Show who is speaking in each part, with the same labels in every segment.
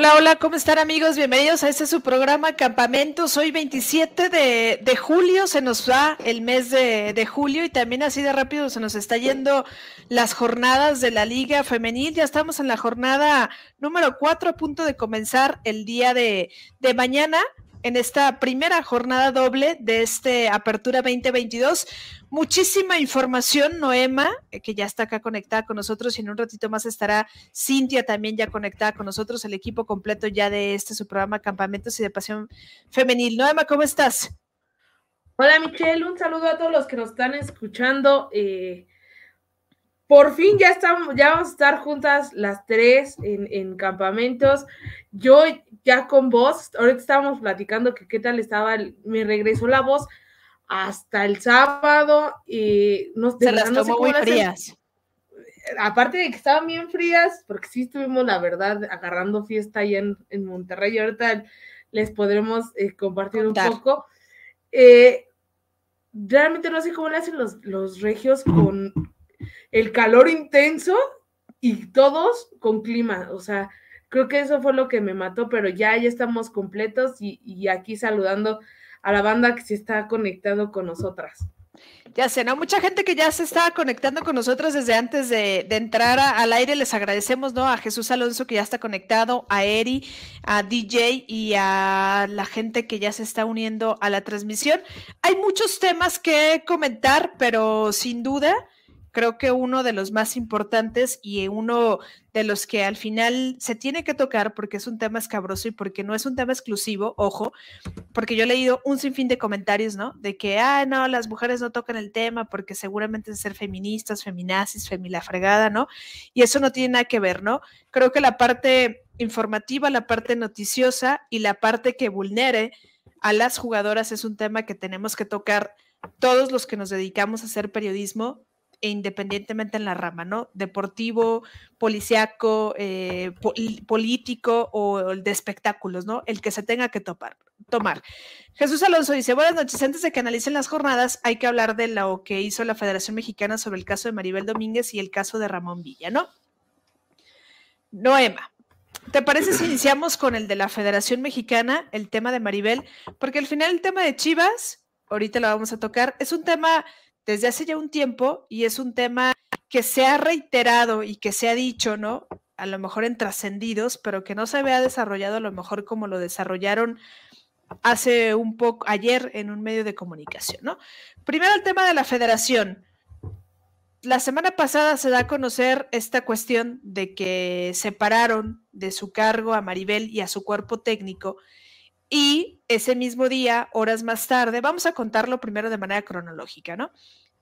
Speaker 1: Hola, hola, ¿cómo están amigos? Bienvenidos a este su programa Campamentos. Hoy 27 de, julio se nos va el mes de, de, julio y también así de rápido se nos está yendo las jornadas de la Liga Femenil. Ya estamos en la jornada número 4 a punto de comenzar el día de, de mañana en esta primera jornada doble de este Apertura 2022. Muchísima información, Noema, eh, que ya está acá conectada con nosotros y en un ratito más estará Cintia también ya conectada con nosotros, el equipo completo ya de este su programa Campamentos y de Pasión Femenil. Noema, ¿cómo estás?
Speaker 2: Hola Michelle, un saludo a todos los que nos están escuchando. Eh, por fin ya estamos, ya vamos a estar juntas las tres en, en campamentos. Yo ya con voz, ahorita estábamos platicando que qué tal estaba, me regresó la voz hasta el sábado y
Speaker 1: no, Se las tomó muy frías.
Speaker 2: Aparte de que estaban bien frías, porque sí estuvimos, la verdad, agarrando fiesta ahí en, en Monterrey, ahorita les podremos eh, compartir un poco. Eh, realmente no sé cómo le hacen los, los regios con el calor intenso y todos con clima, o sea, creo que eso fue lo que me mató, pero ya, ya estamos completos y, aquí saludando a la banda que se está conectando con nosotras.
Speaker 1: Ya sé, ¿no? Mucha gente que ya se estaba conectando con nosotros desde antes de, entrar al aire, les agradecemos, ¿no? A Jesús Alonso que ya está conectado, a Eri, a DJ y a la gente que ya se está uniendo a la transmisión. Hay muchos temas que comentar, pero sin duda creo que uno de los más importantes y uno de los que al final se tiene que tocar porque es un tema escabroso y porque no es un tema exclusivo, ojo, porque yo he leído un sinfín de comentarios, ¿no? De que, ah, no, las mujeres no tocan el tema porque seguramente es ser feministas, feminazis, femila fregada, ¿no? Y eso no tiene nada que ver, ¿no? Creo que la parte informativa, la parte noticiosa y la parte que vulnere a las jugadoras es un tema que tenemos que tocar todos los que nos dedicamos a hacer periodismo e independientemente en la rama, ¿no? Deportivo, policiaco, eh, político o el de espectáculos, ¿no? El que se tenga que topar, tomar. Jesús Alonso dice, buenas noches, antes de que analicen las jornadas, hay que hablar de lo que hizo la Federación Mexicana sobre el caso de Maribel Domínguez y el caso de Ramón Villa, ¿no? Noema, ¿Te parece si iniciamos con el de la Federación Mexicana, el tema de Maribel? Porque al final el tema de Chivas, ahorita lo vamos a tocar, es un tema desde hace ya un tiempo y es un tema que se ha reiterado y que se ha dicho, ¿no? A lo mejor en trascendidos, pero que no se había desarrollado a lo mejor como lo desarrollaron hace un poco, ayer en un medio de comunicación, ¿no? Primero el tema de la federación. La semana pasada se da a conocer esta cuestión de que separaron de su cargo a Maribel y a su cuerpo técnico y ese mismo día, horas más tarde, vamos a contarlo primero de manera cronológica, ¿no?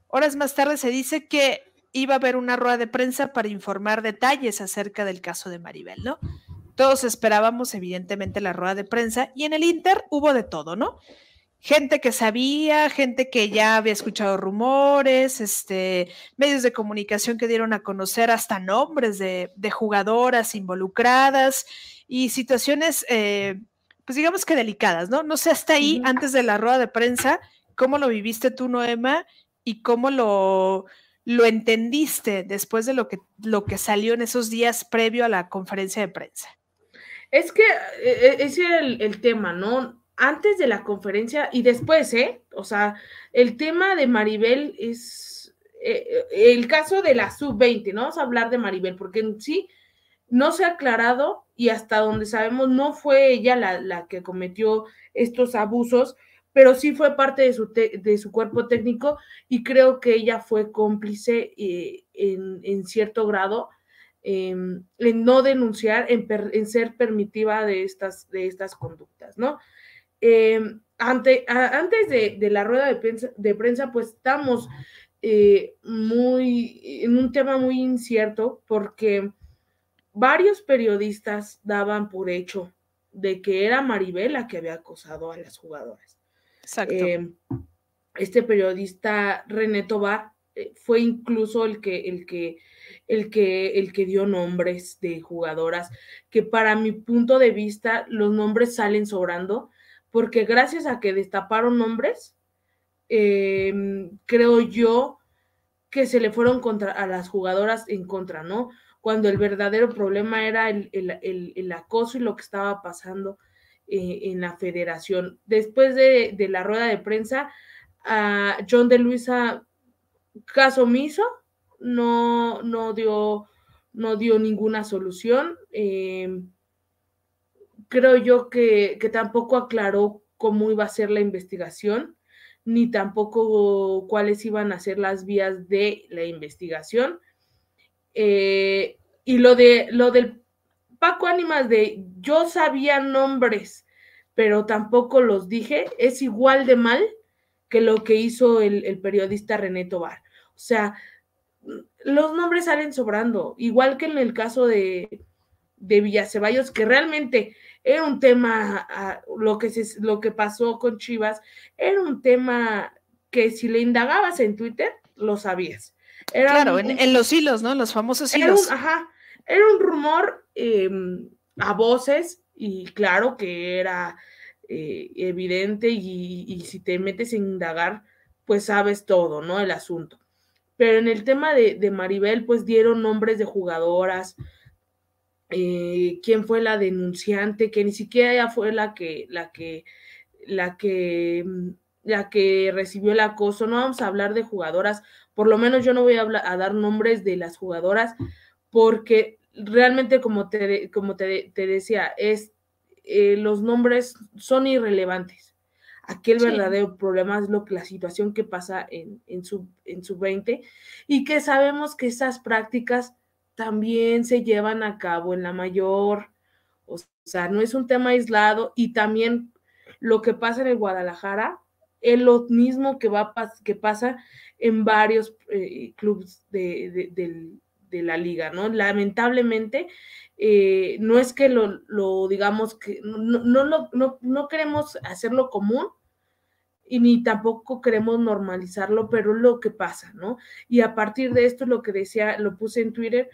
Speaker 1: Horas más tarde se dice que iba a haber una rueda de prensa para informar detalles acerca del caso de Maribel, ¿no? Todos esperábamos, evidentemente, la rueda de prensa y en el Inter hubo de todo, ¿no? Gente que sabía, gente que ya había escuchado rumores, este, medios de comunicación que dieron a conocer hasta nombres de, jugadoras involucradas y situaciones eh, pues digamos que delicadas, ¿no? No sé, hasta ahí, antes de la rueda de prensa, ¿cómo lo viviste tú, Noema? ¿Y cómo lo, lo entendiste después de lo que, lo que salió en esos días previo a la conferencia de prensa?
Speaker 2: Es que e, e, ese era el, tema, ¿no? Antes de la conferencia y después, ¿eh? O sea, el tema de Maribel es eh, el caso de la sub-20, ¿no? Vamos a hablar de Maribel, porque en sí no se ha aclarado y hasta donde sabemos no fue ella la, que cometió estos abusos, pero sí fue parte de su, de su cuerpo técnico y creo que ella fue cómplice eh, en, cierto grado em, en no denunciar, en, ser permitiva de estas, de estas conductas, ¿no? Em, ante, antes de, la rueda de prensa, de prensa pues estamos eh, muy en un tema muy incierto porque varios periodistas daban por hecho de que era Maribel la que había acosado a las jugadoras. Exacto. Em, este periodista René Tobar eh, fue incluso el que, el que, el que, el que dio nombres de jugadoras, que para mi punto de vista los nombres salen sobrando, porque gracias a que destaparon nombres, em, creo yo que se le fueron contra a las jugadoras en contra, ¿no? Cuando el verdadero problema era el, acoso y lo que estaba pasando eh, en la federación. Después de, la rueda de prensa, a John de Luisa caso omiso, no, no, dio, no dio ninguna solución. Eh, creo yo que, que tampoco aclaró cómo iba a ser la investigación, ni tampoco cuáles iban a ser las vías de la investigación. Eh, y lo de lo del Paco Ánimas de yo sabía nombres, pero tampoco los dije, es igual de mal que lo que hizo el, periodista René Tobar. O sea, los nombres salen sobrando, igual que en el caso de, de que realmente era un tema, lo, que lo que pasó con Chivas, era un tema que si le indagabas en Twitter, lo sabías.
Speaker 1: Era claro, en, los hilos, ¿no? Los famosos
Speaker 2: hilos. ajá, era un rumor em, a voces y claro que era eh, evidente y, si te metes en indagar, pues sabes todo, ¿no? El asunto. Pero en el tema de, de Maribel, pues dieron nombres de jugadoras, eh, quién fue la denunciante, que ni siquiera ella fue la que, la que, la que, la que recibió el acoso. No vamos a hablar de jugadoras, por lo menos yo no voy a, a dar nombres de las jugadoras, porque realmente, como te, como te, decía, es, eh, los nombres son irrelevantes. Aquí el verdadero problema es lo que la situación que pasa en, en, su, en su 20 y que sabemos que esas prácticas también se llevan a cabo en la mayor, o sea, no es un tema aislado y también lo que pasa en el Guadalajara es lo mismo que, va, que pasa en varios eh, clubes de, la liga, ¿no? Lamentablemente, eh, no es que lo, digamos que no, no, no, no, queremos hacerlo común y ni tampoco queremos normalizarlo, pero es lo que pasa, ¿no? Y a partir de esto, lo que decía, lo puse en Twitter,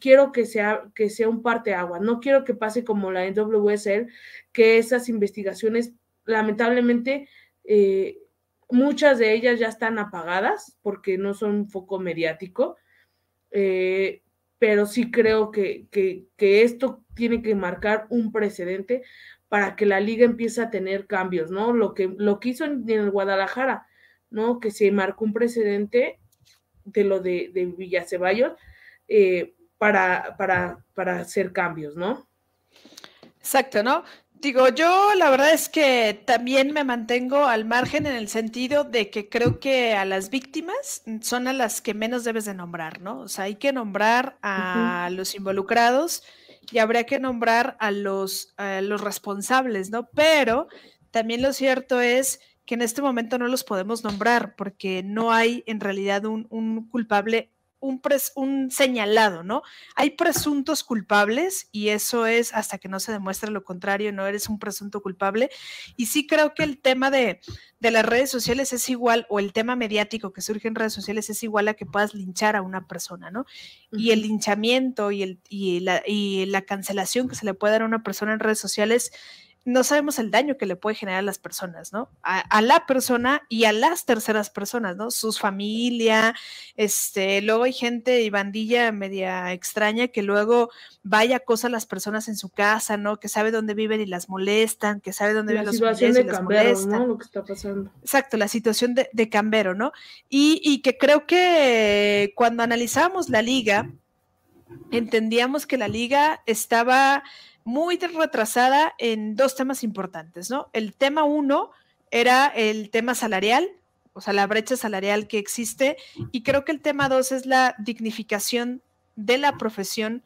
Speaker 2: quiero que sea, que sea un parteaguas, no quiero que pase como la NWSL, que esas investigaciones, lamentablemente, eh, muchas de ellas ya están apagadas porque no son un foco mediático, eh, pero sí creo que, que, esto tiene que marcar un precedente para que la liga empiece a tener cambios, ¿no? Lo que, lo que hizo en, el Guadalajara, ¿no? Que se marcó un precedente de lo de, de Villaceballos, eh, para, para, para hacer cambios, ¿no?
Speaker 1: Exacto, ¿no? Digo, yo la verdad es que también me mantengo al margen en el sentido de que creo que a las víctimas son a las que menos debes de nombrar, ¿no? O sea, hay que nombrar a los involucrados y habría que nombrar a los, los responsables, ¿no? Pero también lo cierto es que en este momento no los podemos nombrar porque no hay en realidad un, un culpable un, un, señalado, ¿no? Hay presuntos culpables y eso es hasta que no se demuestre lo contrario, no eres un presunto culpable. Y sí creo que el tema de, las redes sociales es igual, o el tema mediático que surge en redes sociales es igual a que puedas linchar a una persona, ¿no? Y el linchamiento y, el, y, la, y la cancelación que se le puede dar a una persona en redes sociales no sabemos el daño que le puede generar a las personas, ¿no? A, la persona y a las terceras personas, ¿no? Sus familia, este, luego hay gente y bandilla media extraña que luego vaya cosa a las personas en su casa, ¿no? Que sabe dónde viven y las molestan, que sabe dónde viven los
Speaker 2: de Cambero, ¿no? Lo que está pasando.
Speaker 1: Exacto, la situación de, de Cambero, ¿no? Y, y que creo que cuando analizamos la liga, entendíamos que la liga estaba muy retrasada en dos temas importantes, ¿no? El tema uno era el tema salarial, o sea, la brecha salarial que existe, y creo que el tema dos es la dignificación de la profesión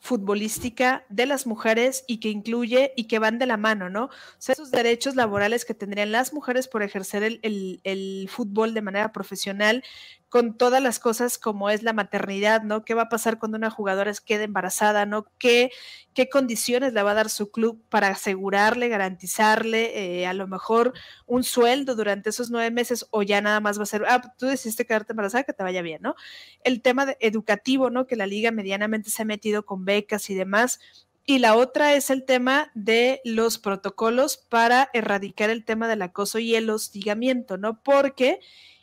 Speaker 1: futbolística de las mujeres y que incluye y que van de la mano, ¿no? O sea, esos derechos laborales que tendrían las mujeres por ejercer el, el, fútbol de manera profesional, con todas las cosas como es la maternidad, ¿no? ¿Qué va a pasar cuando una jugadora quede embarazada, ¿no? ¿Qué, qué condiciones le va a dar su club para asegurarle, garantizarle eh, a lo mejor un sueldo durante esos nueve meses o ya nada más va a ser, ah, tú decidiste quedarte embarazada, que te vaya bien, ¿no? El tema educativo, ¿no? Que la liga medianamente se ha metido con becas y demás. Y la otra es el tema de los protocolos para erradicar el tema del acoso y el hostigamiento, ¿no? Porque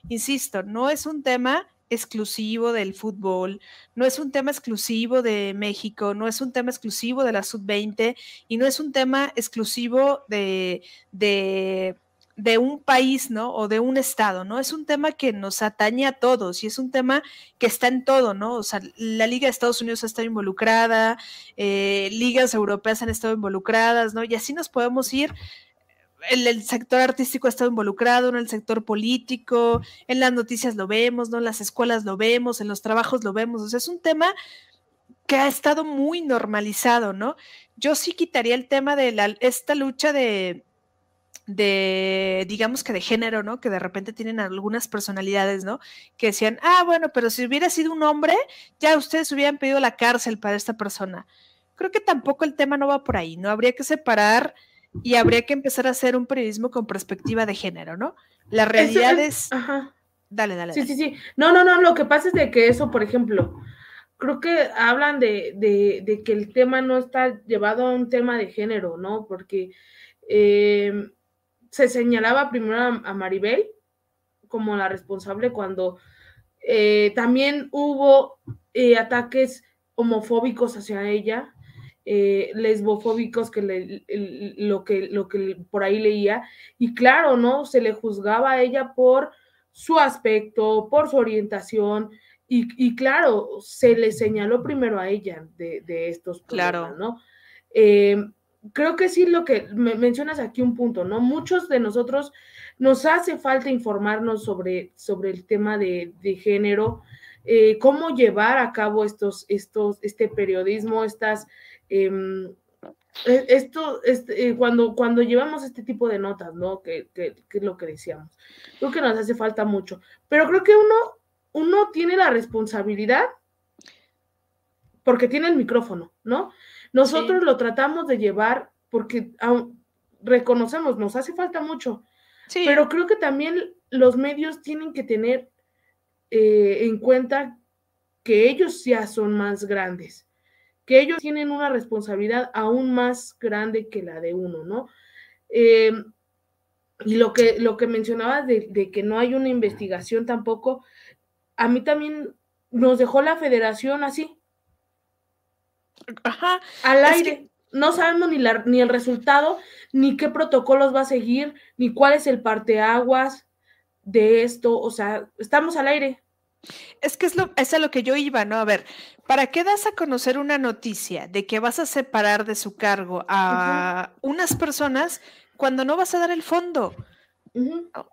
Speaker 1: insisto, no es un tema exclusivo del fútbol, no es un tema exclusivo de México, no es un tema exclusivo de la sub-20 y no es un tema exclusivo de, de, de, un país, ¿no? O de un estado, ¿no? Es un tema que nos atañe a todos y es un tema que está en todo, ¿no? O sea, la Liga de Estados Unidos ha estado involucrada, eh, ligas europeas han estado involucradas, ¿no? Y así nos podemos ir el, sector artístico ha estado involucrado, el sector político, en las noticias lo vemos, ¿no? En las escuelas lo vemos, en los trabajos lo vemos. O sea, es un tema que ha estado muy normalizado, ¿no? Yo sí quitaría el tema de la, esta lucha de, de, digamos que de género, ¿no? Que de repente tienen algunas personalidades, ¿no? Que decían, ah, bueno, pero si hubiera sido un hombre, ya ustedes hubieran pedido la cárcel para esta persona. Creo que tampoco el tema no va por ahí, ¿no? Habría que separar y habría que empezar a hacer un periodismo con perspectiva de género, ¿no? La realidad es...
Speaker 2: Ajá.
Speaker 1: Dale, dale,
Speaker 2: Sí, sí, sí. No, no, no, lo que pasa es de que eso, por ejemplo, creo que hablan de, de, que el tema no está llevado a un tema de género, ¿no? Porque em, se señalaba primero a, Maribel como la responsable cuando eh, también hubo eh, ataques homofóbicos hacia ella eh, lesbofóbicos que lo que lo que por ahí leía y claro no se le juzgaba a ella por su aspecto por su orientación y, claro se le señaló primero a ella de, estos
Speaker 1: problemas, claro.
Speaker 2: no creo que sí lo que me mencionas aquí un punto no muchos de nosotros nos hace falta informarnos sobre sobre el tema de, género eh, cómo llevar a cabo estos estos este periodismo estas Em, e, esto, este, eh, cuando, cuando llevamos este tipo de notas, ¿no? Que, es lo que decíamos. Creo que nos hace falta mucho. Pero creo que uno, uno tiene la responsabilidad porque tiene el micrófono, ¿no? Nosotros lo tratamos de llevar porque reconocemos, nos hace falta mucho. Sí. Pero creo que también los medios tienen que tener eh, en cuenta que ellos ya son más grandes que ellos tienen una responsabilidad aún más grande que la de uno, ¿no? Em, y lo que, lo que mencionabas de, que no hay una investigación tampoco, a mí también nos dejó la federación así.
Speaker 1: Ajá.
Speaker 2: Al aire. No sabemos ni, la, ni el resultado, ni qué protocolos va a seguir, ni cuál es el parteaguas de esto. O sea, estamos al aire.
Speaker 1: Es que es, lo, es a lo que yo iba, ¿no? A ver, ¿para qué das a conocer una noticia de que vas a separar de su cargo a unas personas cuando no vas a dar el fondo?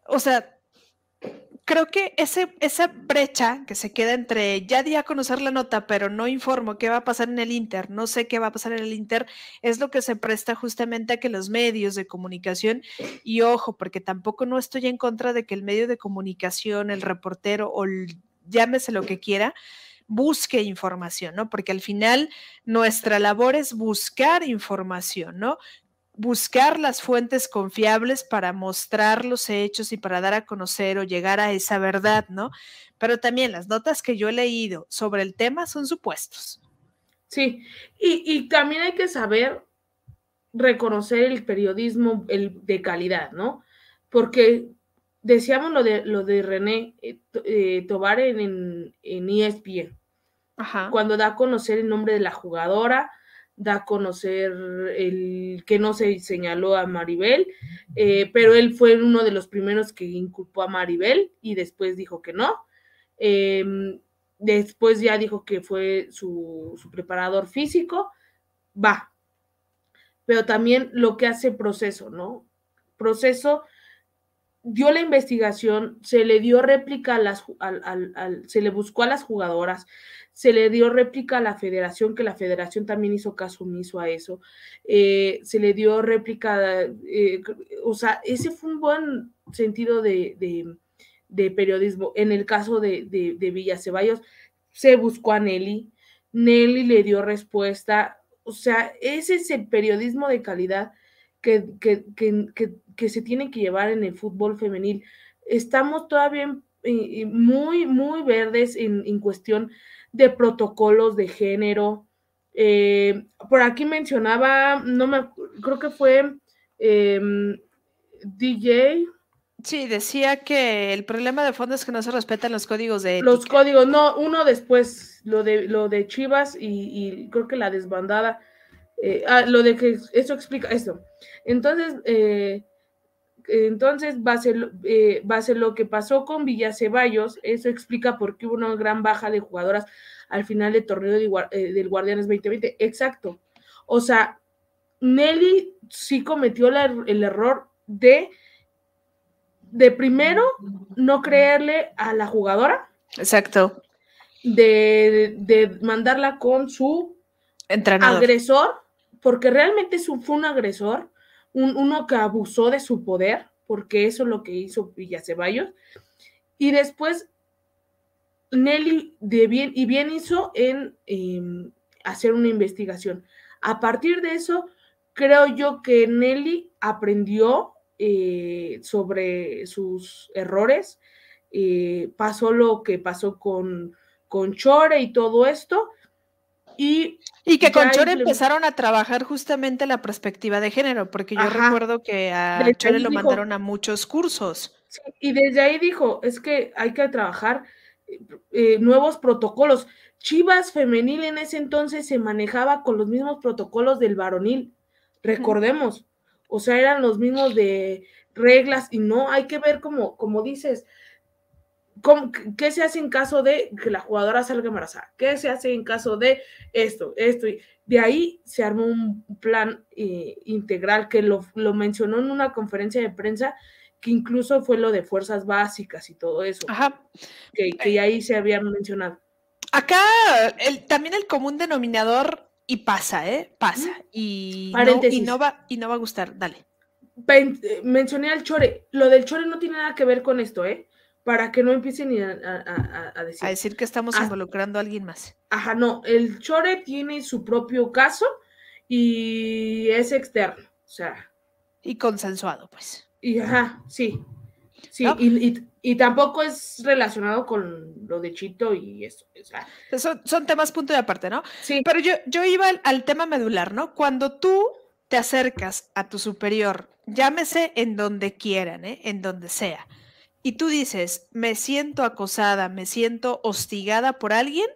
Speaker 1: O sea, creo que ese, esa brecha que se queda entre ya di a conocer la nota, pero no informo qué va a pasar en el Inter, no sé qué va a pasar en el Inter, es lo que se presta justamente a que los medios de comunicación, y ojo, porque tampoco no estoy en contra de que el medio de comunicación, el reportero o el llámese lo que quiera, busque información, ¿no? Porque al final nuestra labor es buscar información, ¿no? Buscar las fuentes confiables para mostrar los hechos y para dar a conocer o llegar a esa verdad, ¿no? Pero también las notas que yo he leído sobre el tema son supuestos.
Speaker 2: Sí, y, también hay que saber reconocer el periodismo el, de calidad, ¿no? Porque decíamos lo de, lo de René eh, eh, Tobar en, en, ESPN, cuando da a conocer el nombre de la jugadora, da a conocer el que no se señaló a Maribel, eh, pero él fue uno de los primeros que inculpó a Maribel y después dijo que no. Em, después ya dijo que fue su, preparador físico, va. Pero también lo que hace proceso, ¿no? Proceso dio la investigación, se le dio réplica a las, al, se le buscó a las jugadoras, se le dio réplica a la federación, que la federación también hizo caso omiso a eso, eh, se le dio réplica, eh, o sea, ese fue un buen sentido de, periodismo. En el caso de, de, Villa Ceballos, se buscó a Nelly, Nelly le dio respuesta, o sea, ese es el periodismo de calidad que, que, que, que se tiene que llevar en el fútbol femenil. Estamos todavía muy, muy verdes en, cuestión de protocolos de género. Eh, por aquí mencionaba, no me creo que fue em, DJ,
Speaker 1: Sí, decía que el problema de fondo es que no se respetan los códigos de
Speaker 2: Los códigos, no, uno después, lo de, lo de Chivas y, creo que la desbandada, eh, ah, lo de que eso explica esto. Entonces, eh, entonces va a, ser, eh, va a ser lo que pasó con Villaceballos, eso explica por qué hubo una gran baja de jugadoras al final del torneo del Guardianes 2020. Exacto. O sea, Nelly sí cometió el error de de primero no creerle a la jugadora.
Speaker 1: Exacto.
Speaker 2: De, mandarla con su agresor, porque realmente fue un agresor, un, uno que abusó de su poder, porque eso es lo que hizo Villaceballos. Y después Nelly de bien y bien hizo en em, hacer una investigación. A partir de eso, creo yo que Nelly aprendió eh, sobre sus errores. Eh, pasó lo que pasó con, con Chore y todo esto. Y,
Speaker 1: y que con Chore empezaron a trabajar justamente la perspectiva de género, porque yo recuerdo que a Chore lo mandaron a muchos cursos.
Speaker 2: y desde ahí dijo, es que hay que trabajar eh, nuevos protocolos. Chivas femenil en ese entonces se manejaba con los mismos protocolos del varonil. Recordemos, o sea, eran los mismos de reglas y no, hay que ver como, como dices, ¿qué se hace en caso de que la jugadora salga embarazada? ¿Qué se hace en caso de esto, esto? Y de ahí se armó un plan eh, integral que lo, mencionó en una conferencia de prensa que incluso fue lo de fuerzas básicas y todo eso.
Speaker 1: Ajá.
Speaker 2: Que, que ahí se había mencionado.
Speaker 1: Acá el, también el común denominador y pasa, ¿eh? Pasa. Y no, y no, va, y no va a gustar. Dale.
Speaker 2: Eh, mencioné al chore. Lo del chore no tiene nada que ver con esto, ¿eh? Para que no empiecen a, a, decir.
Speaker 1: A decir que estamos ah. involucrando a alguien más.
Speaker 2: Ajá, no. El chore tiene su propio caso y es externo. O sea.
Speaker 1: Y consensuado, pues.
Speaker 2: Y ajá, sí. Sí, y, y tampoco es relacionado con lo de Chito y eso.
Speaker 1: son, temas punto de aparte, ¿no? Sí. Pero yo, yo iba al, tema medular, ¿no? Cuando tú te acercas a tu superior, llámese en donde quieran, ¿eh? En donde sea, y tú dices, me siento acosada, me siento hostigada por alguien,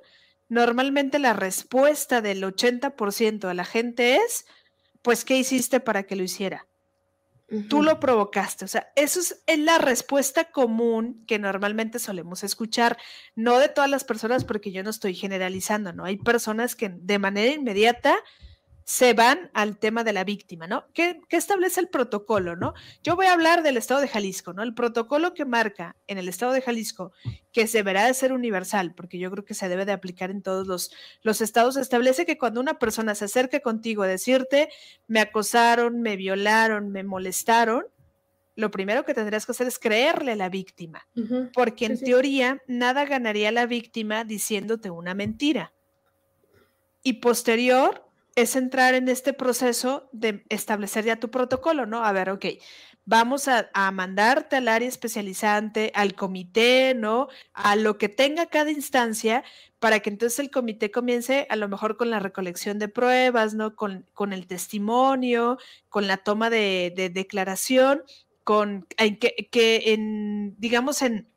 Speaker 1: normalmente la respuesta del 80% de la gente es, pues, ¿qué hiciste para que lo hiciera? Tú lo provocaste, o sea, eso es, la respuesta común que normalmente solemos escuchar, no de todas las personas porque yo no estoy generalizando, ¿no? Hay personas que de manera inmediata se van al tema de la víctima, ¿no? ¿Qué, establece el protocolo, ¿no? Yo voy a hablar del Estado de Jalisco, ¿no? El protocolo que marca en el Estado de Jalisco, que se verá de ser universal, porque yo creo que se debe de aplicar en todos los, los estados, establece que cuando una persona se acerca contigo a decirte, me acosaron, me violaron, me molestaron, lo primero que tendrías que hacer es creerle a la víctima, porque en teoría nada ganaría la víctima diciéndote una mentira. Y posterior, es entrar en este proceso de establecer ya tu protocolo, ¿no? A ver, ok, vamos a, mandarte al área especializante, al comité, ¿no? A lo que tenga cada instancia para que entonces el comité comience a lo mejor con la recolección de pruebas, ¿no? Con, con el testimonio, con la toma de, declaración, con que, que en, digamos, en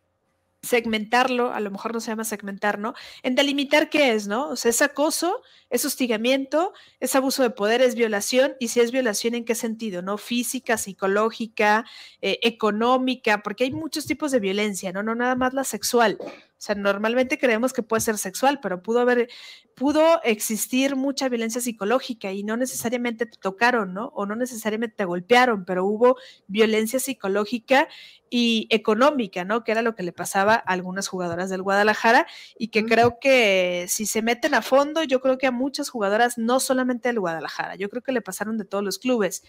Speaker 1: segmentarlo, a lo mejor no se llama segmentar, ¿no? En delimitar qué es, ¿no? O sea, es acoso, es hostigamiento, es abuso de poder, es violación, y si es violación, ¿en qué sentido? ¿No? Física, psicológica, eh, económica, porque hay muchos tipos de violencia, ¿no? No nada más la sexual. O sea, normalmente creemos que puede ser sexual, pero pudo haber, pudo existir mucha violencia psicológica y no necesariamente te tocaron, ¿no? O no necesariamente te golpearon, pero hubo violencia psicológica y económica, ¿no? Que era lo que le pasaba a algunas jugadoras del Guadalajara y que creo que si se meten a fondo, yo creo que a muchas jugadoras, no solamente del Guadalajara, yo creo que le pasaron de todos los clubes,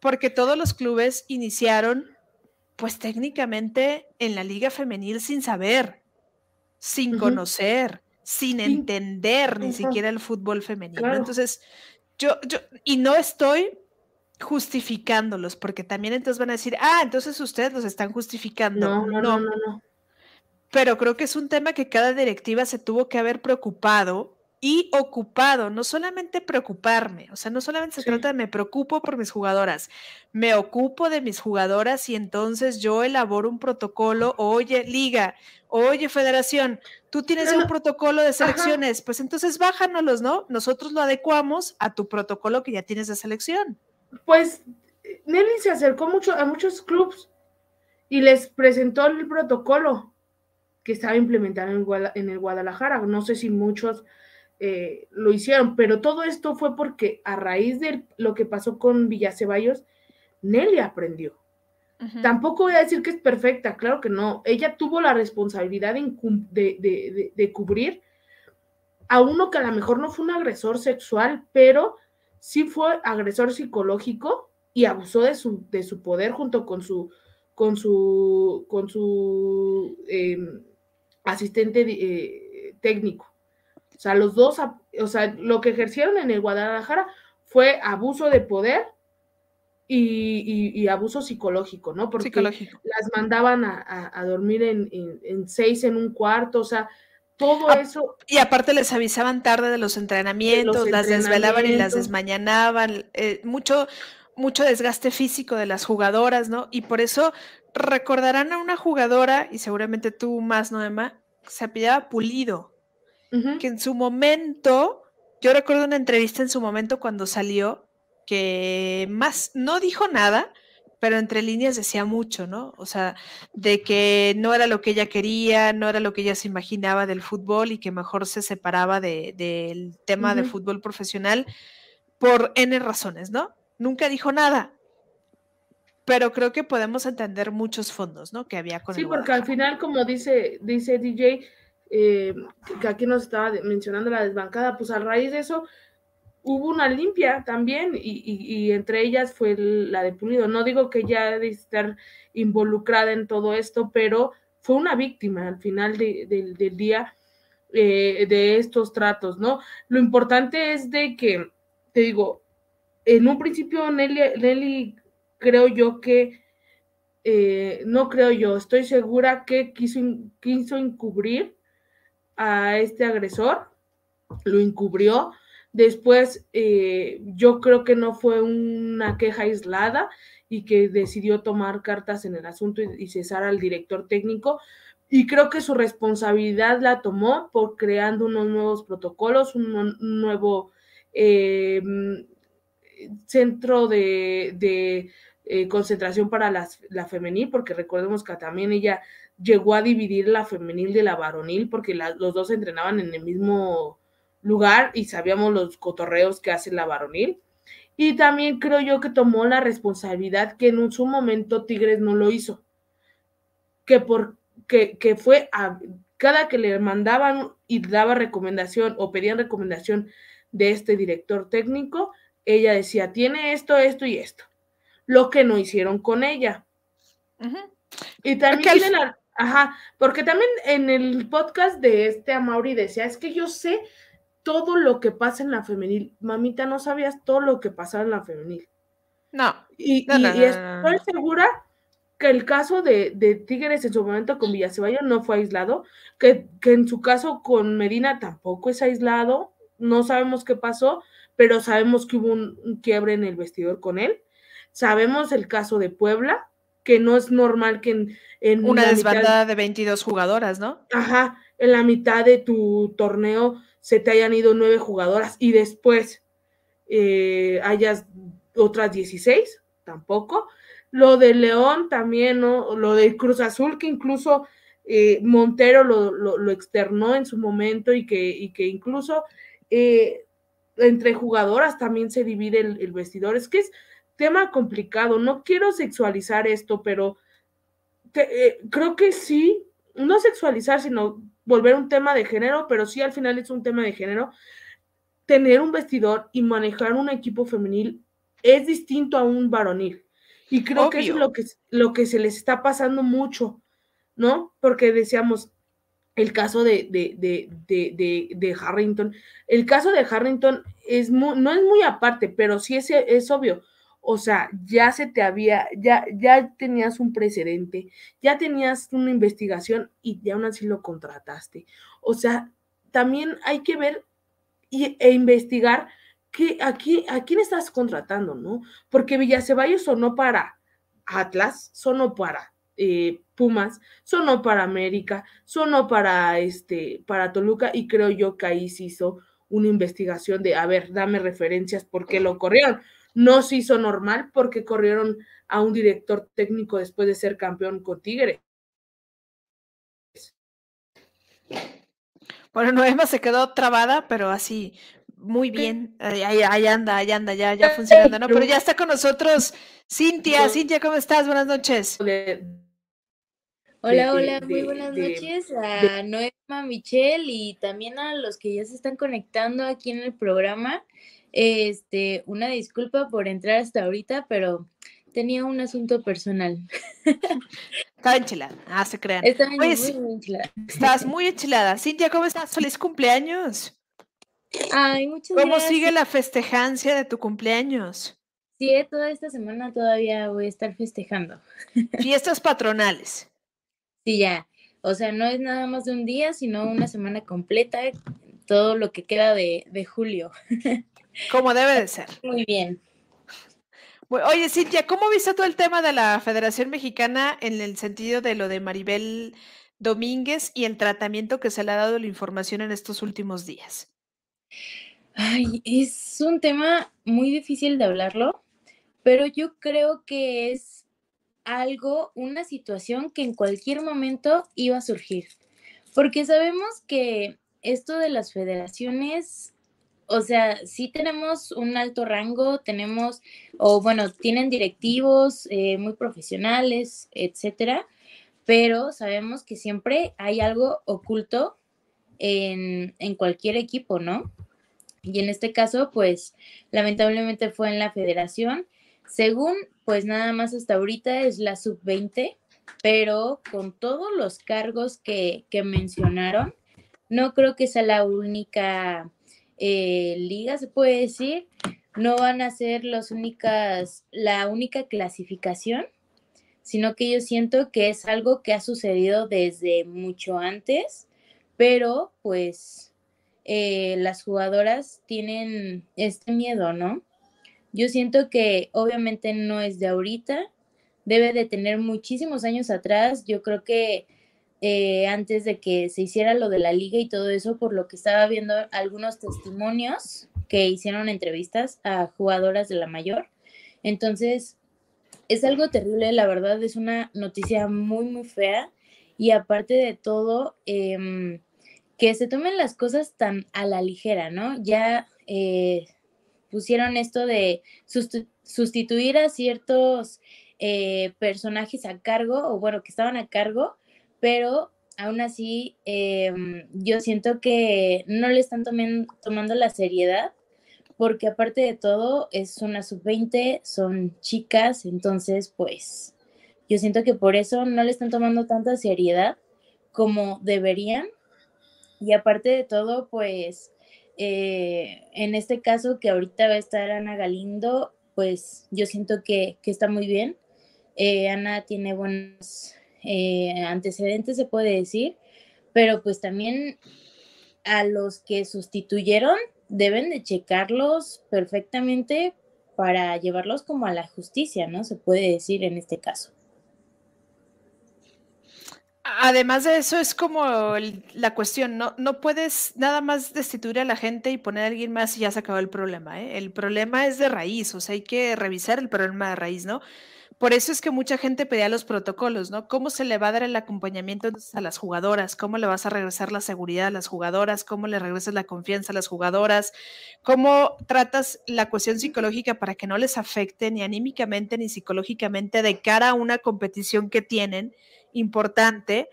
Speaker 1: porque todos los clubes iniciaron, pues técnicamente en la liga femenil sin saber, sin conocer, sin entender ni siquiera el fútbol femenino. Entonces, yo, yo, y no estoy justificándolos, porque también entonces van a decir, ah, entonces ustedes los están justificando.
Speaker 2: No, no, no, no, no.
Speaker 1: Pero creo que es un tema que cada directiva se tuvo que haber preocupado y ocupado, no solamente preocuparme, o sea, no solamente se trata de me preocupo por mis jugadoras, me ocupo de mis jugadoras y entonces yo elaboro un protocolo, oye, liga, oye, federación, tú tienes un protocolo de selecciones, pues entonces bájanoslos, ¿no? Nosotros lo adecuamos a tu protocolo que ya tienes de selección.
Speaker 2: Pues Nelly se acercó mucho a muchos clubes y les presentó el protocolo que estaba implementado en, el Guadalajara. No sé si muchos eh, lo hicieron, pero todo esto fue porque a raíz de lo que pasó con Villaceballos, Nelly aprendió. Tampoco voy a decir que es perfecta, claro que no. Ella tuvo la responsabilidad de, de, cubrir a uno que a lo mejor no fue un agresor sexual, pero sí fue agresor psicológico y abusó de su, de su poder junto con su, con su, con su em, asistente eh, técnico. O sea, los dos, o sea, lo que ejercieron en el Guadalajara fue abuso de poder y, abuso psicológico, ¿no? Porque las mandaban a, dormir en, seis en un cuarto, o sea, todo eso.
Speaker 1: Y aparte les avisaban tarde de los entrenamientos, las desvelaban y las desmañanaban, eh, mucho, mucho desgaste físico de las jugadoras, ¿no? Y por eso recordarán a una jugadora, y seguramente tú más, Noema, se apellidaba Pulido, que en su momento, yo recuerdo una entrevista en su momento cuando salió, que más no dijo nada, pero entre líneas decía mucho, ¿no? O sea, de que no era lo que ella quería, no era lo que ella se imaginaba del fútbol y que mejor se separaba del tema de fútbol profesional por N razones, ¿no? Nunca dijo nada, pero creo que podemos entender muchos fondos, ¿no? Que había con
Speaker 2: Sí, porque al final, como dice, dice DJ, eh, que aquí nos estaba mencionando la desbancada, pues a raíz de eso hubo una limpia también y, entre ellas fue la de Pulido. No digo que ya de estar involucrada en todo esto, pero fue una víctima al final del día eh, de estos tratos, ¿no? Lo importante es de que, te digo, en un principio Nelly, creo yo que, eh, no creo yo, estoy segura que quiso, quiso encubrir a este agresor, lo encubrió. Después, eh, yo creo que no fue una queja aislada y que decidió tomar cartas en el asunto y, cesar al director técnico. Y creo que su responsabilidad la tomó por creando unos nuevos protocolos, un, nuevo eh, centro de, eh, concentración para la femenil, porque recordemos que también ella llegó a dividir la femenil de la varonil, porque los dos entrenaban en el mismo lugar y sabíamos los cotorreos que hace la varonil. Y también creo yo que tomó la responsabilidad que en su momento Tigres no lo hizo, que, por, que, que fue a cada que le mandaban y daba recomendación o pedían recomendación de este director técnico, ella decía, tiene esto, esto y esto. Lo que no hicieron con ella. Y también ajá, porque también en el podcast de este Amauri decía, es que yo sé todo lo que pasa en la femenil. Mamita, no sabías todo lo que pasaba en la femenil.
Speaker 1: No.
Speaker 2: Y, estoy segura que el caso de, de, Tigres en su momento con Villaceballo no fue aislado, que, que en su caso con Medina tampoco es aislado, no sabemos qué pasó, pero sabemos que hubo un, quiebre en el vestidor con él. Sabemos el caso de Puebla, que no es normal que en,
Speaker 1: una desbandada de 22 jugadoras, ¿no?
Speaker 2: Ajá, en la mitad de tu torneo se te hayan ido nueve jugadoras y después eh, hayas otras 16, tampoco. Lo de León también, ¿no? Lo de Cruz Azul, que incluso eh, Montero lo, externó en su momento y que, y que incluso eh, entre jugadoras también se divide el, vestidor. Es que es tema complicado. No quiero sexualizar esto, pero eh, creo que sí, no sexualizar, sino volver un tema de género, pero sí al final es un tema de género. Tener un vestidor y manejar un equipo femenil es distinto a un varonil. Y creo que eso es lo que, lo que se les está pasando mucho, ¿no? Porque decíamos, el caso de, de, Harrington. El caso de Harrington es no es muy aparte, pero sí es, es obvio. O sea, ya se te había, ya, ya tenías un precedente, ya tenías una investigación y ya aún así lo contrataste. O sea, también hay que ver e investigar que a quién estás contratando, ¿no? Porque Villaceballos sonó para Atlas, sonó para eh, Pumas, sonó para América, sonó para, este, para Toluca y creo yo que ahí se hizo una investigación de, a ver, dame referencias, ¿por qué lo corrieron? No se hizo normal porque corrieron a un director técnico después de ser campeón con Tigre.
Speaker 1: Bueno, Noema se quedó trabada, pero así, muy bien. Ahí, anda, ahí anda, ya, ya funcionando, ¿no? Pero ya está con nosotros Cintia. Cintia, ¿cómo estás? Buenas noches.
Speaker 3: Hola, hola, muy buenas noches a Noema, Michelle y también a los que ya se están conectando aquí en el programa. Este, una disculpa por entrar hasta ahorita, pero tenía un asunto personal.
Speaker 1: Estaba enchilada, ah, se crean.
Speaker 3: Estaba muy, enchilada.
Speaker 1: Estás muy enchilada. Cintia, ¿cómo estás? Feliz cumpleaños.
Speaker 3: Ay, muchas
Speaker 1: ¿Cómo sigue la festejancia de tu cumpleaños?
Speaker 3: Sí, toda esta semana todavía voy a estar festejando.
Speaker 1: Fiestas patronales.
Speaker 3: Sí, ya. O sea, no es nada más de un día, sino una semana completa, todo lo que queda de, de julio.
Speaker 1: Como debe de ser.
Speaker 3: Muy bien.
Speaker 1: Oye, Cintia, ¿cómo viste todo el tema de la Federación Mexicana en el sentido de lo de Maribel Domínguez y el tratamiento que se le ha dado la información en estos últimos días?
Speaker 3: Ay, es un tema muy difícil de hablarlo, pero yo creo que es algo, una situación que en cualquier momento iba a surgir, porque sabemos que esto de las federaciones o sea, sí tenemos un alto rango, tenemos, o bueno, tienen directivos eh, muy profesionales, etcétera, pero sabemos que siempre hay algo oculto en, en cualquier equipo, ¿no? Y en este caso, pues, lamentablemente fue en la federación. Según, pues nada más hasta ahorita es la sub-20, pero con todos los cargos que, que mencionaron, no creo que sea la única eh, liga, se puede decir, no van a ser las únicas, la única clasificación, sino que yo siento que es algo que ha sucedido desde mucho antes, pero pues eh, las jugadoras tienen este miedo, ¿no? Yo siento que obviamente no es de ahorita, debe de tener muchísimos años atrás. Yo creo que eh, antes de que se hiciera lo de la liga y todo eso, por lo que estaba viendo algunos testimonios que hicieron entrevistas a jugadoras de la mayor. Entonces, es algo terrible, la verdad, es una noticia muy, muy fea. Y aparte de todo, em, que se tomen las cosas tan a la ligera, ¿no? Ya eh, pusieron esto de sustituir a ciertos eh, personajes a cargo, o bueno, que estaban a cargo, pero aún así em, yo siento que no le están tomando la seriedad porque aparte de todo es una sub-20, son chicas, entonces pues yo siento que por eso no le están tomando tanta seriedad como deberían. Y aparte de todo, pues eh, en este caso que ahorita va a estar Ana Galindo, pues yo siento que, está muy bien. Eh, Ana tiene buenos eh, antecedentes, se puede decir, pero pues también a los que sustituyeron deben de checarlos perfectamente para llevarlos como a la justicia, ¿no? Se puede decir en este caso.
Speaker 1: Además de eso, es como la cuestión, ¿no? No puedes nada más destituir a la gente y poner a alguien más y ya se acabó el problema, ¿eh? El problema es de raíz, o sea, hay que revisar el problema de raíz, ¿no? Por eso es que mucha gente pedía los protocolos, ¿no? ¿Cómo se le va a dar el acompañamiento a las jugadoras? ¿Cómo le vas a regresar la seguridad a las jugadoras? ¿Cómo le regresas la confianza a las jugadoras? ¿Cómo tratas la cuestión psicológica para que no les afecte ni anímicamente ni psicológicamente de cara a una competición que tienen importante?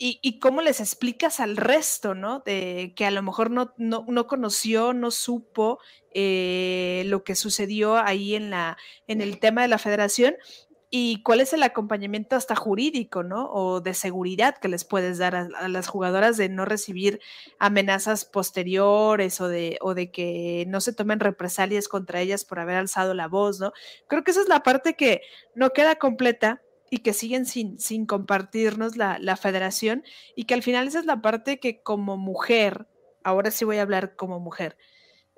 Speaker 1: Y, cómo les explicas al resto, ¿no? De que a lo mejor no, no, conoció, no supo eh, lo que sucedió ahí en, la, en el tema de la federación y cuál es el acompañamiento hasta jurídico, ¿no? O de seguridad que les puedes dar a, las jugadoras de no recibir amenazas posteriores o de, o de que no se tomen represalias contra ellas por haber alzado la voz, ¿no? Creo que esa es la parte que no queda completa y que siguen sin, sin compartirnos la, la, federación y que al final esa es la parte que como mujer, ahora sí voy a hablar como mujer,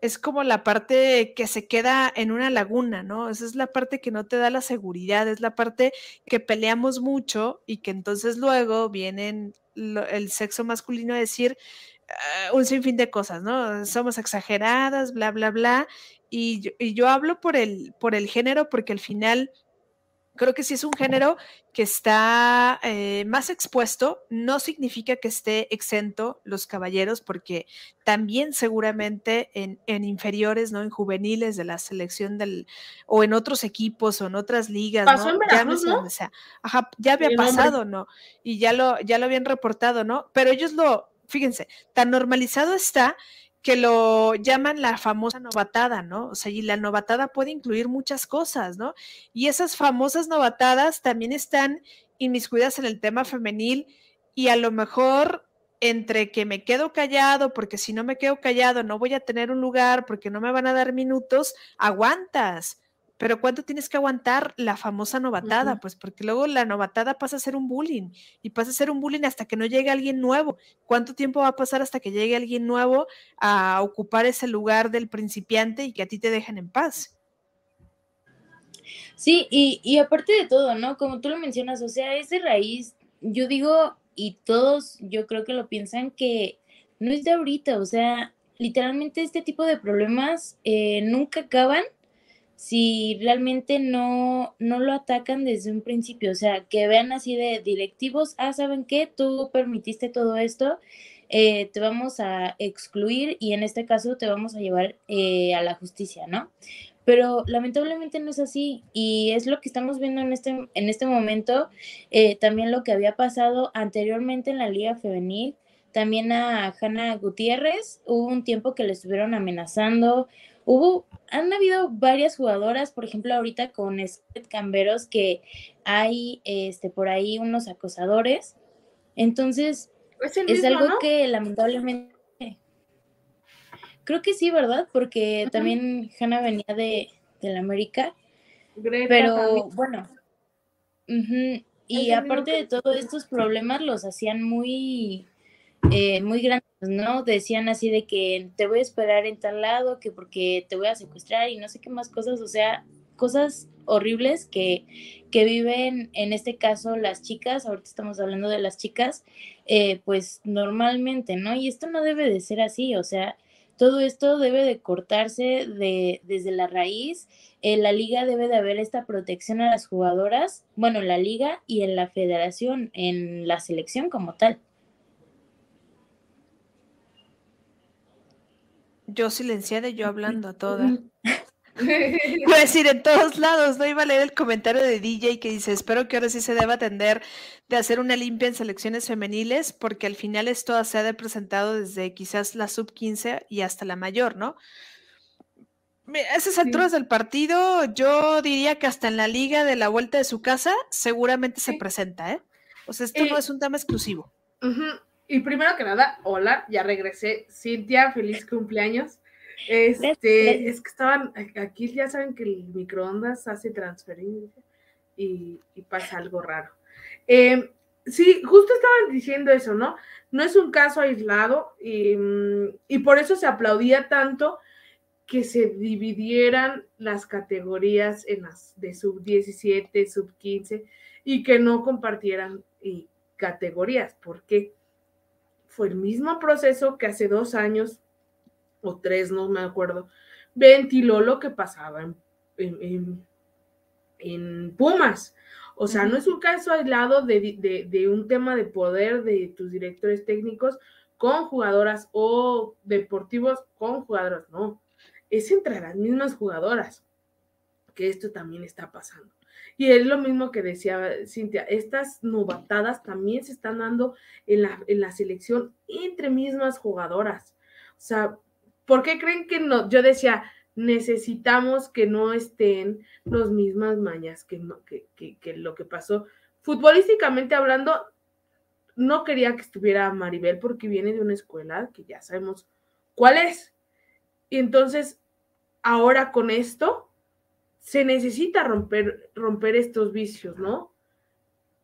Speaker 1: es como la parte que se queda en una laguna, ¿no? Esa es la parte que no te da la seguridad, es la parte que peleamos mucho y que entonces luego vienen el sexo masculino a decir ah, un sinfín de cosas, ¿no? Somos exageradas, bla, bla, bla. Y yo, y yo hablo por el, por el género porque al final creo que sí es un género que está eh, más expuesto, no significa que esté exento los caballeros, porque también seguramente en, inferiores, ¿no? En juveniles de la selección del, o en otros equipos o en otras ligas, ¿no? ya no dónde sea. Ajá, ya había pasado, ¿no? Y ya lo, ya lo habían reportado, ¿no? Pero ellos lo, fíjense, tan normalizado está que lo llaman la famosa novatada, ¿no? O sea, y la novatada puede incluir muchas cosas, ¿no? Y esas famosas novatadas también están inmiscuidas en el tema femenil y a lo mejor entre que me quedo callado, porque si no me quedo callado no voy a tener un lugar, porque no me van a dar minutos, aguantas. Pero ¿cuánto tienes que aguantar la famosa novatada? Pues porque luego la novatada pasa a ser un bullying y pasa a ser un bullying hasta que no llegue alguien nuevo. ¿Cuánto tiempo va a pasar hasta que llegue alguien nuevo a ocupar ese lugar del principiante y que a ti te dejen en paz?
Speaker 3: Sí, y, y aparte de todo, ¿no? Como tú lo mencionas, o sea, ese raíz, yo digo, y todos yo creo que lo piensan que no es de ahorita, o sea, literalmente este tipo de problemas eh, nunca acaban si realmente no, no lo atacan desde un principio, o sea, que vean así de directivos, ah, ¿saben qué? Tú permitiste todo esto, eh, te vamos a excluir y en este caso te vamos a llevar eh, a la justicia, ¿no? Pero lamentablemente no es así y es lo que estamos viendo en este, en este momento, eh, también lo que había pasado anteriormente en la liga femenil, también a Hanna Gutiérrez, hubo un tiempo que le estuvieron amenazando, hubo, han habido varias jugadoras, por ejemplo, ahorita con Camberos, que hay este, por ahí unos acosadores. Entonces, es, algo que lamentablemente. Creo que sí, ¿verdad? Porque también Hannah venía de, de la América. pero bueno. Y aparte de todos estos problemas, los hacían muy eh, muy grandes, ¿no? Decían así de que te voy a esperar en tal lado, que porque te voy a secuestrar y no sé qué más cosas, o sea, cosas horribles que, que viven en este caso las chicas, ahorita estamos hablando de las chicas, eh, pues normalmente, ¿no? Y esto no debe de ser así, o sea, todo esto debe de cortarse de, desde la raíz. En la liga debe de haber esta protección a las jugadoras, bueno, en la liga y en la federación, en la selección como tal.
Speaker 1: Yo silenciada y yo hablando a toda. Voy a decir en todos lados, no iba a leer el comentario de DJ que dice, espero que ahora sí se deba atender de hacer una limpia en selecciones femeniles, porque al final esto se ha de presentado desde quizás la sub 15 y hasta la mayor, ¿no? A esas alturas del partido, yo diría que hasta en la liga de la vuelta de su casa, seguramente se presenta, ¿eh? O sea, esto no es un tema exclusivo.
Speaker 2: Y primero que nada, hola, ya regresé. Cintia, feliz cumpleaños. Este, es que estaban, aquí ya saben que el microondas hace transferencia y, pasa algo raro. Em, sí, justo estaban diciendo eso, ¿no? No es un caso aislado y, y por eso se aplaudía tanto que se dividieran las categorías en las de sub 17, sub 15 y que no compartieran y, categorías. ¿Por qué? Fue el mismo proceso que hace dos años o tres, no me acuerdo, ventiló lo que pasaba en, en, Pumas. O sea, no es un caso aislado de, de, un tema de poder de tus directores técnicos con jugadoras o deportivos con jugadoras, no. Es entre las mismas jugadoras que esto también está pasando. Y es lo mismo que decía Cintia, estas novatadas también se están dando en la, en la selección entre mismas jugadoras. O sea, ¿por qué creen que no? Yo decía, necesitamos que no estén las mismas mañas que, que, que, lo que pasó. Futbolísticamente hablando, no quería que estuviera Maribel porque viene de una escuela que ya sabemos cuál es. Y entonces, ahora con esto, se necesita romper, romper estos vicios, ¿no?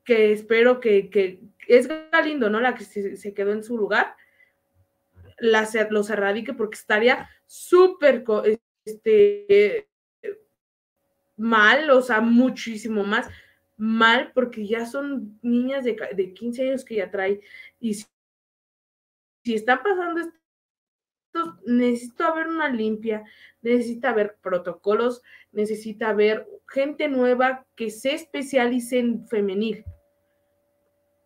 Speaker 2: Que espero que, que es Galindo, ¿no? La que se, quedó en su lugar. las, los erradique porque estaría súper este, mal, o sea, muchísimo más mal porque ya son niñas de, de 15 años que ya trae y si, si están pasando necesito haber una limpia, necesita haber protocolos, necesita haber gente nueva que se especialice en femenil,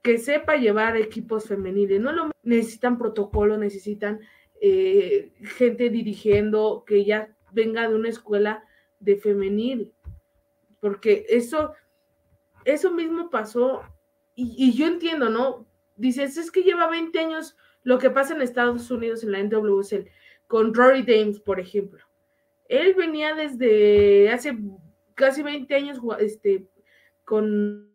Speaker 2: que sepa llevar equipos femeniles, no lo necesitan protocolos, necesitan eh, gente dirigiendo que ya venga de una escuela de femenil, porque eso eso mismo pasó, y, yo entiendo, ¿no? Dices, es que lleva 20 años lo que pasa en Estados Unidos en la NWSL, con Rory Dames, por ejemplo. Él venía desde hace casi 20 años este, con,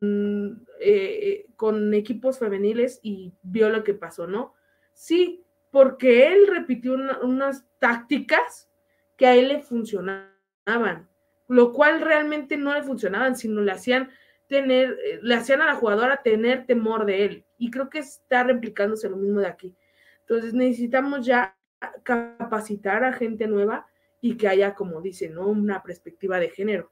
Speaker 2: eh, con equipos femeniles y vio lo que pasó, ¿no? Sí, porque él repitió unas tácticas que a él le funcionaban, lo cual realmente no le funcionaban, sino le hacían tener, eh, le hacían a la jugadora tener temor de él. Y creo que está replicándose lo mismo de aquí. Entonces necesitamos ya capacitar a gente nueva y que haya, como dicen, ¿no? una perspectiva de género.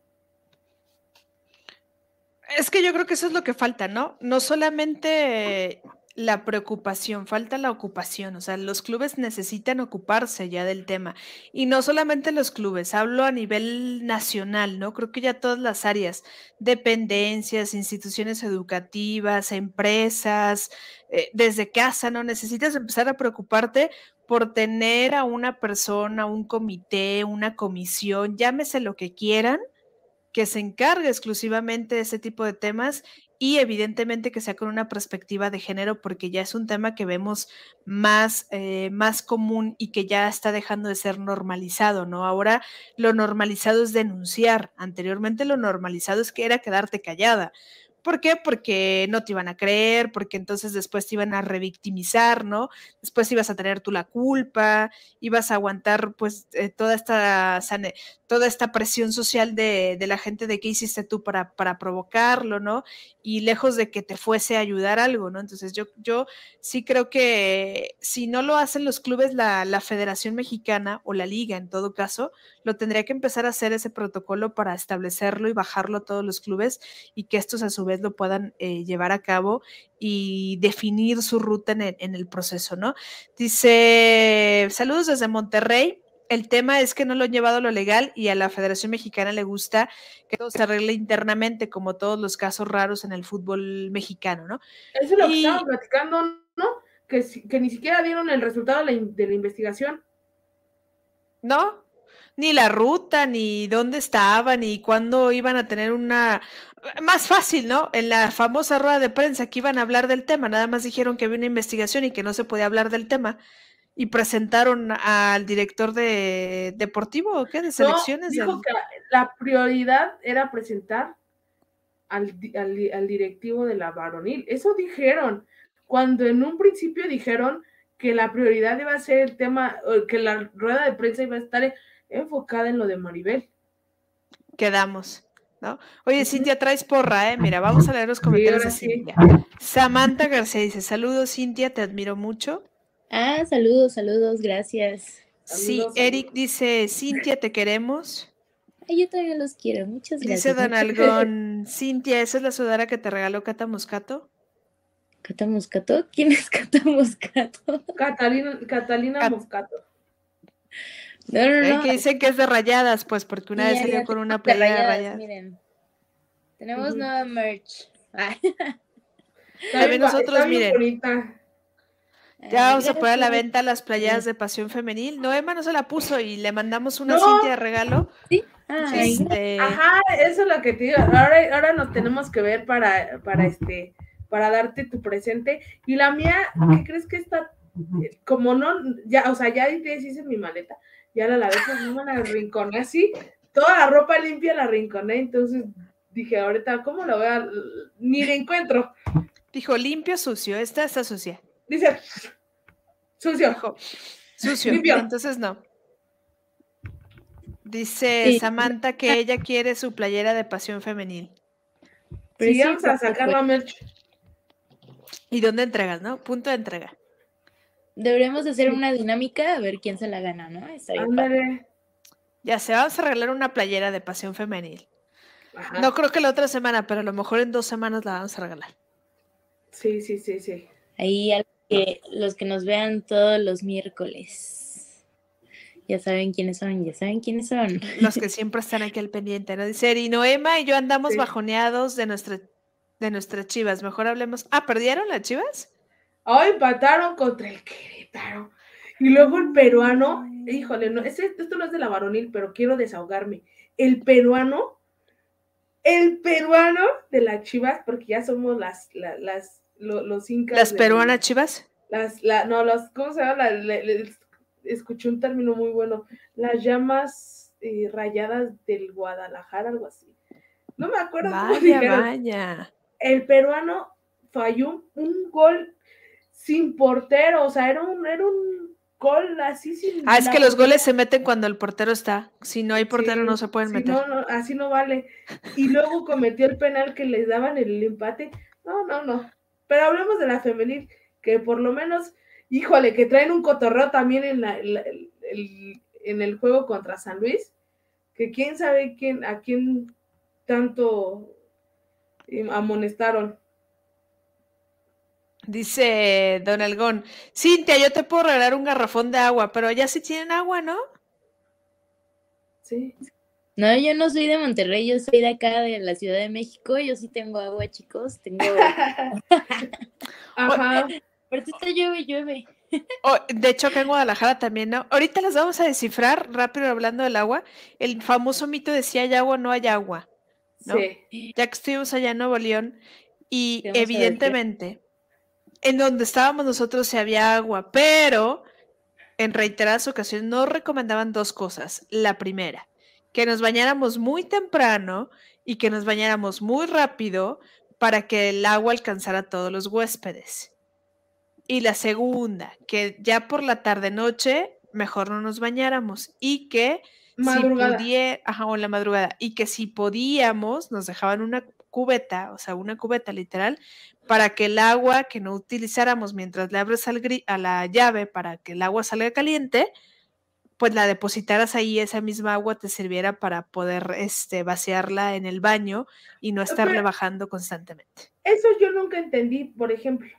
Speaker 1: Es que yo creo que eso es lo que falta, ¿no? No solamente la preocupación, falta la ocupación, o sea, los clubes necesitan ocuparse ya del tema. Y no solamente los clubes, hablo a nivel nacional, ¿no? Creo que ya todas las áreas, dependencias, instituciones educativas, empresas, eh, desde casa, ¿no? Necesitas empezar a preocuparte por tener a una persona, un comité, una comisión, llámese lo que quieran, que se encargue exclusivamente de ese tipo de temas y evidentemente que sea con una perspectiva de género porque ya es un tema que vemos más, eh, más común y que ya está dejando de ser normalizado, ¿no? Ahora lo normalizado es denunciar, anteriormente lo normalizado es que era quedarte callada. ¿Por qué? Porque no te iban a creer, porque entonces después te iban a revictimizar, ¿no? Después ibas a tener tú la culpa, ibas a aguantar pues eh, toda esta toda esta presión social de, de, la gente de qué hiciste tú para, para provocarlo, ¿no? Y lejos de que te fuese a ayudar algo, ¿no? Entonces yo, yo sí creo que si no lo hacen los clubes, la, la Federación Mexicana o la Liga en todo caso, lo tendría que empezar a hacer ese protocolo para establecerlo y bajarlo a todos los clubes y que estos a su vez lo puedan eh, llevar a cabo y definir su ruta en el, en el proceso, ¿no? Dice, saludos desde Monterrey. El tema es que no lo han llevado a lo legal y a la Federación Mexicana le gusta que todo se arregle internamente, como todos los casos raros en el fútbol mexicano, ¿no?
Speaker 2: Eso es lo que estamos platicando, ¿no? Que, que, ni siquiera dieron el resultado de la, de la investigación.
Speaker 1: ¿No? Ni la ruta, ni dónde estaban, ni cuándo iban a tener una... Más fácil, ¿no? En la famosa rueda de prensa que iban a hablar del tema, nada más dijeron que había una investigación y que no se podía hablar del tema y presentaron al director de deportivo o qué de selecciones.
Speaker 2: dijo que la prioridad era presentar al, al, directivo de la varonil. Eso dijeron, cuando en un principio dijeron que la prioridad iba a ser el tema, que la rueda de prensa iba a estar enfocada en lo de Maribel.
Speaker 1: Quedamos. ¿No? Oye, Cintia, traes porra, ¿eh? Mira, vamos a leer los comentarios de Cintia. Samantha García dice, saludos, Cintia, te admiro mucho.
Speaker 3: Ah, saludos, saludos, gracias.
Speaker 1: Sí, Eric dice, Cintia, te queremos.
Speaker 3: Ay, yo también los quiero, muchas gracias.
Speaker 1: Dice Don Algón, Cintia, ¿esa es la sudara que te regaló Cata Moscato?
Speaker 3: ¿Cata Moscato? ¿Quién es Cata Moscato?
Speaker 2: Catalina, Catalina Moscato.
Speaker 1: No, no, no. Que dicen que es de rayadas, pues, porque una vez salió con una pelea de rayadas.
Speaker 3: Miren, tenemos nueva merch.
Speaker 1: También nosotros, miren. Ya vamos a poner a la venta las playas de pasión femenil. Noema no se la puso y le mandamos una cinta de regalo.
Speaker 3: Sí.
Speaker 2: Este, Ajá, eso es lo que te digo. Ahora, ahora nos tenemos que ver para, para este, para darte tu presente. Y la mía, ¿qué crees que está? Como no, ya, o sea, ya hice mi maleta, ya la lavé, pues no me la rinconé así, toda la ropa limpia la rinconé, entonces dije, ahorita, ¿cómo la voy a...? Ni la encuentro.
Speaker 1: Dijo, limpio, sucio, esta está sucia.
Speaker 2: Dice, sucio.
Speaker 1: sucio, entonces no. Dice Samantha que ella quiere su playera de pasión femenil.
Speaker 2: Sí, vamos a sacar la merch.
Speaker 1: ¿Y dónde entregas, no? Punto de entrega.
Speaker 3: Deberíamos hacer una dinámica a ver quién se la gana, ¿no?
Speaker 1: Ya se vamos a regalar una playera de pasión femenil. No creo que la otra semana, pero a lo mejor en dos semanas la vamos a regalar.
Speaker 2: Sí, sí, sí, sí.
Speaker 3: Ahí que, los que nos vean todos los miércoles. Ya saben quiénes son, ya saben quiénes son.
Speaker 1: Los que siempre están aquí al pendiente, ¿no? Dice y Noema y yo andamos bajoneados de, nuestra, de nuestras chivas. Mejor hablemos. Ah, ¿perdieron las chivas?
Speaker 2: Hoy empataron contra el Querétaro. Y luego el peruano, híjole, no, esto no es de la varonil, pero quiero desahogarme. El peruano, el peruano de las chivas, porque ya somos las, las, los incas.
Speaker 1: ¿Las peruanas chivas?
Speaker 2: Las, la, no, los, ¿cómo se llama? escuché un término muy bueno. Las llamas eh, rayadas del Guadalajara, algo así. No me acuerdo.
Speaker 1: Vaya, vaya.
Speaker 2: El peruano falló un gol sin portero, o sea, era un, era un gol así sin.
Speaker 1: Ah, es que los goles se meten cuando el portero está. Si no hay portero, no se pueden meter.
Speaker 2: No, no, así no vale. Y luego cometió el penal que les daban el empate. No, no, no. Pero hablemos de la femenil, que por lo menos, híjole, que traen un cotorreo también en, la, en el juego contra San Luis, que quién sabe quién, a quién tanto eh, amonestaron.
Speaker 1: Dice Don Algón, Cintia, yo te puedo regalar un garrafón de agua, pero ya sí tienen agua, ¿no?
Speaker 2: Sí.
Speaker 3: No, yo no soy de Monterrey, yo soy de acá, de la Ciudad de México. Yo sí tengo agua, chicos. Tengo.
Speaker 2: Ajá.
Speaker 3: Pero está llueve, llueve.
Speaker 1: de hecho, acá en Guadalajara también, ¿no? Ahorita las vamos a descifrar rápido hablando del agua. El famoso mito de si hay agua o no hay agua. ¿no? Sí. Ya que estuvimos allá en Nuevo León y evidentemente en donde estábamos nosotros se había agua, pero en reiteradas ocasiones nos recomendaban dos cosas. La primera, que nos bañáramos muy temprano y que nos bañáramos muy rápido para que el agua alcanzara a todos los huéspedes. Y la segunda, que ya por la tarde noche mejor no nos bañáramos y que
Speaker 2: madrugada.
Speaker 1: si ajá, o la madrugada y que si podíamos nos dejaban una cubeta, o sea, una cubeta literal, para que el agua que no utilizáramos mientras le abres a la llave para que el agua salga caliente, pues la depositaras ahí, esa misma agua te sirviera para poder este, vaciarla en el baño y no estarle bajando constantemente.
Speaker 2: Eso yo nunca entendí, por ejemplo,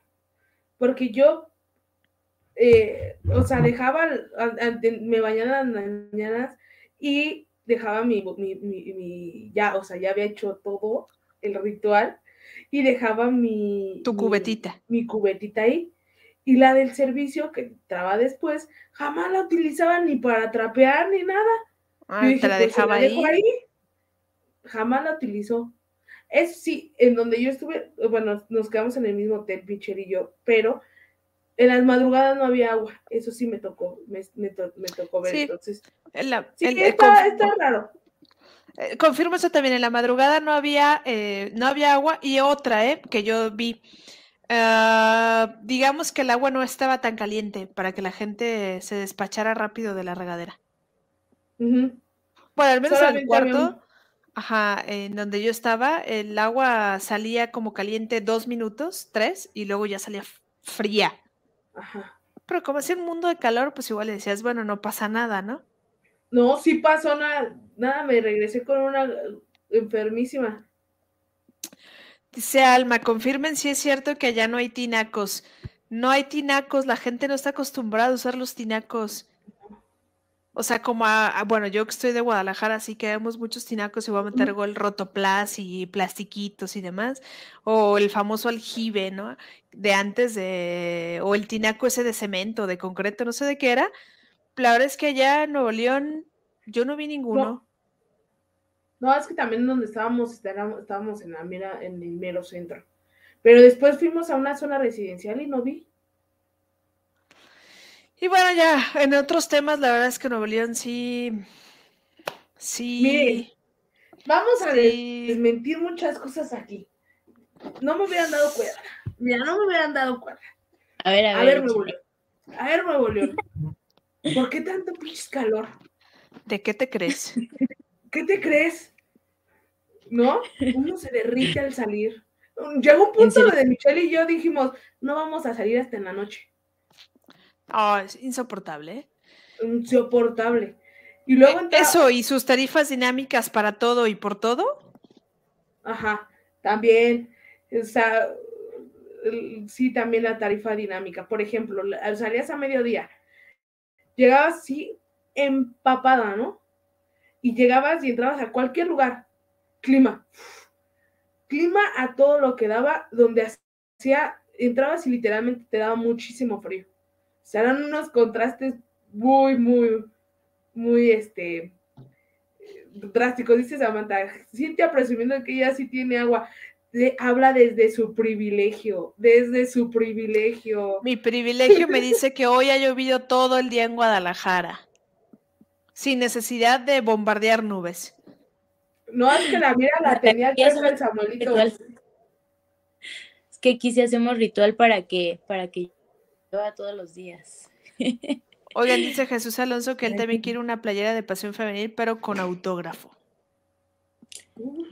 Speaker 2: porque yo, eh, o sea, dejaba, me bañaba en las mañanas y dejaba mi, mi, mi, ya, o sea, ya había hecho todo el ritual y dejaba mi...
Speaker 1: Tu cubetita.
Speaker 2: Mi, cubetita ahí. Y la del servicio que entraba después, jamás la utilizaban ni para trapear ni nada.
Speaker 1: Ah, te la pues, dejaba ahí.
Speaker 2: Jamás la utilizó. Es sí, en donde yo estuve, bueno, nos quedamos en el mismo hotel, Pitcher y yo, pero en las madrugadas no había agua. Eso sí me tocó, me, tocó ver. Entonces, sí, está, está raro.
Speaker 1: Eh, confirmo eso también, en la madrugada no había, eh, no había agua y otra, eh, que yo vi, ah, digamos que el agua no estaba tan caliente para que la gente se despachara rápido de la regadera. Bueno, al menos en el cuarto, ajá, en donde yo estaba, el agua salía como caliente dos minutos, tres, y luego ya salía fría.
Speaker 2: Ajá.
Speaker 1: Pero como hacía un mundo de calor, pues igual le decías, bueno, no pasa nada, ¿no?
Speaker 2: No, sí pasó nada, nada, me regresé con una enfermísima.
Speaker 1: Dice Alma, confirmen si es cierto que allá no hay tinacos. No hay tinacos, la gente no está acostumbrada a usar los tinacos. O sea, como a, bueno, yo que estoy de Guadalajara, así que vemos muchos tinacos y voy a meter el rotoplas y plastiquitos y demás. O el famoso aljibe, ¿no? De antes de, o el tinaco ese de cemento, de concreto, no sé de qué era, la verdad es que allá en Nuevo León yo no vi ninguno.
Speaker 2: No, es que también donde estábamos, estábamos en la mira, en el mero centro. Pero después fuimos a una zona residencial y no vi.
Speaker 1: Y bueno, ya, en otros temas, la verdad es que Nuevo León sí. Sí.
Speaker 2: Mire, vamos a desmentir muchas cosas aquí. No me hubieran dado cuenta. Mira, no me hubieran dado cuenta.
Speaker 3: A ver, a,
Speaker 2: ver. A ver, Nuevo León. A ver, Nuevo León. ¿Por qué tanto pinche calor?
Speaker 1: ¿De qué te crees?
Speaker 2: ¿Qué te crees? ¿No? Uno se derrite al salir. Llegó un punto donde Michelle y yo dijimos, no vamos a salir hasta en la noche.
Speaker 1: Oh, es insoportable. ¿eh?
Speaker 2: Insoportable. Y luego
Speaker 1: Eso, y sus tarifas dinámicas para todo y por todo.
Speaker 2: Ajá, también. O sea, sí, también la tarifa dinámica. Por ejemplo, salías a mediodía, llegabas así empapada, ¿no? Y llegabas y entrabas a cualquier lugar. Clima. Clima a todo lo que daba, donde hacía, entrabas y literalmente te daba muchísimo frío. O sea, eran unos contrastes muy, muy, muy, este, drásticos. Dice Samantha, Cintia presumiendo que ella sí tiene agua. Habla desde su privilegio, desde su privilegio.
Speaker 1: Mi privilegio me dice que hoy ha llovido todo el día en Guadalajara, sin necesidad de bombardear nubes.
Speaker 2: No, es que la mira la tenía el Samuelito. Es
Speaker 3: que aquí sí hacemos ritual para que, para que llueva todos los días.
Speaker 1: Oigan, dice Jesús Alonso que él también quiere una playera de pasión femenil, pero con autógrafo.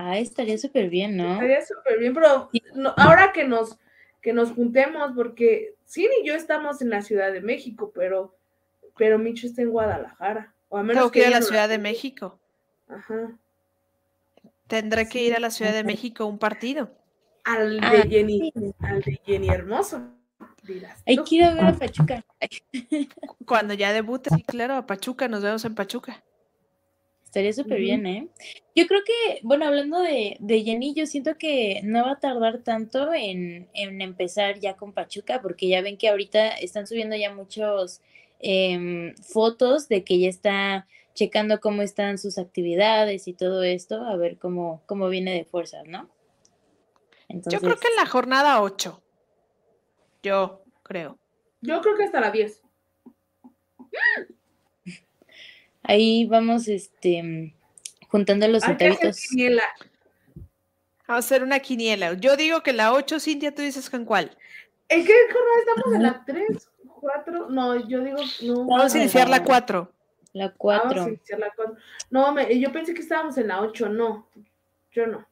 Speaker 3: Ah, estaría súper bien, ¿no?
Speaker 2: Estaría súper bien, pero ahora que nos, que nos juntemos, porque sí y yo estamos en la Ciudad de México, pero, pero Micho está en Guadalajara. O a menos
Speaker 1: Tengo que, ir a la Ciudad de México. Ajá. Tendré que ir a la Ciudad de México un partido.
Speaker 2: Al de ah, Jenny, al de Jenny Hermoso.
Speaker 3: Hay que ir a ver a Pachuca.
Speaker 1: Cuando ya debute, sí, claro, a Pachuca, nos vemos en Pachuca.
Speaker 3: Estaría súper bien, ¿eh? Yo creo que, bueno, hablando de, de, Jenny, yo siento que no va a tardar tanto en, empezar ya con Pachuca, porque ya ven que ahorita están subiendo ya muchos em, fotos de que ya está checando cómo están sus actividades y todo esto, a ver cómo, cómo viene de fuerzas, ¿no?
Speaker 1: Yo creo que en la jornada 8. Yo creo.
Speaker 2: Yo creo que hasta la 10.
Speaker 3: Ahí vamos, este, juntando los centavitos.
Speaker 1: Vamos a hacer una quiniela. Yo digo que la 8, Cintia, tú dices con cuál.
Speaker 2: ¿En qué jornada estamos? ¿En la 3? ¿4? No, yo digo, no.
Speaker 1: Vamos a iniciar la 4.
Speaker 3: La 4.
Speaker 2: Vamos a iniciar la 4. No, me, yo pensé que estábamos en la 8, no. Yo no.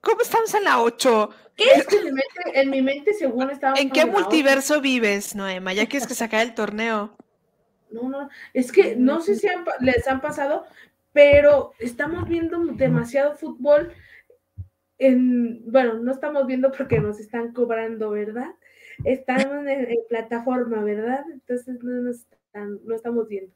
Speaker 1: ¿Cómo estamos en la 8?
Speaker 2: ¿Qué? Es que en mi mente, en mi mente según estábamos
Speaker 1: ¿En qué multiverso vives, Noema? Ya quieres que se acabe el torneo.
Speaker 2: No, no, es que no sé si les han pasado, pero estamos viendo demasiado fútbol. En, bueno, no estamos viendo porque nos están cobrando, ¿verdad? Estamos en, plataforma, ¿verdad? Entonces no, no estamos viendo.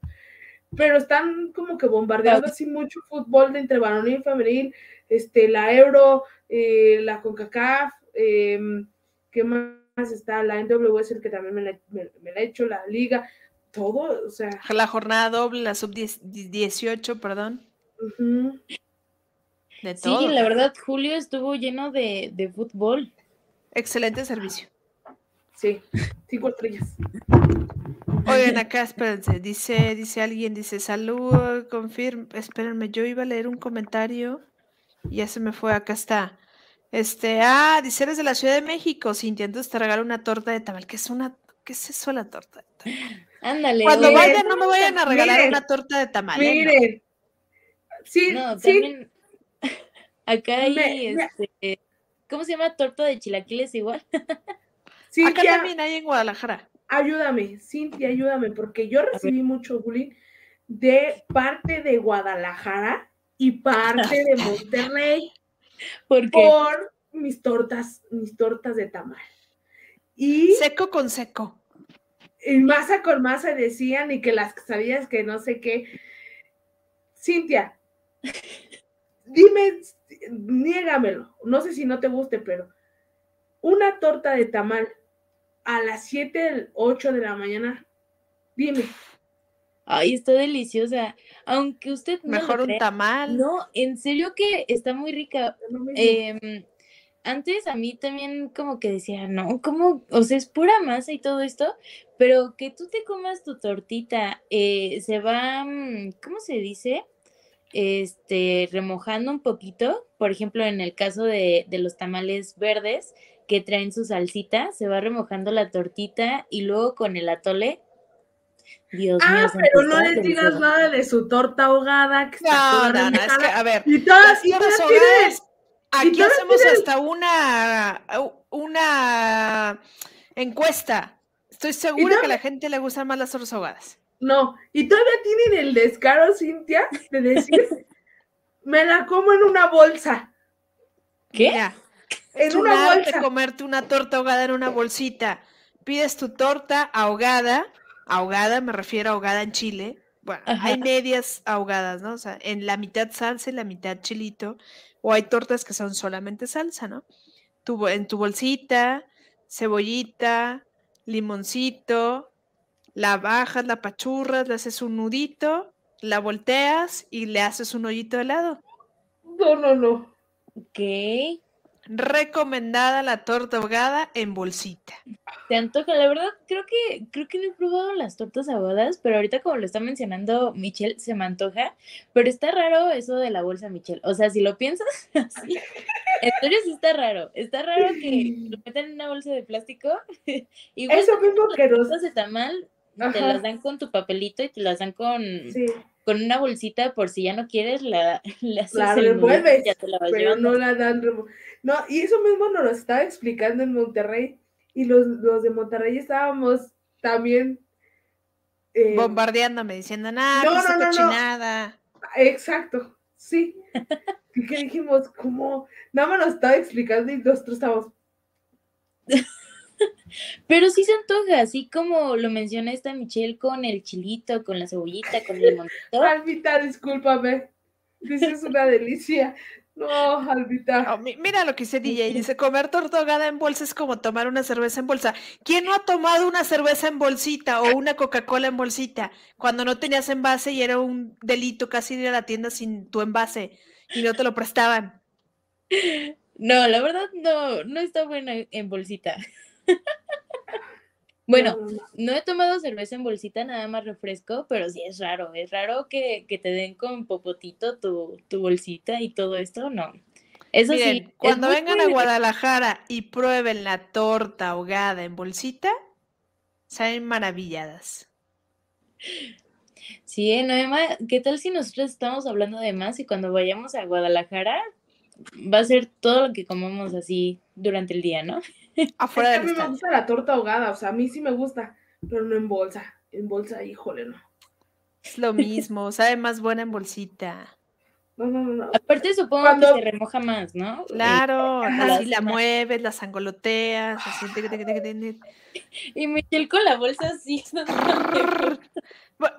Speaker 2: Pero están como que bombardeando así mucho fútbol de entre varonil y femenil, este, la Euro, eh, la CONCACAF, em, ¿qué más está? La NWS, que también me la, me, ha hecho, la Liga, todo, o sea.
Speaker 1: La jornada doble, la sub-18, perdón.
Speaker 3: De todo. Sí, la verdad, Julio estuvo lleno de, de fútbol.
Speaker 1: Excelente servicio.
Speaker 2: Sí, cinco estrellas.
Speaker 1: Oigan, acá, espérense, dice, dice alguien, dice, salud, confirm, espérenme, yo iba a leer un comentario y ya se me fue, acá está. Este, ah, dice, eres de la Ciudad de México, Cintia, entonces te regalo una torta de tamal, ¿qué es una, qué es eso la torta de tamal?
Speaker 3: Ándale.
Speaker 1: Cuando vayan, no me vayan a regalar una torta de tamal. ¿eh? Miren,
Speaker 2: sí, sí.
Speaker 3: Acá hay, este, ¿cómo se llama? Torta de chilaquiles igual.
Speaker 1: Sí, acá también hay en Guadalajara
Speaker 2: ayúdame, Cintia, ayúdame, porque yo recibí mucho bullying de parte de Guadalajara y parte de Monterrey
Speaker 3: ¿Por,
Speaker 2: por mis tortas, mis tortas de tamal. Y
Speaker 1: seco con seco.
Speaker 2: Y masa con masa decían y que las sabías que no sé qué. Cintia, dime, niégamelo. No sé si no te guste, pero una torta de tamal a las 7, 8 de la mañana. Dime.
Speaker 3: Ay, está deliciosa. Aunque usted
Speaker 1: no Mejor un tamal.
Speaker 3: No, en serio que está muy rica. Em, antes a mí también como que decía, no, como, o sea, es pura masa y todo esto, pero que tú te comas tu tortita, eh, se va, mm, ¿cómo se dice? Este, remojando un poquito, por ejemplo, en el caso de, de los tamales verdes, que traen su salsita, se va remojando la tortita y luego con el atole.
Speaker 2: Dios ah, mío. pero no les digas nada de su torta ahogada.
Speaker 1: Que no, no, no, es que, a ver, y todas, y todas aquí hacemos hasta una, una encuesta. Estoy segura que a la gente le gustan más las tortas ahogadas.
Speaker 2: No, y todavía tienen el descaro, Cintia, de decir, me la como en una bolsa.
Speaker 3: ¿Qué?
Speaker 1: en una bolsa. comerte una torta ahogada en una bolsita. Pides tu torta ahogada, ahogada, me refiero a ahogada en chile. Bueno, hay medias ahogadas, ¿no? O sea, en la mitad salsa y la mitad chilito. O hay tortas que son solamente salsa, ¿no? Tu, en tu bolsita, cebollita, limoncito, la bajas, la pachurras, le haces un nudito, la volteas y le haces un hoyito de helado.
Speaker 2: No, no, no.
Speaker 3: Ok.
Speaker 1: Recomendada la torta ahogada en bolsita.
Speaker 3: Te antoja, la verdad, creo que, creo que no he probado las tortas ahogadas, pero ahorita como lo está mencionando Michelle, se me antoja, pero está raro eso de la bolsa, Michelle. O sea, si lo piensas así, en serio sí está raro. Está raro que lo metan en una bolsa de plástico.
Speaker 2: Igual eso mismo que
Speaker 3: los de tamal te las dan con tu papelito y te las dan con, con una bolsita por si ya no quieres, la,
Speaker 2: la, la revuelves, pero no la dan. No, y eso mismo nos lo estaba explicando en Monterrey y los, los de Monterrey estábamos también
Speaker 1: eh, bombardeándome diciendo nada, no, no, no, cochinada.
Speaker 2: Exacto, sí. y que dijimos, como, nada más nos estaba explicando y nosotros estábamos.
Speaker 3: Pero sí se antoja, así como lo menciona esta Michelle con el chilito, con la cebollita, con el limoncito.
Speaker 2: Alvita, discúlpame. Dice es una delicia. No, Albita.
Speaker 1: mira lo que dice DJ. Dice, comer tortogada en bolsa es como tomar una cerveza en bolsa. ¿Quién no ha tomado una cerveza en bolsita o una Coca-Cola en bolsita cuando no tenías envase y era un delito casi ir a la tienda sin tu envase y no te lo prestaban?
Speaker 3: No, la verdad no, no está buena en bolsita. Bueno, no, he tomado cerveza en bolsita, nada más refresco, pero sí es raro, es raro que, te den con popotito tu, bolsita y todo esto, no. Eso sí.
Speaker 1: Cuando vengan a Guadalajara y prueben la torta ahogada en bolsita, salen maravilladas.
Speaker 3: Sí, ¿eh? no, ¿qué tal si nosotros estamos hablando de más y cuando vayamos a Guadalajara va a ser todo lo que comemos así durante el día, ¿no?
Speaker 2: Afuera de A mí me gusta la torta ahogada, o sea, a mí sí me gusta, pero no en bolsa. En bolsa, híjole, no.
Speaker 1: Es lo mismo, sabe más buena en bolsita.
Speaker 2: No, no, no.
Speaker 3: Aparte supongo que se remoja más, ¿no?
Speaker 1: Claro, así la mueves, la sangoloteas, así.
Speaker 3: Y Michelle con la bolsa así.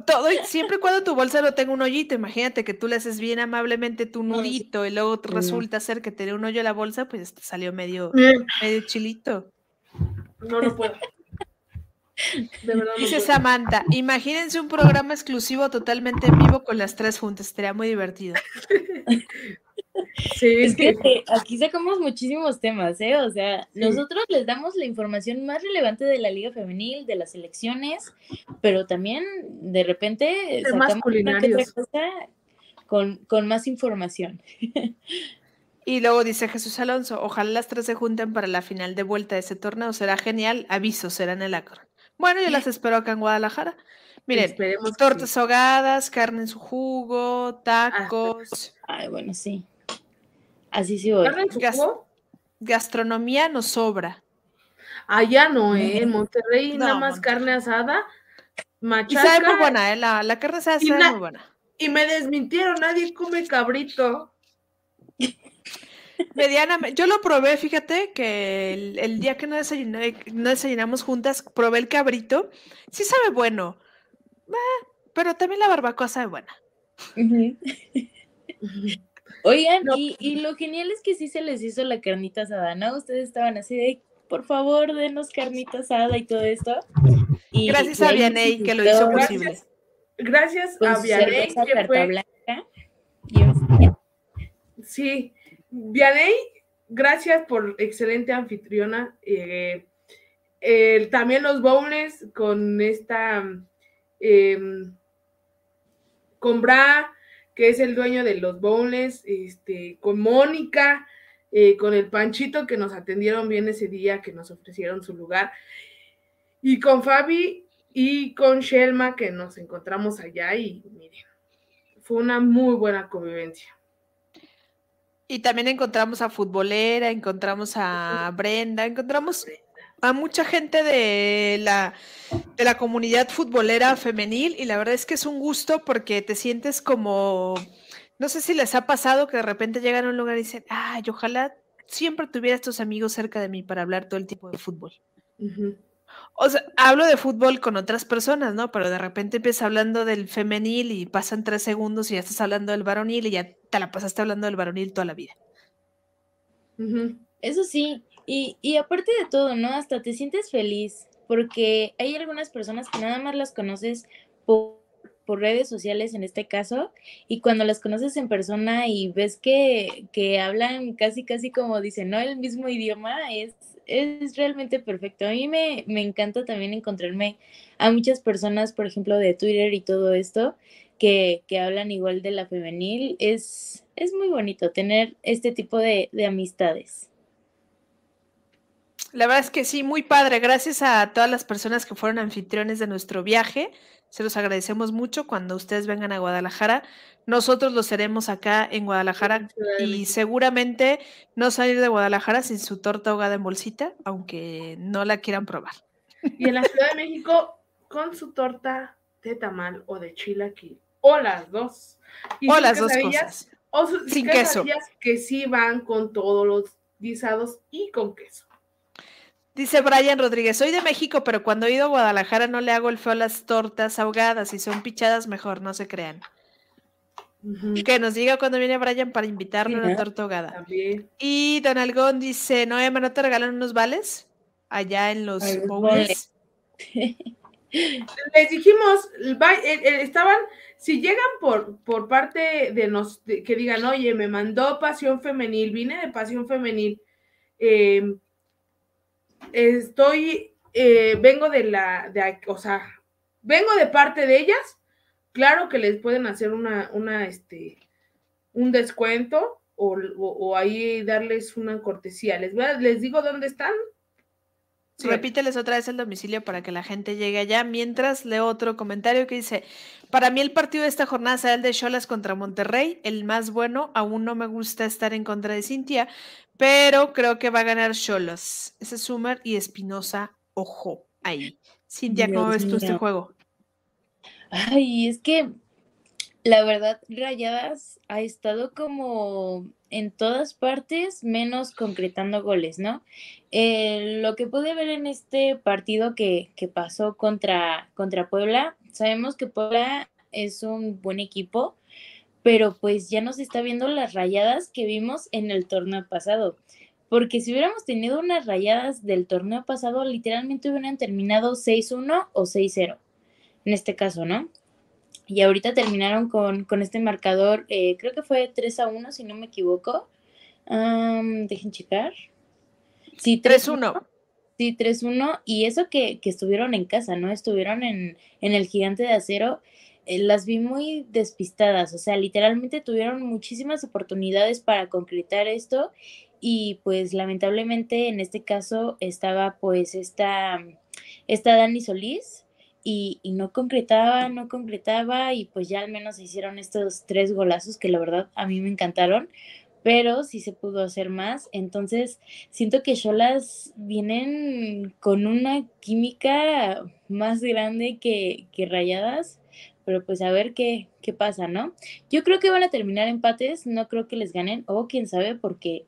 Speaker 1: Todo, siempre y cuando tu bolsa no tenga un hoyito, imagínate que tú le haces bien amablemente tu nudito y luego resulta ser que tiene un hoyo en la bolsa, pues te salió medio, medio chilito.
Speaker 2: No, no puedo.
Speaker 1: Dice Samantha, imagínense un programa exclusivo totalmente en vivo con las tres juntas, estaría muy divertido.
Speaker 3: Sí, es que aquí sacamos muchísimos temas, ¿eh? O sea, nosotros les damos la información más relevante de la Liga Femenil, de las elecciones, pero también de repente
Speaker 2: sacamos una cosa
Speaker 3: con, con más información.
Speaker 1: Y luego dice Jesús Alonso, ojalá las tres se junten para la final de vuelta de ese torneo, será genial, aviso, será en el Acron. Bueno, yo las espero acá en Guadalajara. Miren, tortas ahogadas, carne en su jugo, ah, tacos.
Speaker 3: Ay, bueno, sí. Así sí voy.
Speaker 1: gastronomía nos sobra.
Speaker 2: Allá no, ¿eh? En Monterrey nada más carne asada,
Speaker 1: machaca. Y sabe muy buena, ¿eh? La, carne asada sabe muy buena.
Speaker 2: Y me desmintieron, nadie come cabrito.
Speaker 1: Medianamente, yo lo probé, fíjate que el, día que no, no desayunamos juntas, probé el cabrito. Sí sabe bueno, eh, pero también la barbacoa sabe buena.
Speaker 3: Oigan, y, lo genial es que sí se les hizo la carnita asada, ¿no? Ustedes estaban así de, por favor, denos carnita asada y todo esto.
Speaker 1: Y, gracias a Vianey que lo hizo posible.
Speaker 2: Gracias, a Vianey que fue... Sí, Vianey, gracias por excelente anfitriona. Eh, también los bowls con esta, em, con Bra, que es el dueño de los bowls, este, con Mónica, eh, con el Panchito, que nos atendieron bien ese día, que nos ofrecieron su lugar, y con Fabi y con Shelma, que nos encontramos allá y miren, fue una muy buena convivencia.
Speaker 1: Y también encontramos a Futbolera, encontramos a Brenda, encontramos a mucha gente de la, de la comunidad futbolera femenil y la verdad es que es un gusto porque te sientes como, no sé si les ha pasado que de repente llegan a un lugar y dicen, ay, ojalá siempre tuviera estos amigos cerca de mí para hablar todo el tipo de fútbol. O sea, hablo de fútbol con otras personas, ¿no? Pero de repente empiezas hablando del femenil y pasan tres segundos y ya estás hablando del varonil y ya te la pasaste hablando del varonil toda la vida.
Speaker 3: Eso sí, y, y aparte de todo, ¿no? Hasta te sientes feliz, porque hay algunas personas que nada más las conoces por, por redes sociales en este caso, y cuando las conoces en persona y ves que, que hablan casi, casi como dicen, ¿no? El mismo idioma, es, es realmente perfecto. A mí me, me encanta también encontrarme a muchas personas, por ejemplo, de Twitter y todo esto, que, que hablan igual de la femenil. Es, es muy bonito tener este tipo de, de amistades.
Speaker 1: La verdad es que sí, muy padre. Gracias a todas las personas que fueron anfitriones de nuestro viaje. Se los agradecemos mucho cuando ustedes vengan a Guadalajara. Nosotros lo seremos acá en Guadalajara y seguramente no salir de Guadalajara sin su torta ahogada en bolsita, aunque no la quieran probar.
Speaker 2: Y en la Ciudad de México con su torta de tamal o de chilaquil, o las dos.
Speaker 1: Y o las dos cosas.
Speaker 2: O sus sin queso. que sí van con todos los guisados y con queso.
Speaker 1: Dice Brian Rodríguez, soy de México, pero cuando he ido a Guadalajara no le hago el feo a las tortas ahogadas. Si son pichadas, mejor, no se crean. Que nos diga cuando viene Brian para invitarle a una torta ahogada. Y Don Algón dice, no, ¿no te regalan unos vales? Allá en los bowls.
Speaker 2: Les dijimos, estaban, si llegan por, por parte de nos, que digan, oye, me mandó Pasión Femenil, vine de Pasión Femenil, eh, estoy, eh, vengo de la, de, o sea, vengo de parte de ellas, claro que les pueden hacer una, una, este, un descuento o, ahí darles una cortesía. Les, les digo dónde están.
Speaker 1: Repíteles otra vez el domicilio para que la gente llegue allá. Mientras leo otro comentario que dice: Para mí, el partido de esta jornada será el de Cholas contra Monterrey, el más bueno. Aún no me gusta estar en contra de Cintia, pero creo que va a ganar Cholos. Ese es Sumer y Espinosa, ojo, ahí. Cintia, ¿cómo ves tú este juego?
Speaker 3: Ay, es que la verdad, Rayadas ha estado como en todas partes, menos concretando goles, ¿no? Eh, lo que pude ver en este partido que, que pasó contra, contra Puebla, sabemos que Puebla es un buen equipo, pero pues ya nos está viendo las rayadas que vimos en el torneo pasado. Porque si hubiéramos tenido unas rayadas del torneo pasado, literalmente hubieran terminado 6-1 o 6-0. En este caso, ¿no? Y ahorita terminaron con, este marcador, eh, creo que fue 3 1, si no me equivoco. dejen checar.
Speaker 1: Sí, 3-1.
Speaker 3: Sí, 3-1. Y eso que, estuvieron en casa, ¿no? Estuvieron en, en el gigante de acero las vi muy despistadas, o sea, literalmente tuvieron muchísimas oportunidades para concretar esto y pues lamentablemente en este caso estaba pues esta, esta Dani Solís y, no concretaba, no concretaba y pues ya al menos hicieron estos tres golazos que la verdad a mí me encantaron, pero sí se pudo hacer más. Entonces, siento que Cholas vienen con una química más grande que Rayadas pero pues a ver qué, qué pasa, ¿no? Yo creo que van a terminar empates, no creo que les ganen, o quién sabe, porque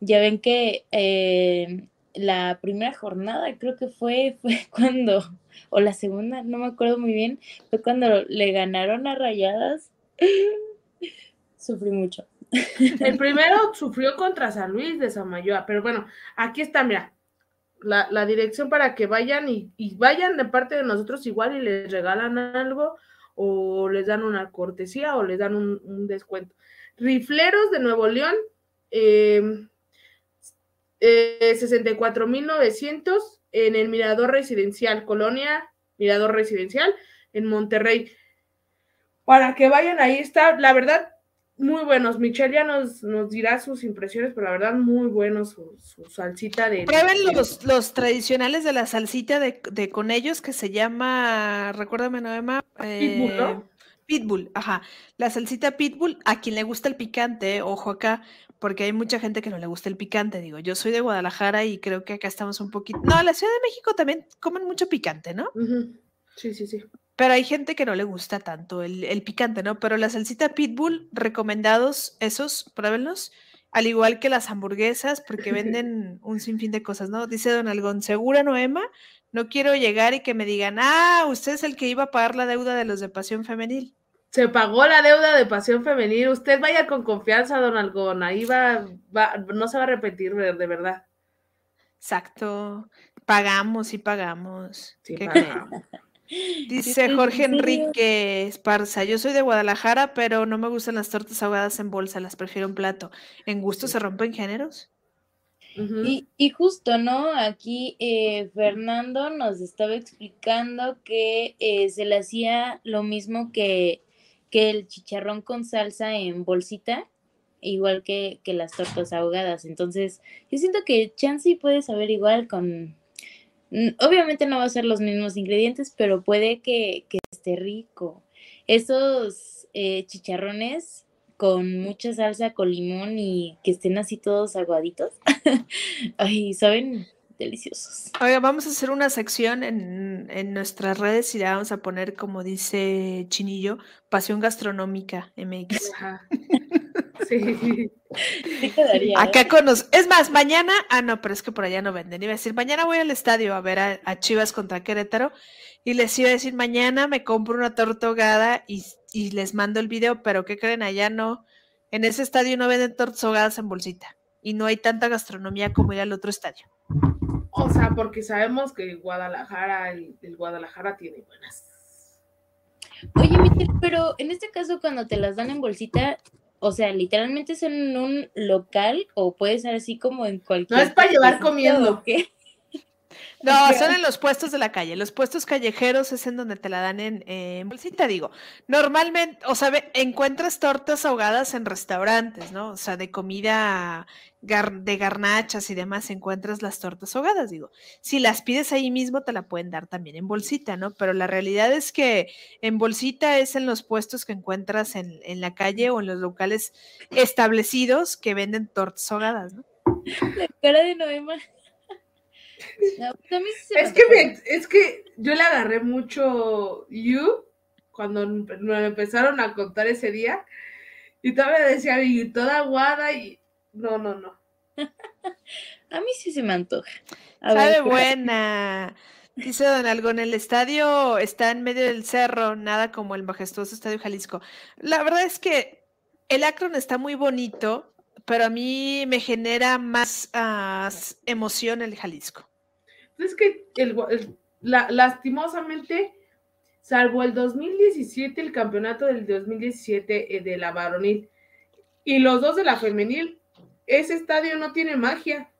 Speaker 3: ya ven que eh, la primera jornada creo que fue, fue cuando, o la segunda, no me acuerdo muy bien, fue cuando le ganaron a Rayadas. Sufrí mucho.
Speaker 2: El primero sufrió contra San Luis de Samayoa, pero bueno, aquí está, mira, la, la dirección para que vayan y, y, vayan de parte de nosotros igual y les regalan algo o les dan una cortesía o les dan un, descuento. Rifleros de Nuevo León, eh, eh, 64.900 en el Mirador Residencial, Colonia Mirador Residencial en Monterrey. Para que vayan, ahí está. La verdad, muy buenos. Michelle ya nos, nos dirá sus impresiones, pero la verdad, muy buenos su, salsita de.
Speaker 1: Prueben los, los tradicionales de la salsita de, con ellos que se llama, recuérdame, Noema. Eh, Pitbull, ajá. La salsita pitbull, a quien le gusta el picante, ojo acá, porque hay mucha gente que no le gusta el picante. Digo, yo soy de Guadalajara y creo que acá estamos un poquito. No, la Ciudad de México también comen mucho picante, ¿no?
Speaker 2: Sí, sí, sí.
Speaker 1: Pero hay gente que no le gusta tanto el, el, picante, ¿no? Pero la salsita pitbull, recomendados esos, pruébenlos. Al igual que las hamburguesas, porque venden un sinfín de cosas, ¿no? Dice Don Algón, ¿segura, Noema? No quiero llegar y que me digan, ah, usted es el que iba a pagar la deuda de los de Pasión Femenil.
Speaker 2: Se pagó la deuda de Pasión Femenil. Usted vaya con confianza, Don Algón. Ahí va, va no se va a arrepentir de, verdad.
Speaker 1: Exacto. Pagamos y pagamos. Sí, pagamos. Dice Jorge Enrique Esparza, yo soy de Guadalajara, pero no me gustan las tortas ahogadas en bolsa, las prefiero en plato. ¿En gusto se rompen géneros?
Speaker 3: y, justo, ¿no? Aquí eh, Fernando nos estaba explicando que eh, se le hacía lo mismo que, que, el chicharrón con salsa en bolsita, igual que, que las tortas ahogadas. Entonces, yo siento que Chansey puede saber igual con, Obviamente no va a ser los mismos ingredientes, pero puede que, esté rico. Esos eh, chicharrones con mucha salsa, con limón y que estén así todos aguaditos. Ay, saben deliciosos.
Speaker 1: Oiga, vamos a hacer una sección en, en, nuestras redes y la vamos a poner, como dice Chinillo, Pasión Gastronómica MX. Ajá. Sí. Acá ¿eh? con Es más, mañana. Ah, no, pero es que por allá no venden. Iba a decir, mañana voy al estadio a ver a, Chivas contra Querétaro. Y les iba a decir, mañana me compro una torta ahogada y, les mando el video. Pero ¿qué creen? Allá no. En ese estadio no venden tortas ahogadas en bolsita. Y no hay tanta gastronomía como ir al otro estadio.
Speaker 2: O sea, porque sabemos que Guadalajara, el, el Guadalajara tiene buenas.
Speaker 3: Oye, Michelle, pero en este caso, cuando te las dan en bolsita, o sea, literalmente es en un local o puede ser así como en cualquier.
Speaker 2: No es para llevar comiendo. ¿qué?
Speaker 1: No, son en los puestos de la calle. Los puestos callejeros es en donde te la dan en, bolsita, digo. Normalmente, o sea, encuentras tortas ahogadas en restaurantes, ¿no? O sea, de comida de garnachas y demás, encuentras las tortas ahogadas, digo. Si las pides ahí mismo, te la pueden dar también en bolsita, ¿no? Pero la realidad es que en bolsita es en los puestos que encuentras en, en la calle o en los locales establecidos que venden tortas ahogadas, ¿no?
Speaker 3: La cara de Noema.
Speaker 2: es, que es que yo le agarré mucho You cuando me empezaron a contar ese día y todavía decía, y toda aguada y no, no, no.
Speaker 3: a mí sí se me antoja.
Speaker 1: Sabe buena. Dice Don Algo, en el estadio está en medio del cerro, nada como el majestuoso Estadio Jalisco. La verdad es que el Akron está muy bonito, pero a mí me genera más ah, emoción el Jalisco.
Speaker 2: Es que lastimosamente, salvo el 2017, el campeonato del 2017 eh, de la varonil y los dos de la femenil, ese estadio no tiene magia.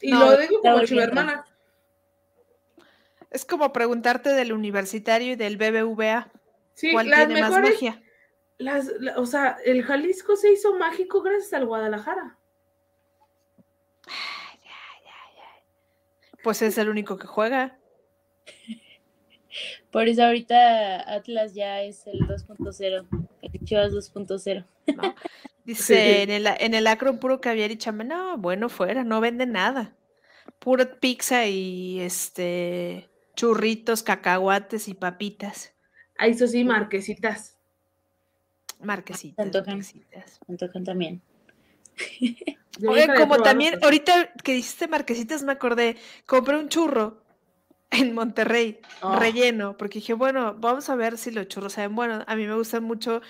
Speaker 2: Y lo digo como hermana.
Speaker 1: Es como preguntarte del universitario y del BBVA.
Speaker 2: Sí, ¿Cuál tiene más magia? Las, o sea, el Jalisco se hizo mágico gracias al Guadalajara.
Speaker 1: Pues es el único que juega.
Speaker 3: Por eso ahorita Atlas ya es el 2.0, el Chivas 2.0.
Speaker 1: Dice, en el, en el Acron puro caviar y chamba, no, bueno, fuera, no venden nada. Pura pizza y este churritos, cacahuates y papitas.
Speaker 2: Ahí eso sí, marquesitas.
Speaker 1: Marquesitas.
Speaker 3: Marquesitas. Antojan también.
Speaker 1: Oye, como también, ahorita que dijiste marquesitas, me acordé, compré un churro en Monterrey, ah. relleno, porque dije, bueno, vamos a ver si los churros saben bueno. A mí me gustan mucho,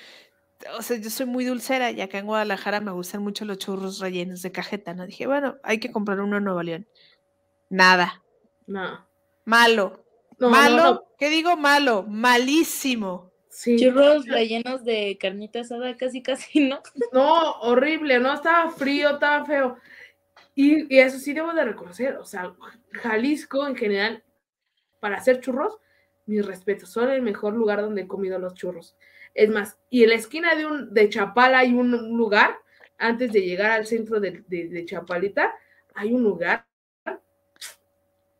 Speaker 1: o sea, yo soy muy dulcera y acá en Guadalajara me gustan mucho los churros rellenos de cajeta, ¿no? Dije, bueno, hay que comprar uno en Nuevo León. Nada.
Speaker 2: No.
Speaker 1: Malo. malo. ¿Qué digo malo? Malísimo.
Speaker 3: Churros rellenos de carnita asada, casi, casi, ¿no?
Speaker 2: No, horrible, no, estaba frío, estaba feo. Y, y, eso sí debo de reconocer, o sea, Jalisco en general, para hacer churros, mis respetos, son el mejor lugar donde he comido los churros. Es más, y en la esquina de, un, de Chapala hay un lugar, antes de llegar al centro de, de, Chapalita, hay un lugar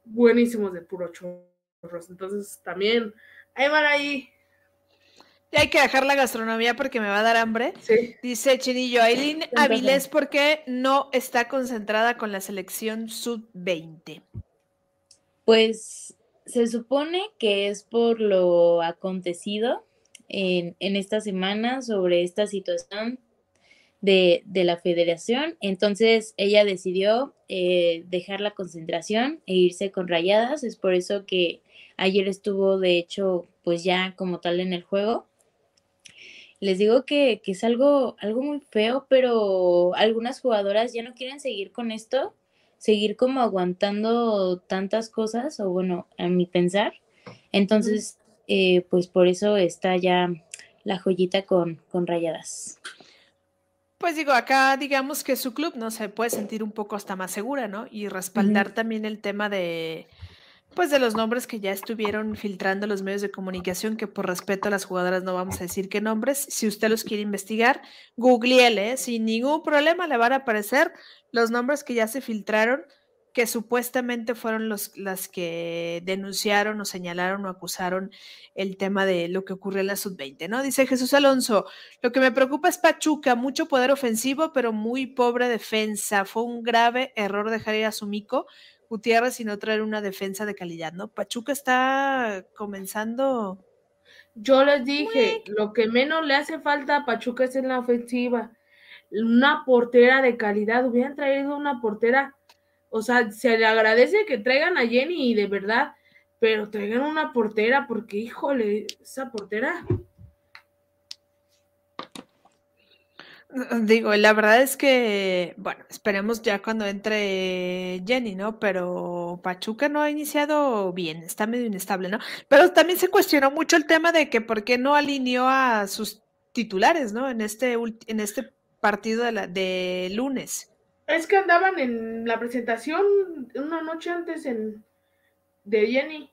Speaker 2: buenísimo de puro churro. Entonces también, ahí van ahí.
Speaker 1: Y hay que dejar la gastronomía porque me va a dar hambre.
Speaker 2: Sí.
Speaker 1: Dice Chinillo, Aileen Avilés, ¿por qué no está concentrada con la selección sub-20?
Speaker 3: Pues se supone que es por lo acontecido en, en esta semana sobre esta situación de, de, la federación. Entonces ella decidió eh, dejar la concentración e irse con rayadas. Es por eso que ayer estuvo, de hecho, pues ya como tal en el juego. Les digo que, que es algo, algo muy feo, pero algunas jugadoras ya no quieren seguir con esto, seguir como aguantando tantas cosas, o bueno, a mi pensar. Entonces, eh, pues por eso está ya la joyita con, con rayadas.
Speaker 1: Pues digo, acá digamos que su club no se puede sentir un poco hasta más segura, ¿no? Y respaldar uh -huh. también el tema de, pues de los nombres que ya estuvieron filtrando los medios de comunicación, que por respeto a las jugadoras no vamos a decir qué nombres. Si usted los quiere investigar, googleele, sin ningún problema le van a aparecer los nombres que ya se filtraron, que supuestamente fueron los, las que denunciaron o señalaron o acusaron el tema de lo que ocurrió en la sub-20, ¿no? Dice Jesús Alonso, lo que me preocupa es Pachuca, mucho poder ofensivo, pero muy pobre defensa. Fue un grave error dejar ir a Sumico Gutiérrez y no traer una defensa de calidad, ¿no? Pachuca está comenzando.
Speaker 2: Yo les dije, lo que menos le hace falta a Pachuca es en la ofensiva. Una portera de calidad, hubieran traído una portera o sea, se le agradece que traigan a Jenny de verdad, pero traigan una portera porque, híjole, esa portera.
Speaker 1: Digo, la verdad es que, bueno, esperemos ya cuando entre Jenny, ¿no? Pero Pachuca no ha iniciado bien, está medio inestable, ¿no? Pero también se cuestionó mucho el tema de que por qué no alineó a sus titulares, ¿no? En este, en este partido de, la, de lunes.
Speaker 2: Es que andaban en la presentación una noche antes en de Jenny.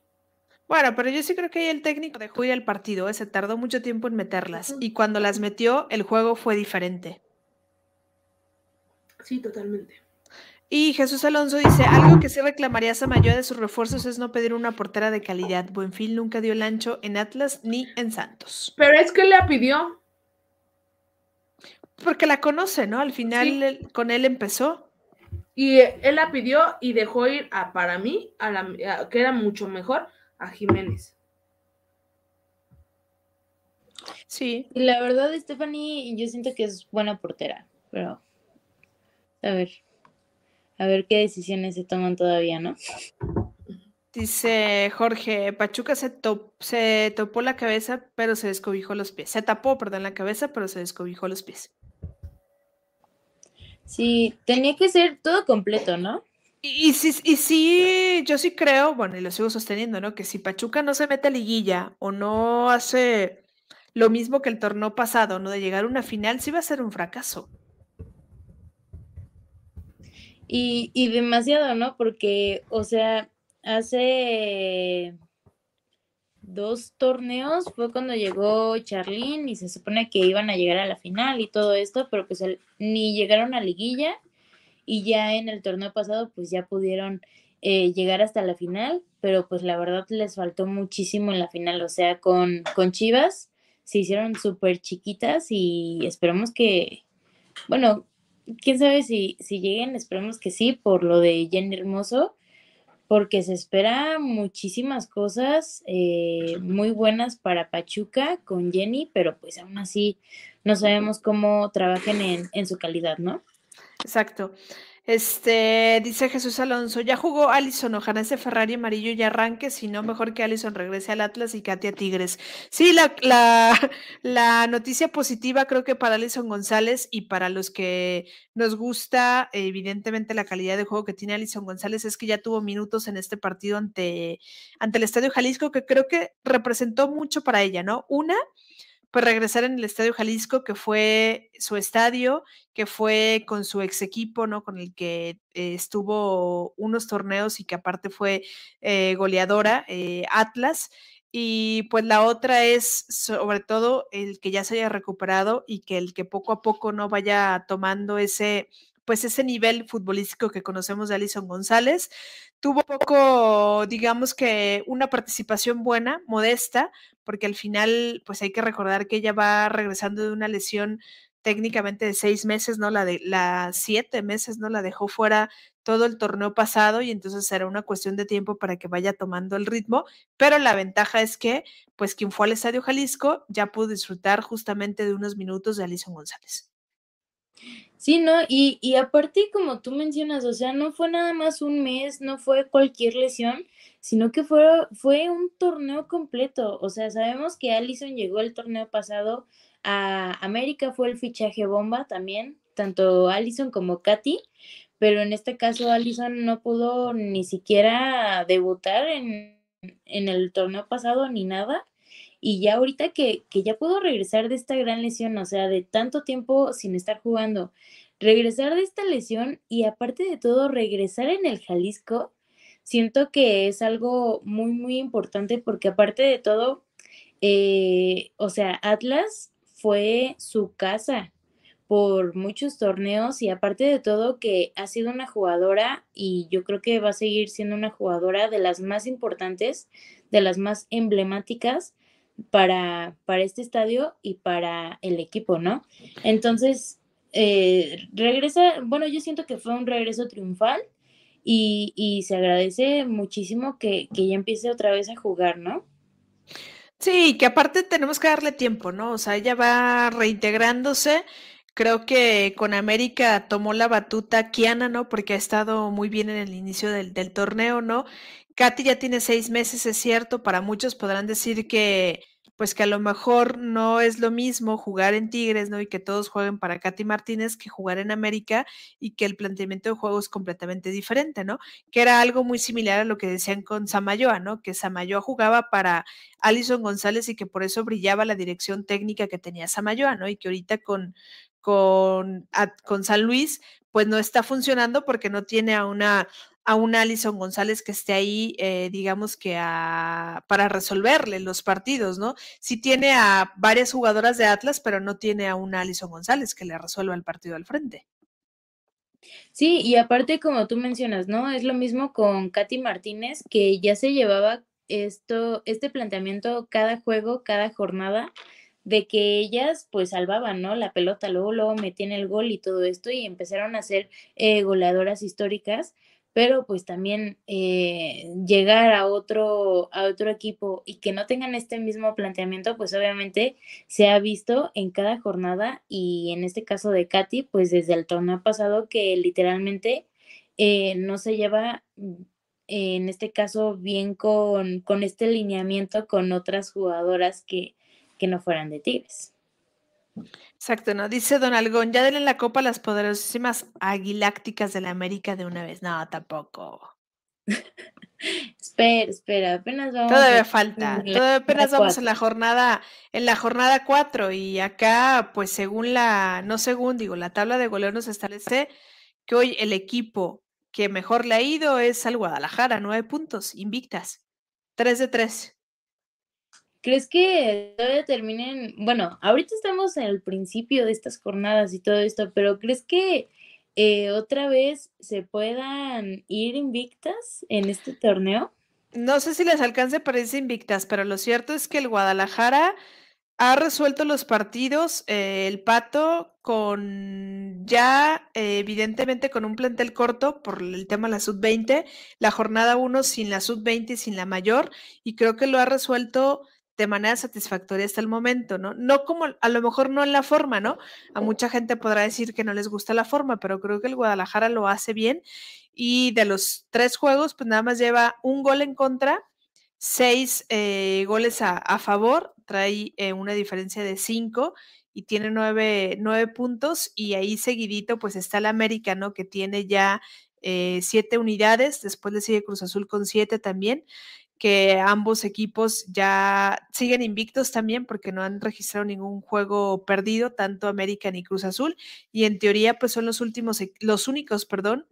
Speaker 1: Bueno, pero yo sí creo que ahí el técnico dejó ir al partido, ¿eh? se tardó mucho tiempo en meterlas. Y cuando las metió, el juego fue diferente.
Speaker 2: Sí, totalmente.
Speaker 1: Y Jesús Alonso dice, algo que sí reclamaría Samayoa de sus refuerzos es no pedir una portera de calidad. Buenfil nunca dio el ancho en Atlas ni en Santos.
Speaker 2: Pero es que le pidió.
Speaker 1: Porque la conoce, ¿no? Al final sí. él, con él empezó.
Speaker 2: Y él la pidió y dejó ir a, para mí, a la, a, que era mucho mejor, a Jiménez.
Speaker 3: Sí. Y la verdad, Stephanie, yo siento que es buena portera, pero a ver, a ver qué decisiones se toman todavía, ¿no?
Speaker 1: Dice Jorge, Pachuca se, top, se topó la cabeza, pero se descobijó los pies. Se tapó, perdón, la cabeza, pero se descobijó los pies.
Speaker 3: Sí, tenía que ser todo completo, ¿no?
Speaker 1: Y, sí, y sí, yo sí creo, bueno, y lo sigo sosteniendo, ¿no? Que si Pachuca no se mete a liguilla o no hace lo mismo que el torneo pasado, ¿no? De llegar a una final, sí va a ser un fracaso.
Speaker 3: Y, y demasiado, ¿no? Porque, o sea, hace dos torneos fue cuando llegó Charlín y se supone que iban a llegar a la final y todo esto, pero pues ni llegaron a liguilla y ya en el torneo pasado pues ya pudieron eh, llegar hasta la final, pero pues la verdad les faltó muchísimo en la final, o sea, con, con Chivas se hicieron súper chiquitas y esperamos que, bueno, quién sabe si, si lleguen, esperemos que sí, por lo de Jenny Hermoso, porque se espera muchísimas cosas eh, muy buenas para Pachuca con Jenny, pero pues aún así no sabemos cómo trabajen en, en su calidad, ¿no?
Speaker 1: Exacto. Este, dice Jesús Alonso, ya jugó Alison, ojalá ese Ferrari amarillo ya arranque, si no, mejor que Alison regrese al Atlas y Katia Tigres. Sí, la, la, la noticia positiva creo que para Alison González y para los que nos gusta evidentemente la calidad de juego que tiene Alison González es que ya tuvo minutos en este partido ante, ante el Estadio Jalisco que creo que representó mucho para ella, ¿no? Una, pues regresar en el Estadio Jalisco, que fue su estadio, que fue con su ex equipo, ¿no? Con el que eh, estuvo unos torneos y que aparte fue eh, goleadora, eh, Atlas. Y pues la otra es sobre todo el que ya se haya recuperado y que el que poco a poco no vaya tomando ese pues ese nivel futbolístico que conocemos de Alison González. Tuvo poco, digamos que una participación buena, modesta, porque al final, pues hay que recordar que ella va regresando de una lesión técnicamente de seis meses, ¿no? La de las siete meses, ¿no? La dejó fuera todo el torneo pasado y entonces será una cuestión de tiempo para que vaya tomando el ritmo, pero la ventaja es que, pues quien fue al Estadio Jalisco ya pudo disfrutar justamente de unos minutos de Alison González.
Speaker 3: Sí, ¿no? Y, y aparte, como tú mencionas, o sea, no fue nada más un mes, no fue cualquier lesión, sino que fue, fue un torneo completo. O sea, sabemos que Allison llegó el torneo pasado a América, fue el fichaje bomba también, tanto Allison como Katy, pero en este caso Allison no pudo ni siquiera debutar en, en el torneo pasado ni nada. Y ya ahorita que, que ya pudo regresar de esta gran lesión, o sea, de tanto tiempo sin estar jugando, regresar de esta lesión y aparte de todo, regresar en el Jalisco, siento que es algo muy, muy importante porque aparte de todo, eh, o sea, Atlas fue su casa por muchos torneos y aparte de todo que ha sido una jugadora y yo creo que va a seguir siendo una jugadora de las más importantes, de las más emblemáticas para, para este estadio y para el equipo, ¿no? Entonces, eh, regresa, bueno, yo siento que fue un regreso triunfal y, se agradece muchísimo que, que, ya empiece otra vez a jugar, ¿no?
Speaker 1: Sí, que aparte tenemos que darle tiempo, ¿no? O sea, ella va reintegrándose. Creo que con América tomó la batuta Kiana, ¿no? Porque ha estado muy bien en el inicio del, del torneo, ¿no? Katy ya tiene seis meses, es cierto. Para muchos podrán decir que pues que a lo mejor no es lo mismo jugar en Tigres, ¿no? Y que todos jueguen para Katy Martínez que jugar en América y que el planteamiento de juego es completamente diferente, ¿no? Que era algo muy similar a lo que decían con Samayoa, ¿no? Que Samayoa jugaba para Alison González y que por eso brillaba la dirección técnica que tenía Samayoa, ¿no? Y que ahorita con, con, con San Luis, pues no está funcionando porque no tiene a una a un Alison González que esté ahí, eh, digamos que para resolverle los partidos, ¿no? Sí tiene a varias jugadoras de Atlas, pero no tiene a un Alison González que le resuelva el partido al frente.
Speaker 3: Sí, y aparte, como tú mencionas, ¿no? Es lo mismo con Katy Martínez, que ya se llevaba esto, este planteamiento cada juego, cada jornada, de que ellas pues salvaban, ¿no? La pelota, luego, luego metían el gol y todo esto, y empezaron a ser eh, goleadoras históricas pero pues también eh, llegar a otro, a otro equipo y que no tengan este mismo planteamiento, pues obviamente se ha visto en cada jornada y en este caso de Katy, pues desde el torneo pasado que literalmente eh, no se lleva, mm, en este caso, bien con, con este lineamiento con otras jugadoras que, que no fueran de Tigres.
Speaker 1: Exacto, ¿no? Dice Don Algón, ya denle la copa a las poderosísimas aguilácticas de la América de una vez. No, tampoco.
Speaker 3: espera, espera, apenas vamos.
Speaker 1: Todavía falta, todavía apenas vamos en la jornada, en la jornada 4 y acá, pues según la, no según, digo, la tabla de goleos nos establece que hoy el equipo que mejor le ha ido es al Guadalajara, nueve puntos, invictas, tres de tres.
Speaker 3: ¿Crees que todavía terminen? Bueno, ahorita estamos en el principio de estas jornadas y todo esto, pero ¿crees que eh, otra vez se puedan ir invictas en este torneo?
Speaker 1: No sé si les alcance para irse invictas, pero lo cierto es que el Guadalajara ha resuelto los partidos, eh, el Pato, con ya eh, evidentemente con un plantel corto por el tema de la sub-20, la jornada 1 sin la sub-20 y sin la mayor, y creo que lo ha resuelto de manera satisfactoria hasta el momento, ¿no? No como, a lo mejor no en la forma, ¿no? A mucha gente podrá decir que no les gusta la forma, pero creo que el Guadalajara lo hace bien y de los tres juegos, pues nada más lleva un gol en contra, seis eh, goles a, favor, trae eh, una diferencia de cinco y tiene nueve, nueve, puntos y ahí seguidito pues está el América, ¿no? Que tiene ya eh, siete unidades, después le sigue Cruz Azul con siete también que ambos equipos ya siguen invictos también porque no han registrado ningún juego perdido, tanto América ni Cruz Azul, y en teoría pues son los últimos, e, los únicos, perdón,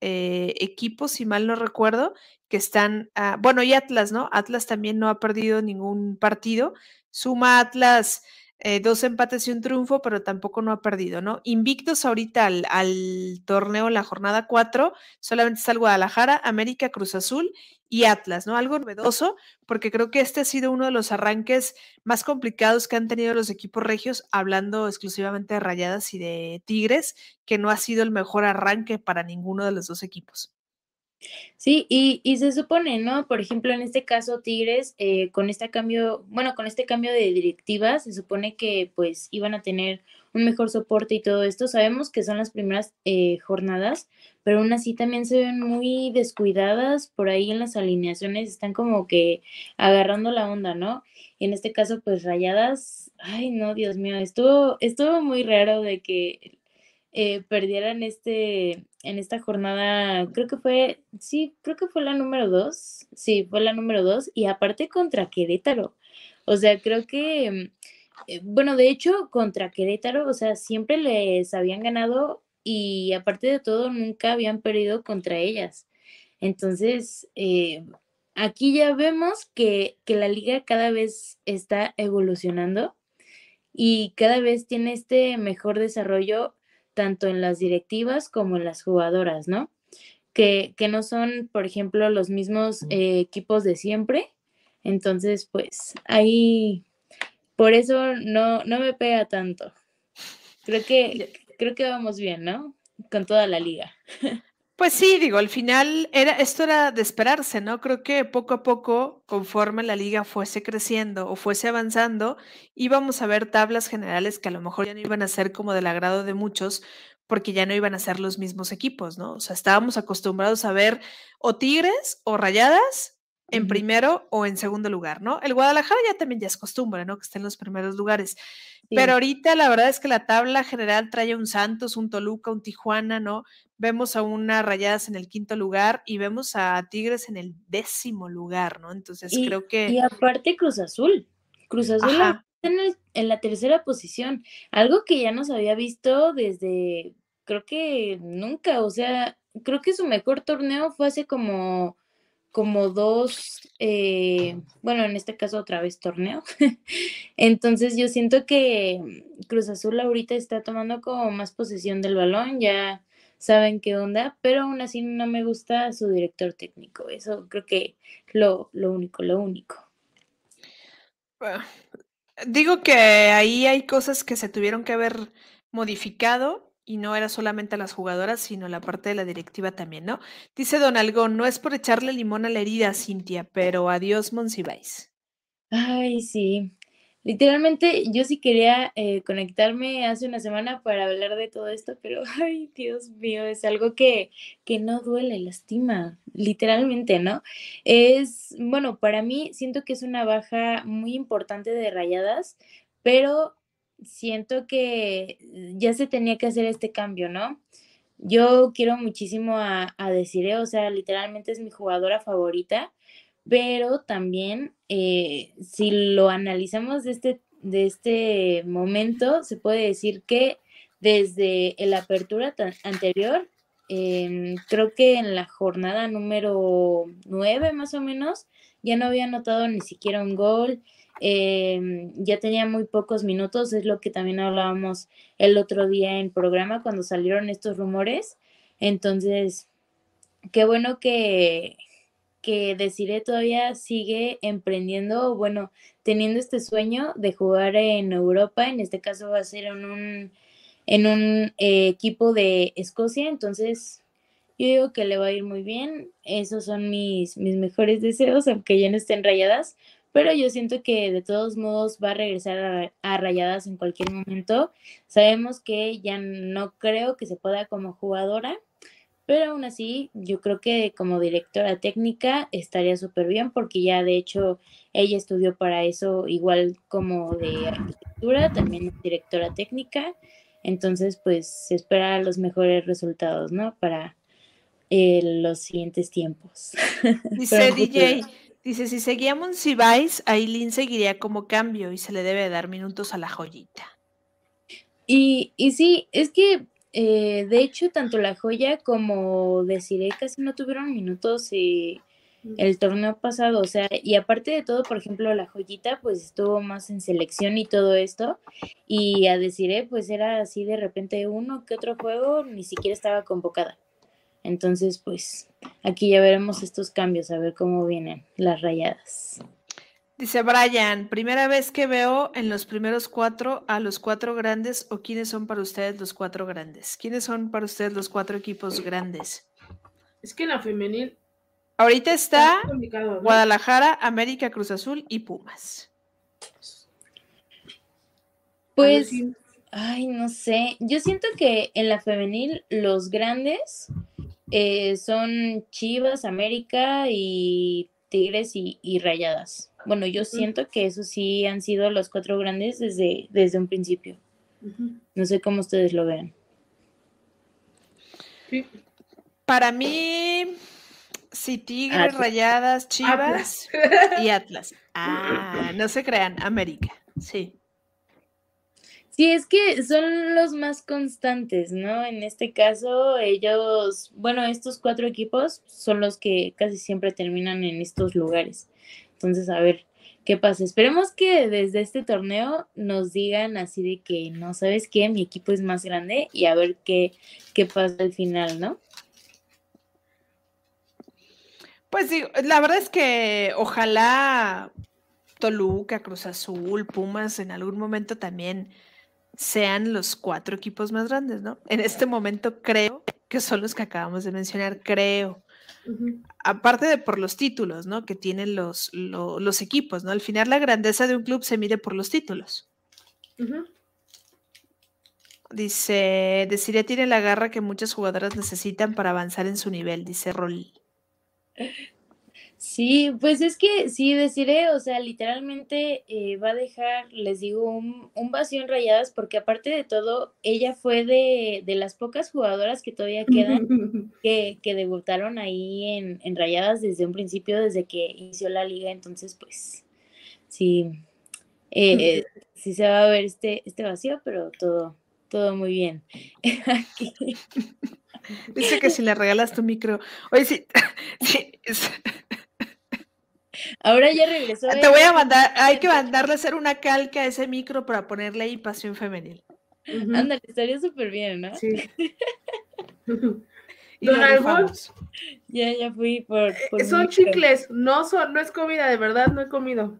Speaker 1: eh, equipos, si mal no recuerdo, que están, bueno, y Atlas, ¿no? Atlas también no ha perdido ningún partido, suma Atlas eh, dos empates y un triunfo, pero tampoco no ha perdido, ¿no? Invictos ahorita al, al torneo, la jornada 4, solamente está el Guadalajara, América, Cruz Azul y Atlas, ¿no? Algo novedoso, porque creo que este ha sido uno de los arranques más complicados que han tenido los equipos regios, hablando exclusivamente de Rayadas y de Tigres, que no ha sido el mejor arranque para ninguno de los dos equipos.
Speaker 3: Sí, y, y, se supone, ¿no? Por ejemplo, en este caso, Tigres, eh, con este cambio, bueno, con este cambio de directiva, se supone que pues iban a tener un mejor soporte y todo esto. Sabemos que son las primeras eh, jornadas, pero aún así también se ven muy descuidadas por ahí en las alineaciones, están como que agarrando la onda, ¿no? En este caso, pues rayadas, ay no, Dios mío, estuvo, estuvo muy raro de que eh, perdieran este, en esta jornada, creo que fue, sí, creo que fue la número dos, sí, fue la número dos, y aparte contra Querétaro. O sea, creo que, eh, bueno, de hecho, contra Querétaro, o sea, siempre les habían ganado y aparte de todo, nunca habían perdido contra ellas. Entonces, eh, aquí ya vemos que, que la liga cada vez está evolucionando y cada vez tiene este mejor desarrollo tanto en las directivas como en las jugadoras, ¿no? Que, que no son, por ejemplo, los mismos eh, equipos de siempre. Entonces, pues ahí, por eso no, no me pega tanto. Creo que, creo que vamos bien, ¿no? Con toda la liga.
Speaker 1: Pues sí, digo, al final era, esto era de esperarse, ¿no? Creo que poco a poco, conforme la liga fuese creciendo o fuese avanzando, íbamos a ver tablas generales que a lo mejor ya no iban a ser como del agrado de muchos, porque ya no iban a ser los mismos equipos, ¿no? O sea, estábamos acostumbrados a ver o Tigres o Rayadas en primero o en segundo lugar, ¿no? El Guadalajara ya también ya es costumbre, ¿no? Que esté en los primeros lugares. Pero ahorita la verdad es que la tabla general trae un Santos, un Toluca, un Tijuana, ¿no? Vemos a una Rayadas en el quinto lugar y vemos a Tigres en el décimo lugar, ¿no? Entonces creo que...
Speaker 3: Y aparte Cruz Azul. Cruz Azul está en, en la tercera posición, algo que ya nos había visto desde, creo que nunca, o sea, creo que su mejor torneo fue hace como como dos, eh, bueno, en este caso otra vez torneo. Entonces yo siento que Cruz Azul ahorita está tomando como más posesión del balón, ya saben qué onda, pero aún así no me gusta su director técnico. Eso creo que lo, lo único, lo único.
Speaker 1: digo que ahí hay cosas que se tuvieron que haber modificado y no era solamente a las jugadoras, sino la parte de la directiva también, ¿no? Dice Don Algón, no es por echarle limón a la herida, Cintia, pero adiós, Monsiváis.
Speaker 3: Ay, sí. Literalmente yo sí quería eh, conectarme hace una semana para hablar de todo esto, pero ay, Dios mío, es algo que, que no duele, lastima, literalmente, ¿no? Es, bueno, para mí siento que es una baja muy importante de rayadas, pero siento que ya se tenía que hacer este cambio, ¿no? Yo quiero muchísimo a, a Desiree, o sea, literalmente es mi jugadora favorita, pero también eh, si lo analizamos de este, de este momento, se puede decir que desde la apertura anterior, em, creo que en la jornada número 9 más o menos, ya no había anotado ni siquiera un gol, Em, ya tenía muy pocos minutos, es lo que también hablábamos el otro día en programa cuando salieron estos rumores. Entonces, qué bueno que, que Desiree todavía sigue emprendiendo, bueno, teniendo este sueño de jugar en Europa, en este caso va a ser en un, en un eh, equipo de Escocia, entonces yo digo que le va a ir muy bien, esos son mis, mis mejores deseos, aunque ya no estén rayadas, pero yo siento que de todos modos va a regresar a, rayadas en cualquier momento. Sabemos que ya no creo que se pueda como jugadora, pero aún así yo creo que como directora técnica estaría súper bien porque ya de hecho ella estudió para eso igual como de arquitectura, también es directora técnica. Entonces, pues se espera los mejores resultados, ¿no? Para eh, los siguientes tiempos.
Speaker 1: Dice DJ, Dice, si seguíamos Cibais, Aileen seguiría como cambio y se le debe dar minutos a la joyita.
Speaker 3: Y, y sí, es que eh, de hecho tanto la joya como Desiree casi no tuvieron minutos y el torneo pasado, o sea, y aparte de todo, por ejemplo, la joyita pues estuvo más en selección y todo esto, y a decir, pues era así de repente uno que otro juego, ni siquiera estaba convocada. Entonces, pues aquí ya veremos estos cambios, a ver cómo vienen las rayadas.
Speaker 1: Dice Brian, primera vez que veo en los primeros cuatro a los cuatro grandes o quiénes son para ustedes los cuatro grandes. ¿Quiénes son para ustedes los cuatro equipos grandes?
Speaker 2: Es que en la femenil
Speaker 1: Ahorita está Guadalajara, América, Cruz Azul y Pumas.
Speaker 3: Pues, ay, no sé. Yo siento que en la femenil los grandes eh, son Chivas, América y Tigres y, Rayadas. Bueno, yo siento que esos sí han sido los cuatro grandes desde, desde un principio. No sé cómo ustedes lo vean.
Speaker 1: Para mí, Sí, Tigres, Rayadas, Chivas y Atlas. Ah, no se crean, América, sí.
Speaker 3: Sí, es que son los más constantes, ¿no? En este caso, ellos, bueno, estos cuatro equipos son los que casi siempre terminan en estos lugares. Entonces, a ver qué pasa. Esperemos que desde este torneo nos digan así de que no sabes qué, mi equipo es más grande y a ver qué, qué pasa al final, ¿no?
Speaker 1: Pues sí, la verdad es que ojalá Toluca, Cruz Azul, Pumas en algún momento también sean los cuatro equipos más grandes, ¿no? En este momento creo que son los que acabamos de mencionar, creo. Aparte de por los títulos, ¿no? Que tienen los, los, equipos, ¿no? Al final la grandeza de un club se mide por los títulos. Dice, Dice, tiene la garra que muchas jugadoras necesitan para avanzar en su nivel, dice Rol.
Speaker 3: Sí, pues es que sí, deciré, o sea, literalmente eh, va a dejar, les digo, un, vacío en rayadas, porque aparte de todo, ella fue de, las pocas jugadoras que todavía quedan que, que debutaron ahí en, en, rayadas desde un principio, desde que inició la liga, entonces pues sí, eh, sí se va a ver este, este vacío, pero todo, todo muy bien.
Speaker 1: Dice que si le regalas tu micro. Oye, sí.
Speaker 3: Ahora ya regresó.
Speaker 1: Te voy a mandar, hay que mandarle a hacer una calca a ese micro para ponerle ahí pasión femenil.
Speaker 3: Ándale, estaría súper bien, ¿no? Sí.
Speaker 2: Don Alfonso.
Speaker 3: Ya, ya fui por.
Speaker 2: Eh, son chicles, no son, no es comida, de verdad, no he comido.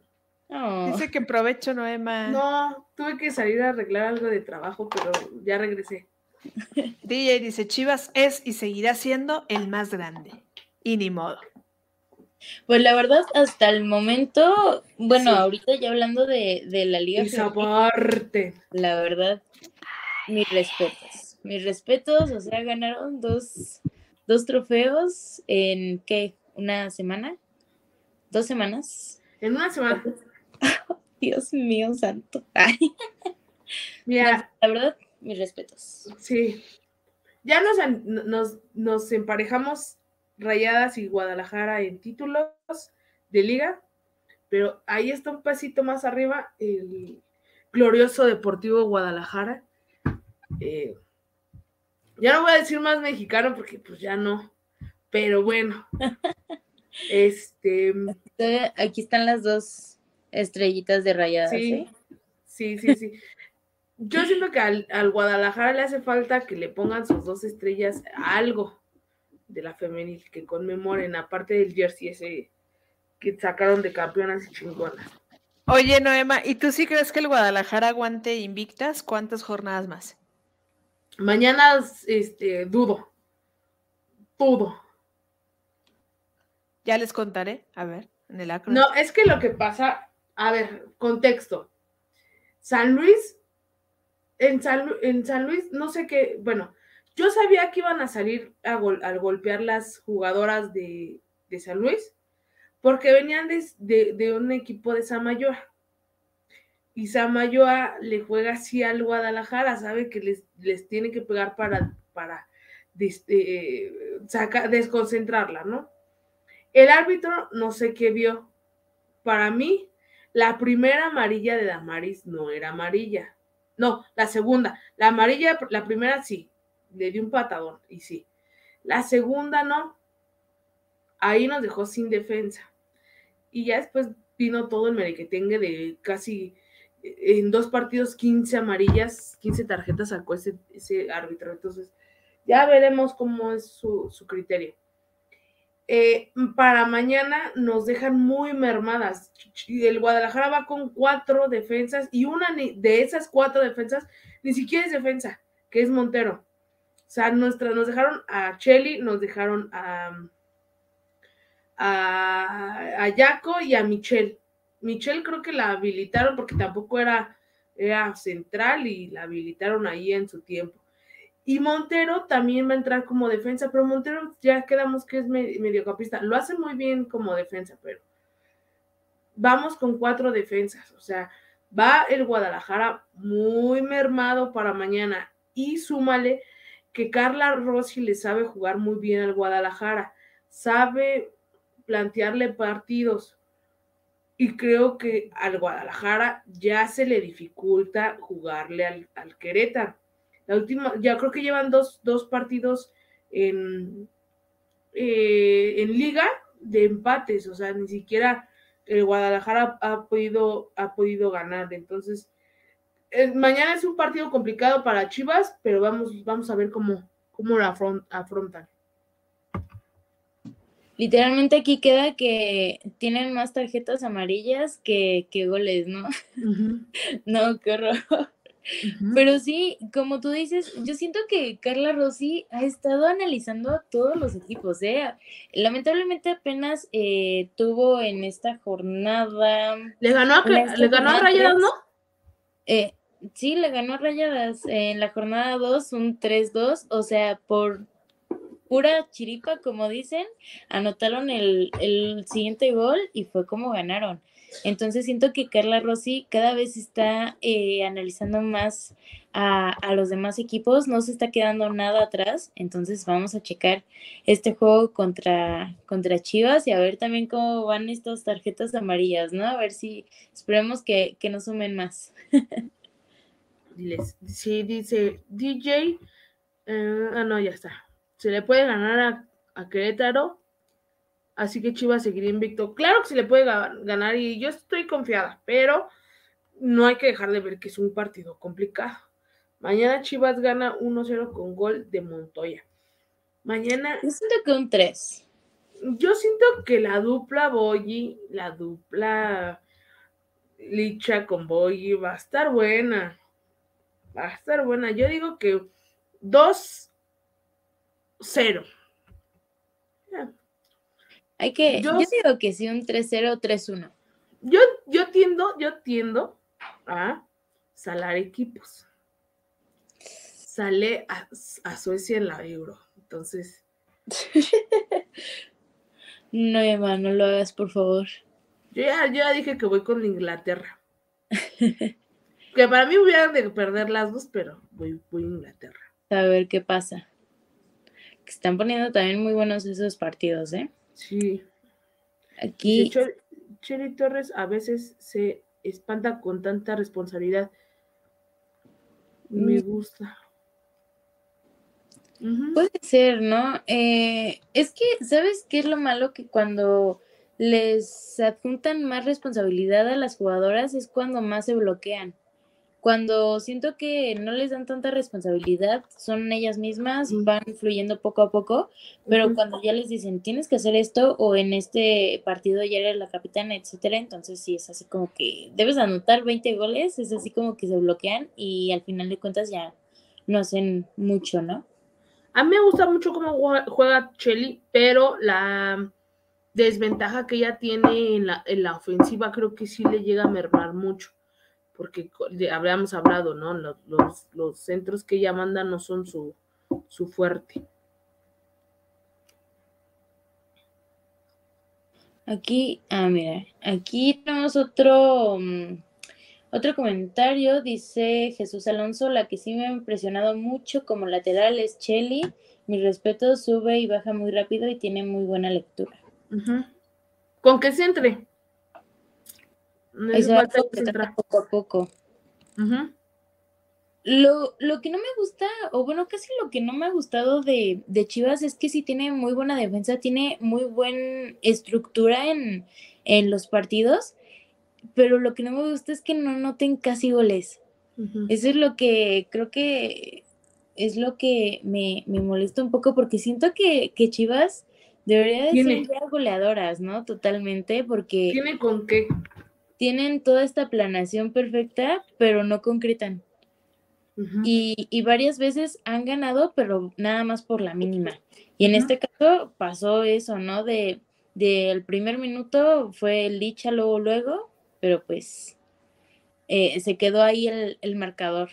Speaker 1: Dice que provecho, Noema.
Speaker 2: No, tuve que salir a arreglar algo de trabajo, pero ya regresé.
Speaker 1: DJ dice, Chivas es y seguirá siendo el más grande. Y ni modo.
Speaker 3: Pues la verdad, hasta el momento, bueno, ahorita ya hablando de, la liga.
Speaker 2: aparte.
Speaker 3: La verdad, mis respetos. Mis respetos, o sea, ganaron dos, dos trofeos en qué, una semana, dos semanas.
Speaker 2: En una semana.
Speaker 3: Dios mío, santo. Mira, la verdad, mis respetos.
Speaker 2: Sí. Ya nos, nos, nos emparejamos Rayadas y Guadalajara en títulos de liga, pero ahí está un pasito más arriba el glorioso Deportivo Guadalajara. Eh, ya no voy a decir más mexicano porque pues ya no, pero bueno. este.
Speaker 3: Aquí están las dos estrellitas de rayadas.
Speaker 2: Sí,
Speaker 3: ¿eh?
Speaker 2: sí, sí, sí. Yo siento que al, Guadalajara le hace falta que le pongan sus dos estrellas a algo de la femenil, que conmemoren, aparte del jersey ese que sacaron de campeonas y chingonas.
Speaker 1: Oye, Noema, ¿y tú sí crees que el Guadalajara aguante invictas? ¿Cuántas jornadas más?
Speaker 2: Mañana, este, dudo. Dudo.
Speaker 1: Ya les contaré, a ver, en el acro.
Speaker 2: No, es que lo que pasa, a ver, contexto. San Luis en San, Luis, no sé qué, bueno, yo sabía que iban a salir a al golpear las jugadoras de, San Luis, porque venían de, un equipo de Samayoa. Y Samayoa le juega así al Guadalajara, sabe que les, les tiene que pegar para, para eh, desconcentrarla, ¿no? El árbitro no sé qué vio. Para mí, la primera amarilla de Damaris no era amarilla. No, la segunda. La amarilla, la primera sí. Le di un patadón y sí. La segunda no. ahí nos dejó sin defensa. Y ya después vino todo el merequetengue de casi en dos partidos 15 amarillas, 15 tarjetas sacó ese, ese árbitro. Entonces, ya veremos cómo es su, criterio. Eh, para mañana nos dejan muy mermadas. El Guadalajara va con cuatro defensas y una de esas cuatro defensas ni siquiera es defensa, que es Montero. O sea, nuestra, nos dejaron a Chelly, nos dejaron a, a, Jaco y a Michelle. Michelle creo que la habilitaron porque tampoco era, era central y la habilitaron ahí en su tiempo. Y Montero también va a entrar como defensa, pero Montero ya quedamos que es mediocampista. Lo hace muy bien como defensa, pero vamos con cuatro defensas. O sea, va el Guadalajara muy mermado para mañana. Y súmale que Carla Rossi le sabe jugar muy bien al Guadalajara. Sabe plantearle partidos. Y creo que al Guadalajara ya se le dificulta jugarle al, Querétaro. La última, ya creo que llevan dos, partidos en, eh, en liga de empates, o sea, ni siquiera el Guadalajara ha podido, ha podido ganar. Entonces, eh, mañana es un partido complicado para Chivas, pero vamos, vamos a ver cómo, cómo lo afrontan.
Speaker 3: Literalmente aquí queda que tienen más tarjetas amarillas que, goles, ¿no? no, qué horror. Pero sí, como tú dices, yo siento que Carla Rossi ha estado analizando a todos los equipos, ¿eh? Lamentablemente apenas eh, tuvo en esta jornada...
Speaker 2: Le ganó a, ¿le ganó a Rayadas, ¿no?
Speaker 3: Eh, sí, le ganó a Rayadas en la jornada 2, un 3-2, o sea, por pura chiripa, como dicen, anotaron el, siguiente gol y fue como ganaron. Entonces siento que Carla Rossi cada vez está eh, analizando más a, los demás equipos, no se está quedando nada atrás, entonces vamos a checar este juego contra, contra Chivas y a ver también cómo van estas tarjetas amarillas, ¿no? A ver si esperemos que, que no sumen más.
Speaker 2: sí, dice DJ, eh, ah, no, ya está se le puede ganar a, Querétaro, así que Chivas seguirá invicto. Claro que se le puede ganar y yo estoy confiada, pero no hay que dejar de ver que es un partido complicado. Mañana Chivas gana 1-0 con gol de Montoya. Mañana.
Speaker 3: Yo siento que un 3.
Speaker 2: Yo siento que la dupla Boyi, la dupla Licha con Boyi va a estar buena. Va a estar buena. Yo digo que 2 cero.
Speaker 3: Hay que, yo, digo que sí, un 3-0, 3-1.
Speaker 2: Yo, yo tiendo, yo tiendo a salar equipos. Sale a, Suecia en la Euro. Entonces.
Speaker 3: no, Emma, no lo hagas, por favor.
Speaker 2: Yo ya, dije que voy con Inglaterra. que para mí hubieran de perder las dos, pero voy, voy a Inglaterra.
Speaker 3: A ver qué pasa están poniendo también muy buenos esos partidos, ¿eh?
Speaker 2: Sí.
Speaker 3: Aquí.
Speaker 2: Sí, Torres a veces se espanta con tanta responsabilidad. Me mm. gusta.
Speaker 3: Puede ser, ¿no? Eh, es que, ¿sabes qué es lo malo? Que cuando les adjuntan más responsabilidad a las jugadoras es cuando más se bloquean. Cuando siento que no les dan tanta responsabilidad, son ellas mismas, van fluyendo poco a poco, pero cuando ya les dicen, tienes que hacer esto o en este partido ya eres la capitana, etcétera, entonces sí es así como que debes anotar 20 goles, es así como que se bloquean y al final de cuentas ya no hacen mucho, ¿no?
Speaker 2: A mí me gusta mucho cómo juega Chelly, pero la desventaja que ella tiene en la, en la ofensiva creo que sí le llega a mermar mucho porque habríamos hablado, ¿no? Los, centros que ella manda no son su, fuerte.
Speaker 3: Aquí, ah, mira, aquí tenemos otro, mm, otro comentario, dice Jesús Alonso, la que sí me ha impresionado mucho como lateral es Chelly, mi respeto sube y baja muy rápido y tiene muy buena lectura.
Speaker 2: Con que se entre.
Speaker 3: No Eso falta poco a poco. Lo, lo, que no me gusta, o bueno, casi lo que no me ha gustado de, de, Chivas es que sí tiene muy buena defensa, tiene muy buena estructura en, en, los partidos, pero lo que no me gusta es que no noten casi goles. Uh -huh. Eso es lo que creo que es lo que me, me molesta un poco, porque siento que, que Chivas debería de
Speaker 2: ¿Tiene?
Speaker 3: ser goleadoras, ¿no? Totalmente, porque
Speaker 2: ¿Tiene con qué?
Speaker 3: Tienen toda esta planación perfecta, pero no concretan. Uh -huh. y, y, varias veces han ganado, pero nada más por la mínima. Y en uh -huh. este caso pasó eso, ¿no? De del primer minuto fue Licha luego, luego, pero pues eh, se quedó ahí el, el, marcador.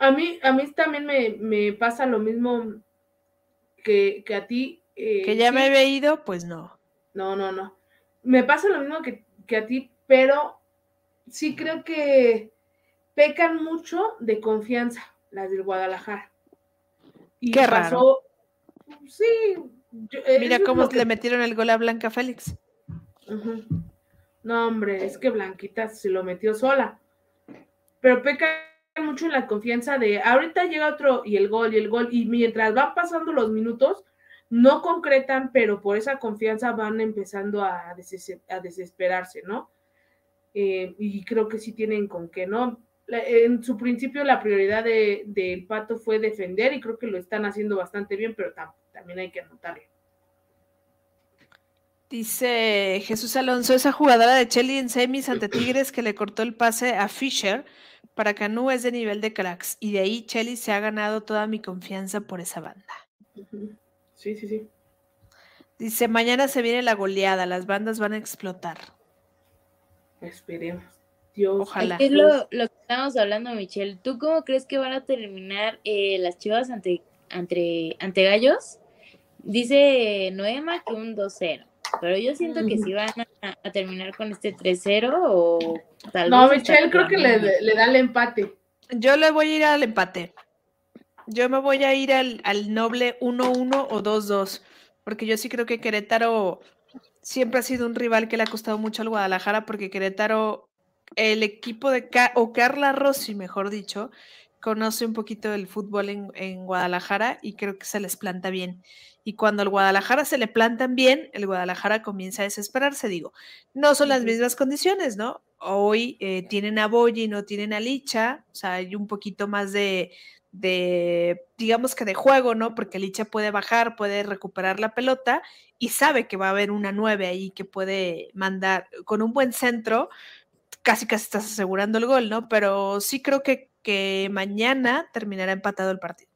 Speaker 2: A mí, a mí también me, me pasa lo mismo que, que a ti.
Speaker 1: Eh, que ya sí. me había ido, pues no.
Speaker 2: No, no, no. Me pasa lo mismo que, que a ti, pero sí creo que pecan mucho de confianza las del Guadalajara.
Speaker 1: Y Qué pasó,
Speaker 2: raro. Sí.
Speaker 1: Yo, eh, Mira cómo que... le metieron el gol a Blanca Félix.
Speaker 2: Uh -huh. No, hombre, es que Blanquita se lo metió sola. Pero peca mucho en la confianza de ahorita llega otro y el gol y el gol. Y mientras van pasando los minutos, no concretan, pero por esa confianza van empezando a, deses a desesperarse, ¿no? Eh, y creo que sí tienen con qué, ¿no? En su principio la prioridad del de, Pato fue defender y creo que lo están haciendo bastante bien, pero tam también hay que anotarlo.
Speaker 1: Dice Jesús Alonso, esa jugadora de Chelsea en semis ante Tigres que le cortó el pase a Fisher para Canú es de nivel de cracks y de ahí Chelsea se ha ganado toda mi confianza por esa banda.
Speaker 2: Sí, sí, sí.
Speaker 1: Dice, mañana se viene la goleada, las bandas van a explotar.
Speaker 2: Esperemos. Dios.
Speaker 3: Ojalá. Es lo, lo, que estamos hablando, Michelle. ¿Tú cómo crees que van a terminar eh, las chivas ante, ante, ante Gallos? Dice Noema que un 2-0. Pero yo siento que si van a, a terminar con este 3-0 o
Speaker 2: tal no, vez. No, Michelle creo que le, le, da el empate.
Speaker 1: Yo le voy a ir al empate. Yo me voy a ir al, al noble 1-1 o 2-2. Porque yo sí creo que Querétaro siempre ha sido un rival que le ha costado mucho al Guadalajara. Porque Querétaro, el equipo de. O Carla Rossi, mejor dicho, conoce un poquito del fútbol en, en, Guadalajara y creo que se les planta bien. Y cuando al Guadalajara se le plantan bien, el Guadalajara comienza a desesperarse, digo. No son las mismas condiciones, ¿no? Hoy eh, tienen a Boyi, no tienen a Licha, o sea, hay un poquito más de, de, digamos que de juego, ¿no? Porque Licha puede bajar, puede recuperar la pelota y sabe que va a haber una nueve ahí que puede mandar con un buen centro, casi casi estás asegurando el gol, ¿no? Pero sí creo que, que mañana terminará empatado el partido.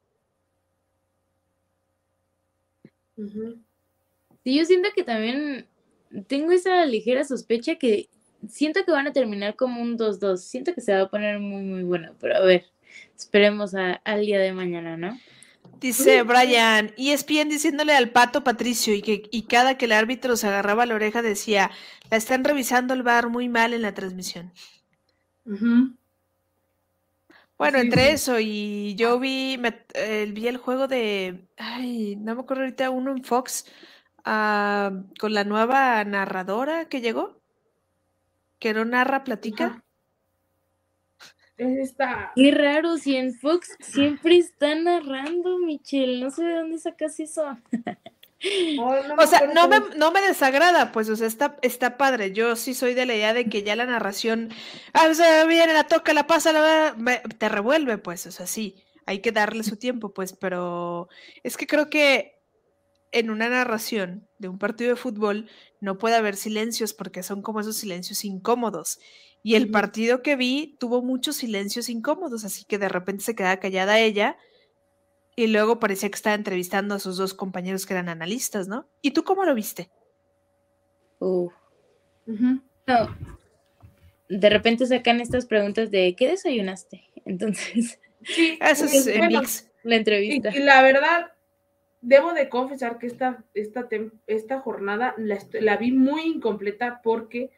Speaker 3: Sí, yo siento que también tengo esa ligera sospecha que siento que van a terminar como un 2-2. Siento que se va a poner muy, muy bueno, pero a ver, esperemos a, al día de mañana, ¿no?
Speaker 1: Dice Brian, ESPN diciéndole al pato Patricio y que y cada que el árbitro se agarraba la oreja decía, la están revisando el bar muy mal en la transmisión.
Speaker 2: Uh -huh.
Speaker 1: Bueno, sí, entre sí. eso y yo vi, me, eh, vi el juego de, ay, no me acuerdo ahorita, uno en Fox, uh, con la nueva narradora que llegó, que no narra, platica.
Speaker 2: Esta...
Speaker 3: Qué raro, si en Fox siempre está narrando, Michelle, no sé de dónde sacas eso.
Speaker 1: Oh, no o sea, no me, no me, desagrada, pues, o sea, está, está padre. Yo sí soy de la idea de que ya la narración, ah, o sea, viene, la toca, la pasa, la, me, te revuelve, pues, o sea, sí, hay que darle su tiempo, pues, pero es que creo que en una narración de un partido de fútbol no puede haber silencios porque son como esos silencios incómodos. Y el partido que vi tuvo muchos silencios incómodos, así que de repente se quedaba callada ella y luego parecía que estaba entrevistando a sus dos compañeros que eran analistas, ¿no? ¿Y tú cómo lo viste?
Speaker 3: Uh. Uh -huh. no. De repente sacan estas preguntas de ¿qué desayunaste? Entonces,
Speaker 2: sí,
Speaker 1: eso es
Speaker 2: bueno,
Speaker 3: la entrevista.
Speaker 2: Y, y, la verdad, debo de confesar que esta, esta, esta jornada la, la vi muy incompleta porque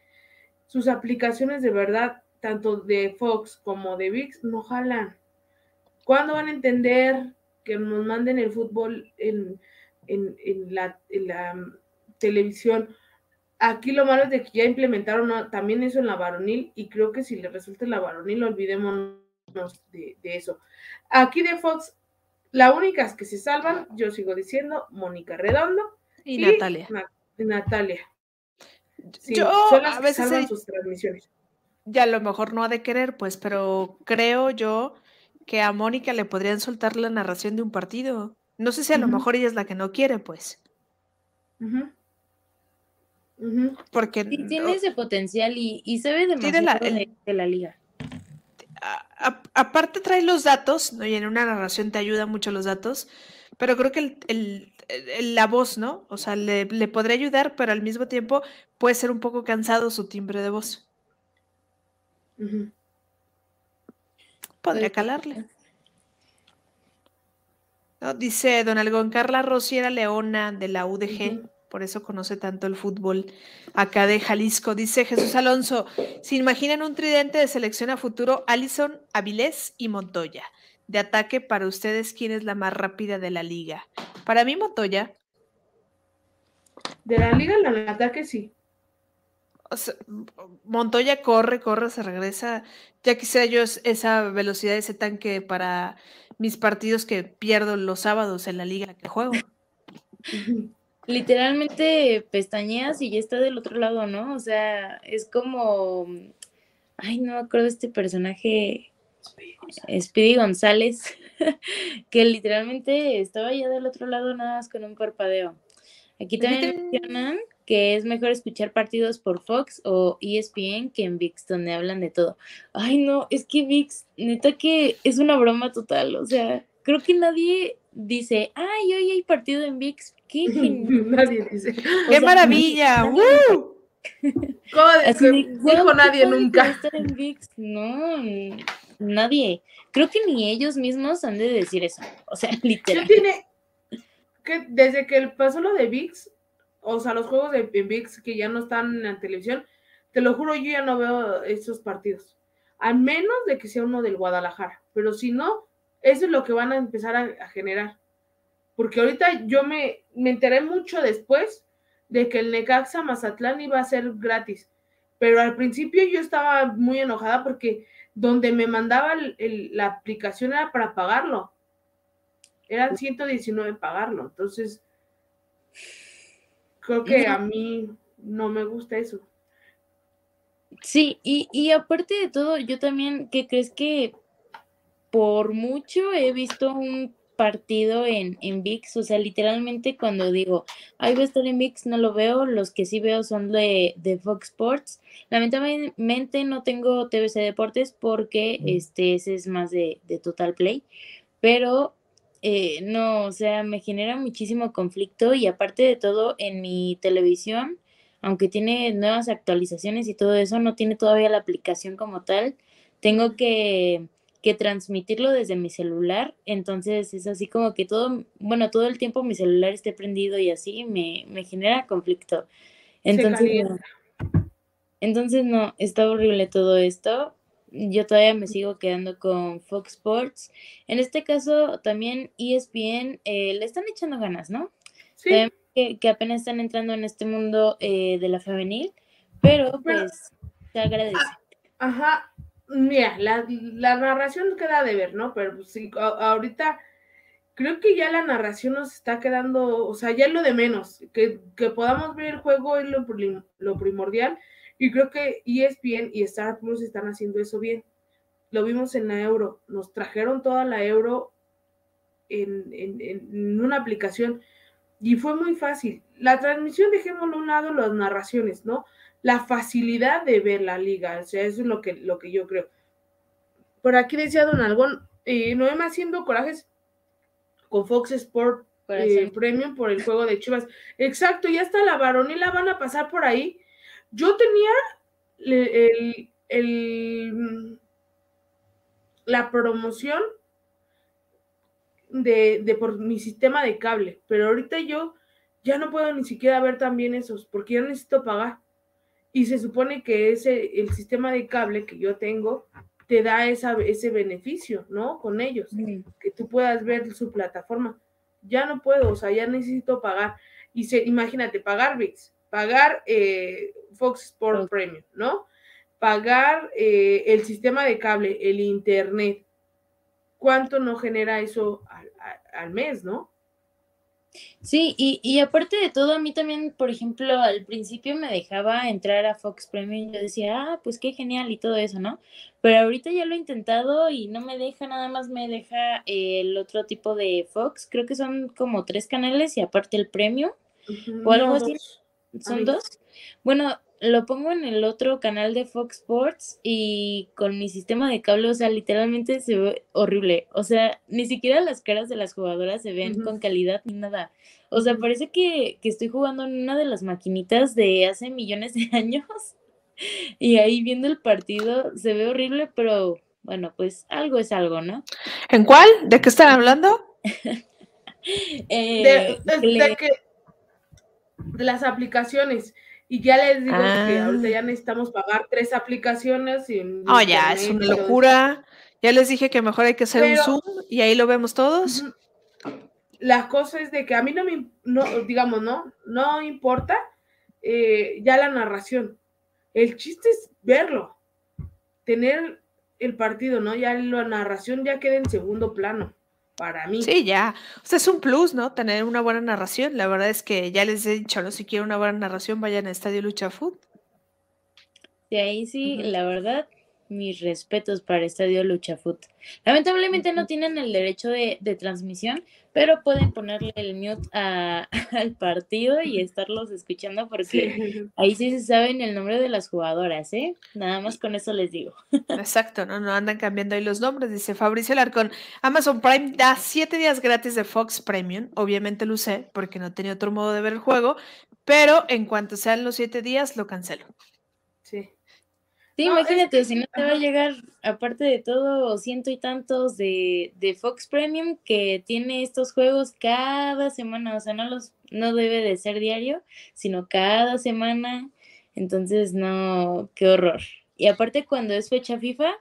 Speaker 2: sus aplicaciones de verdad, tanto de Fox como de VIX, no jalan. ¿Cuándo van a entender que nos manden el fútbol en, en, en, la, en la, televisión. Aquí lo malo es de que ya implementaron también eso en la varonil y creo que si le resulta en la varonil, olvidémonos de, eso. Aquí de Fox, la únicas que se salvan, yo sigo diciendo, Mónica Redondo
Speaker 1: y, Natalia.
Speaker 2: Natalia.
Speaker 1: Yo a veces salvan sus transmisiones. Ya a lo mejor no ha de querer, pues, pero creo yo que a Mónica le podrían soltar la narración de un partido. No sé si a lo mejor ella es la que no quiere, pues. Porque
Speaker 3: tiene ese potencial y, y sabe demasiado de, la liga.
Speaker 1: aparte trae los datos, ¿no? y en una narración te ayuda mucho los datos, pero creo que el, la voz, ¿no? O sea, le, podría ayudar, pero al mismo tiempo puede ser un poco cansado su timbre de voz. Podría calarle. Dice Don Algón, Carla Rossi era leona de la UDG por eso conoce tanto el fútbol acá de Jalisco. Dice Jesús Alonso, ¿se imaginan un tridente de selección a futuro? Alison, Avilés y Montoya. De ataque, para ustedes, ¿quién es la más rápida de la liga? Para mí, Montoya.
Speaker 2: De la liga, la ataque sí.
Speaker 1: Montoya corre, corre, se regresa. Ya quisiera yo esa velocidad, ese tanque para mis partidos que pierdo los sábados en la liga que juego.
Speaker 3: literalmente pestañeas y ya está del otro lado, ¿no? O sea, es como, ay, no me acuerdo de este personaje, Speedy González, que literalmente estaba ya del otro lado nada más con un parpadeo. Aquí también mencionan que es mejor escuchar partidos por Fox o ESPN que en VIX, donde hablan de todo. Ay, no, es que VIX, neta que es una broma total, o sea, creo que nadie dice, ay, hoy hay partido en VIX, qué
Speaker 2: Nadie dice.
Speaker 1: ¡Qué maravilla! ¡Uh!
Speaker 2: dijo nadie nunca.
Speaker 3: en VIX? No, nadie. Creo que ni ellos mismos han de decir eso. O sea, literal.
Speaker 2: tiene que desde que pasó lo de VIX, o sea, los juegos de VIX que ya no están en la televisión, te lo juro, yo ya no veo esos partidos. A menos de que sea uno del Guadalajara. Pero si no, eso es lo que van a empezar a, generar. Porque ahorita yo me, me, enteré mucho después de que el Necaxa Mazatlán iba a ser gratis. Pero al principio yo estaba muy enojada porque donde me mandaba la aplicación era para pagarlo. Eran 119 pagarlo. Entonces, creo que a mí no me gusta eso.
Speaker 3: Sí, y, y aparte de todo, yo también, ¿qué crees que por mucho he visto un partido en, en VIX, o sea, literalmente cuando digo, ahí va a estar en VIX, no lo veo, los que sí veo son de, de Fox Sports. Lamentablemente no tengo TVC Deportes porque este ese es más de, de Total Play, pero eh, no, o sea, me genera muchísimo conflicto y aparte de todo, en mi televisión, aunque tiene nuevas actualizaciones y todo eso, no tiene todavía la aplicación como tal. Tengo que que transmitirlo desde mi celular, entonces es así como que todo, bueno, todo el tiempo mi celular esté prendido y así me, genera conflicto. Entonces, no. entonces no, está horrible todo esto. Yo todavía me sigo quedando con Fox Sports. En este caso, también ESPN eh, le están echando ganas, ¿no? Sí. Que, que, apenas están entrando en este mundo eh, de la femenil, pero pues te agradece.
Speaker 2: Ajá, Mira, la, narración queda de ver, ¿no? Pero pues sí, ahorita creo que ya la narración nos está quedando, o sea, ya es lo de menos, que, podamos ver el juego es lo, lo, primordial, y creo que ESPN y Star Plus están haciendo eso bien. Lo vimos en la Euro, nos trajeron toda la Euro en, en una aplicación y fue muy fácil. La transmisión, dejémoslo a un lado, las narraciones, ¿no? La facilidad de ver la liga, o sea, eso es lo que, lo que yo creo. Por aquí decía Don Algón, eh, Noema haciendo corajes con Fox Sport eh, Premium por el juego de Chivas. Exacto, ya está la varonila, van a pasar por ahí. Yo tenía el, el, la promoción de, de, por mi sistema de cable, pero ahorita yo ya no puedo ni siquiera ver también esos, porque ya necesito pagar. Y se supone que ese, el sistema de cable que yo tengo te da esa, ese beneficio, ¿no? Con ellos, que tú puedas ver su plataforma. Ya no puedo, o sea, ya necesito pagar. Y se, imagínate, pagar VIX, pagar eh, Fox Sport Premium, ¿no? Pagar eh, el sistema de cable, el internet. ¿Cuánto no genera eso al mes, no?
Speaker 3: Sí, y, y, aparte de todo, a mí también, por ejemplo, al principio me dejaba entrar a Fox Premium, yo decía, ah, pues qué genial y todo eso, ¿no? Pero ahorita ya lo he intentado y no me deja, nada más me deja el otro tipo de Fox, creo que son como tres canales y aparte el Premium o algo así. ¿Son dos? Bueno, lo pongo en el otro canal de Fox Sports y con mi sistema de cable, o sea, literalmente se ve horrible. O sea, ni siquiera las caras de las jugadoras se ven con calidad ni nada. O sea, parece que, que, estoy jugando en una de las maquinitas de hace millones de años y ahí viendo el partido se ve horrible, pero bueno, pues algo es algo, ¿no?
Speaker 1: ¿En cuál? ¿De qué están hablando?
Speaker 2: Eh, de, que, de las aplicaciones. Y ya les digo que ahorita ah. ya necesitamos pagar tres aplicaciones. Y
Speaker 1: oh, ya, es una locura. Ya les dije que mejor hay que hacer un Zoom y ahí lo vemos todos.
Speaker 2: La cosa es de que a mí no me, no, digamos, no, no importa eh, ya la narración. El chiste es verlo, tener el partido, ¿no? Ya la narración ya queda en segundo plano para mí.
Speaker 1: Sí, ya. O sea, es un plus, ¿no? Tener una buena narración. La verdad es que ya les he dicho, ¿no? Si quieren una buena narración, vayan a Estadio Lucha Food.
Speaker 3: De ahí sí, la verdad, mis respetos para Estadio Lucha Food. Lamentablemente no tienen el derecho de, transmisión, pero pueden ponerle el mute al partido y estarlos escuchando porque ahí sí se saben el nombre de las jugadoras, ¿eh? Nada más con eso les digo.
Speaker 1: Exacto, no, no andan cambiando ahí los nombres, dice Fabricio Larcón. Amazon Prime da siete días gratis de Fox Premium, obviamente lo usé porque no tenía otro modo de ver el juego, pero en cuanto sean los siete días lo cancelo.
Speaker 2: Sí.
Speaker 3: Sí, imagínate, si no te va a llegar, aparte de todo, ciento y tantos de, de, Fox Premium que tiene estos juegos cada semana, o sea, no los, no debe de ser diario, sino cada semana. Entonces, no, qué horror. Y aparte cuando es fecha FIFA,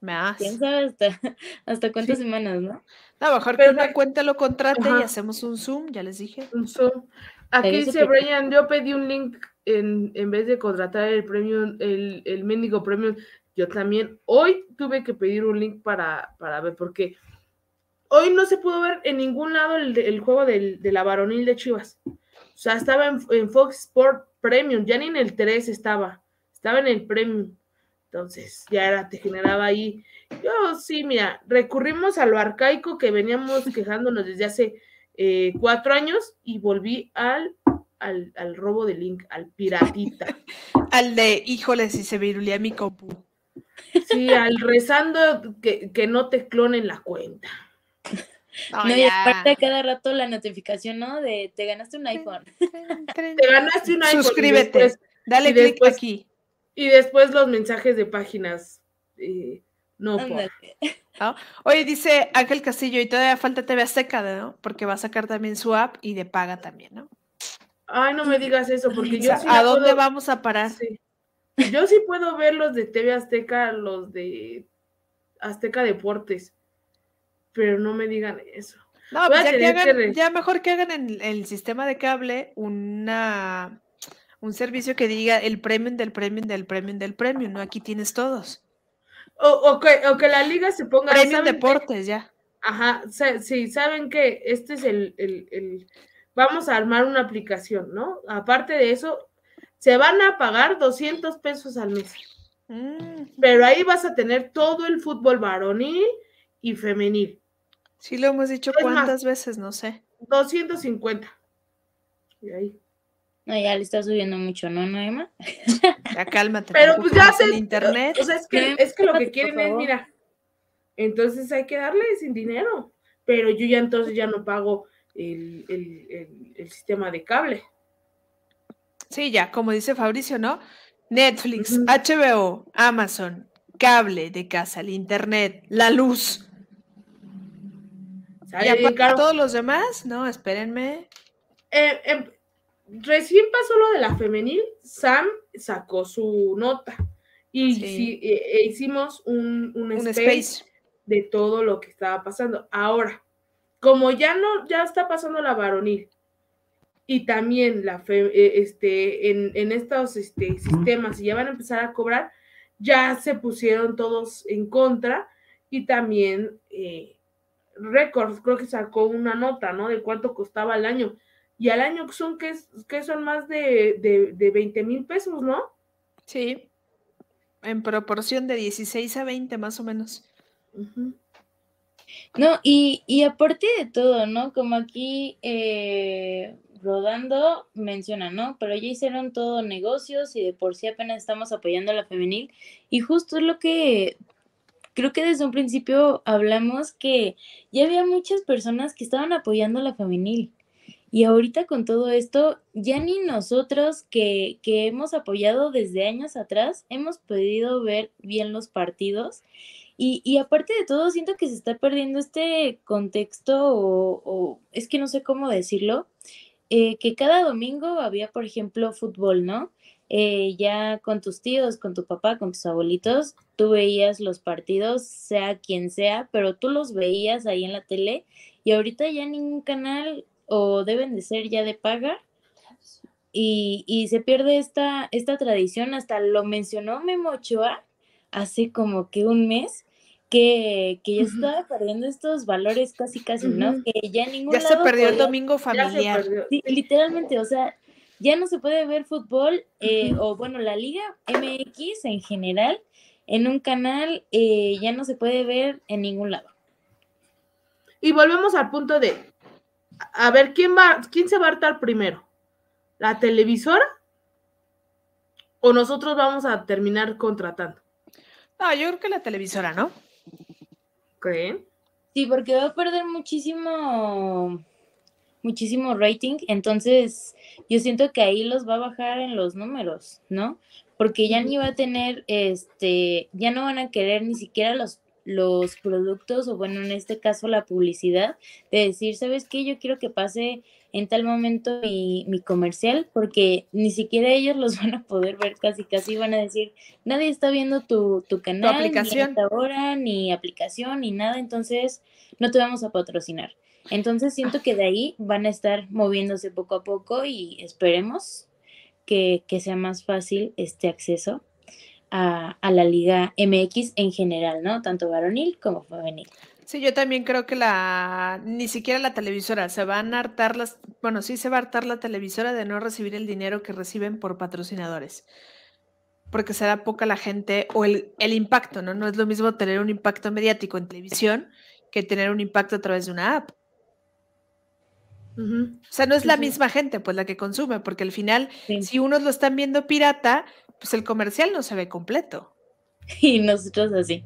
Speaker 1: más.
Speaker 3: ¿Quién sabe hasta, hasta cuántas semanas, no?
Speaker 1: No, mejor que una cuenta lo contrate y hacemos un Zoom, ya les dije.
Speaker 2: Un Zoom. Aquí dice Brian, yo pedí un link en, en vez de contratar el premium, el, el mendigo premium, yo también hoy tuve que pedir un link para, para ver, porque hoy no se pudo ver en ningún lado el, el juego del, de la varonil de Chivas. O sea, estaba en, en, Fox Sport Premium, ya ni en el 3 estaba, estaba en el Premium. Entonces, ya era, te generaba ahí. Yo sí, mira, recurrimos a lo arcaico que veníamos quejándonos desde hace eh, cuatro años y volví al al, al robo de Link, al piratita.
Speaker 1: al de, híjole, si se virulía mi compu.
Speaker 2: Sí, al rezando que, que no te clonen la cuenta.
Speaker 3: No, y aparte cada rato la notificación, ¿no? De te ganaste un iPhone.
Speaker 2: te ganaste un iPhone.
Speaker 1: Suscríbete, dale clic aquí.
Speaker 2: Y después los mensajes de páginas. Eh, no, por.
Speaker 1: Oye, dice Ángel Castillo, y todavía falta TV Azteca, ¿no? Porque va a sacar también su app y de paga también, ¿no?
Speaker 2: Ay, no me digas eso, porque yo
Speaker 1: sí ¿A dónde vamos a parar?
Speaker 2: Yo sí puedo ver los de TV Azteca, los de Azteca Deportes, pero no me digan eso.
Speaker 1: No, pues ya, mejor que hagan en, el sistema de cable una un servicio que diga el premium del premium del premium del premium, ¿no? Aquí tienes todos.
Speaker 2: O, que, la liga se ponga...
Speaker 1: Premium Deportes, ya.
Speaker 2: Ajá, sí, saben que este es el, vamos a armar una aplicación, ¿no? Aparte de eso, se van a pagar 200 pesos al mes. Mm. Pero ahí vas a tener todo el fútbol varonil y femenil.
Speaker 1: Sí, lo hemos dicho cuántas veces, no sé.
Speaker 2: 250. Y ahí.
Speaker 3: No, ya le está subiendo mucho, ¿no, Noema?
Speaker 1: Ya cálmate.
Speaker 2: Pero pues ya se. internet. O sea, es que, es que lo que quieren es, mira, entonces hay que darle sin dinero. Pero yo ya entonces ya no pago el, sistema de cable.
Speaker 1: Sí, ya, como dice Fabricio, ¿no? Netflix, HBO, Amazon, cable de casa, el internet, la luz. ¿Y todos los demás? No, espérenme.
Speaker 2: Eh, em, recién pasó lo de la femenil, Sam sacó su nota y eh, e hicimos un, un, space de todo lo que estaba pasando. Ahora, como ya no, ya está pasando la varonil y también la eh, este, en, estos este, sistemas y ya van a empezar a cobrar, ya se pusieron todos en contra y también eh, Records creo que sacó una nota, ¿no? De cuánto costaba al año. Y al año son que, que son más de, de, de 20 mil pesos, ¿no?
Speaker 1: Sí, en proporción de 16 a 20 más o menos.
Speaker 3: No, y, y, aparte de todo, ¿no? Como aquí eh, rodando menciona, ¿no? Pero ya hicieron todo negocios y de por sí apenas estamos apoyando a la femenil. Y justo es lo que creo que desde un principio hablamos que ya había muchas personas que estaban apoyando a la femenil. Y ahorita con todo esto, ya ni nosotros que, que hemos apoyado desde años atrás, hemos podido ver bien los partidos. Y, y, aparte de todo, siento que se está perdiendo este contexto, o, es que no sé cómo decirlo, eh, que cada domingo había, por ejemplo, fútbol, ¿no? Eh, ya con tus tíos, con tu papá, con tus abuelitos, tú veías los partidos, sea quien sea, pero tú los veías ahí en la tele y ahorita ya ningún canal o deben de ser ya de paga y, y se pierde esta, esta tradición, hasta lo mencionó Memo Ochoa hace como que un mes, que, que ya estaba perdiendo estos valores casi casi, ¿no? Que ya ningún
Speaker 1: Ya se perdió el domingo familiar.
Speaker 3: Sí, literalmente, o sea, ya no se puede ver fútbol, eh, o bueno, la Liga MX en general, en un canal, eh, ya no se puede ver en ningún lado.
Speaker 2: Y volvemos al punto de, a ver, ¿quién, va, ¿quién se va a hartar primero? ¿La televisora? ¿O nosotros vamos a terminar contratando?
Speaker 1: No, yo creo que la televisora, ¿no?
Speaker 3: Sí, porque va a perder muchísimo, muchísimo rating. Entonces, yo siento que ahí los va a bajar en los números, ¿no? Porque ya ni va a tener, este, ya no van a querer ni siquiera los los productos o bueno, en este caso la publicidad, de decir, ¿sabes qué? Yo quiero que pase en tal momento mi, mi, comercial, porque ni siquiera ellos los van a poder ver, casi casi van a decir, nadie está viendo tu, tu canal,
Speaker 1: aplicación.
Speaker 3: ni hora, ni aplicación, ni nada, entonces no te vamos a patrocinar. Entonces siento que de ahí van a estar moviéndose poco a poco y esperemos que, que sea más fácil este acceso a, la Liga MX en general, ¿no? Tanto varonil como femenil.
Speaker 1: Sí, yo también creo que la, ni siquiera la televisora, se van a hartar las, bueno, sí se va a hartar la televisora de no recibir el dinero que reciben por patrocinadores, porque será poca la gente, o el, el impacto, ¿no? No es lo mismo tener un impacto mediático en televisión que tener un impacto a través de una app. O sea, no es la misma gente, pues, la que consume, porque al final, si unos lo están viendo pirata, pues el comercial no se ve completo.
Speaker 3: Y nosotros así.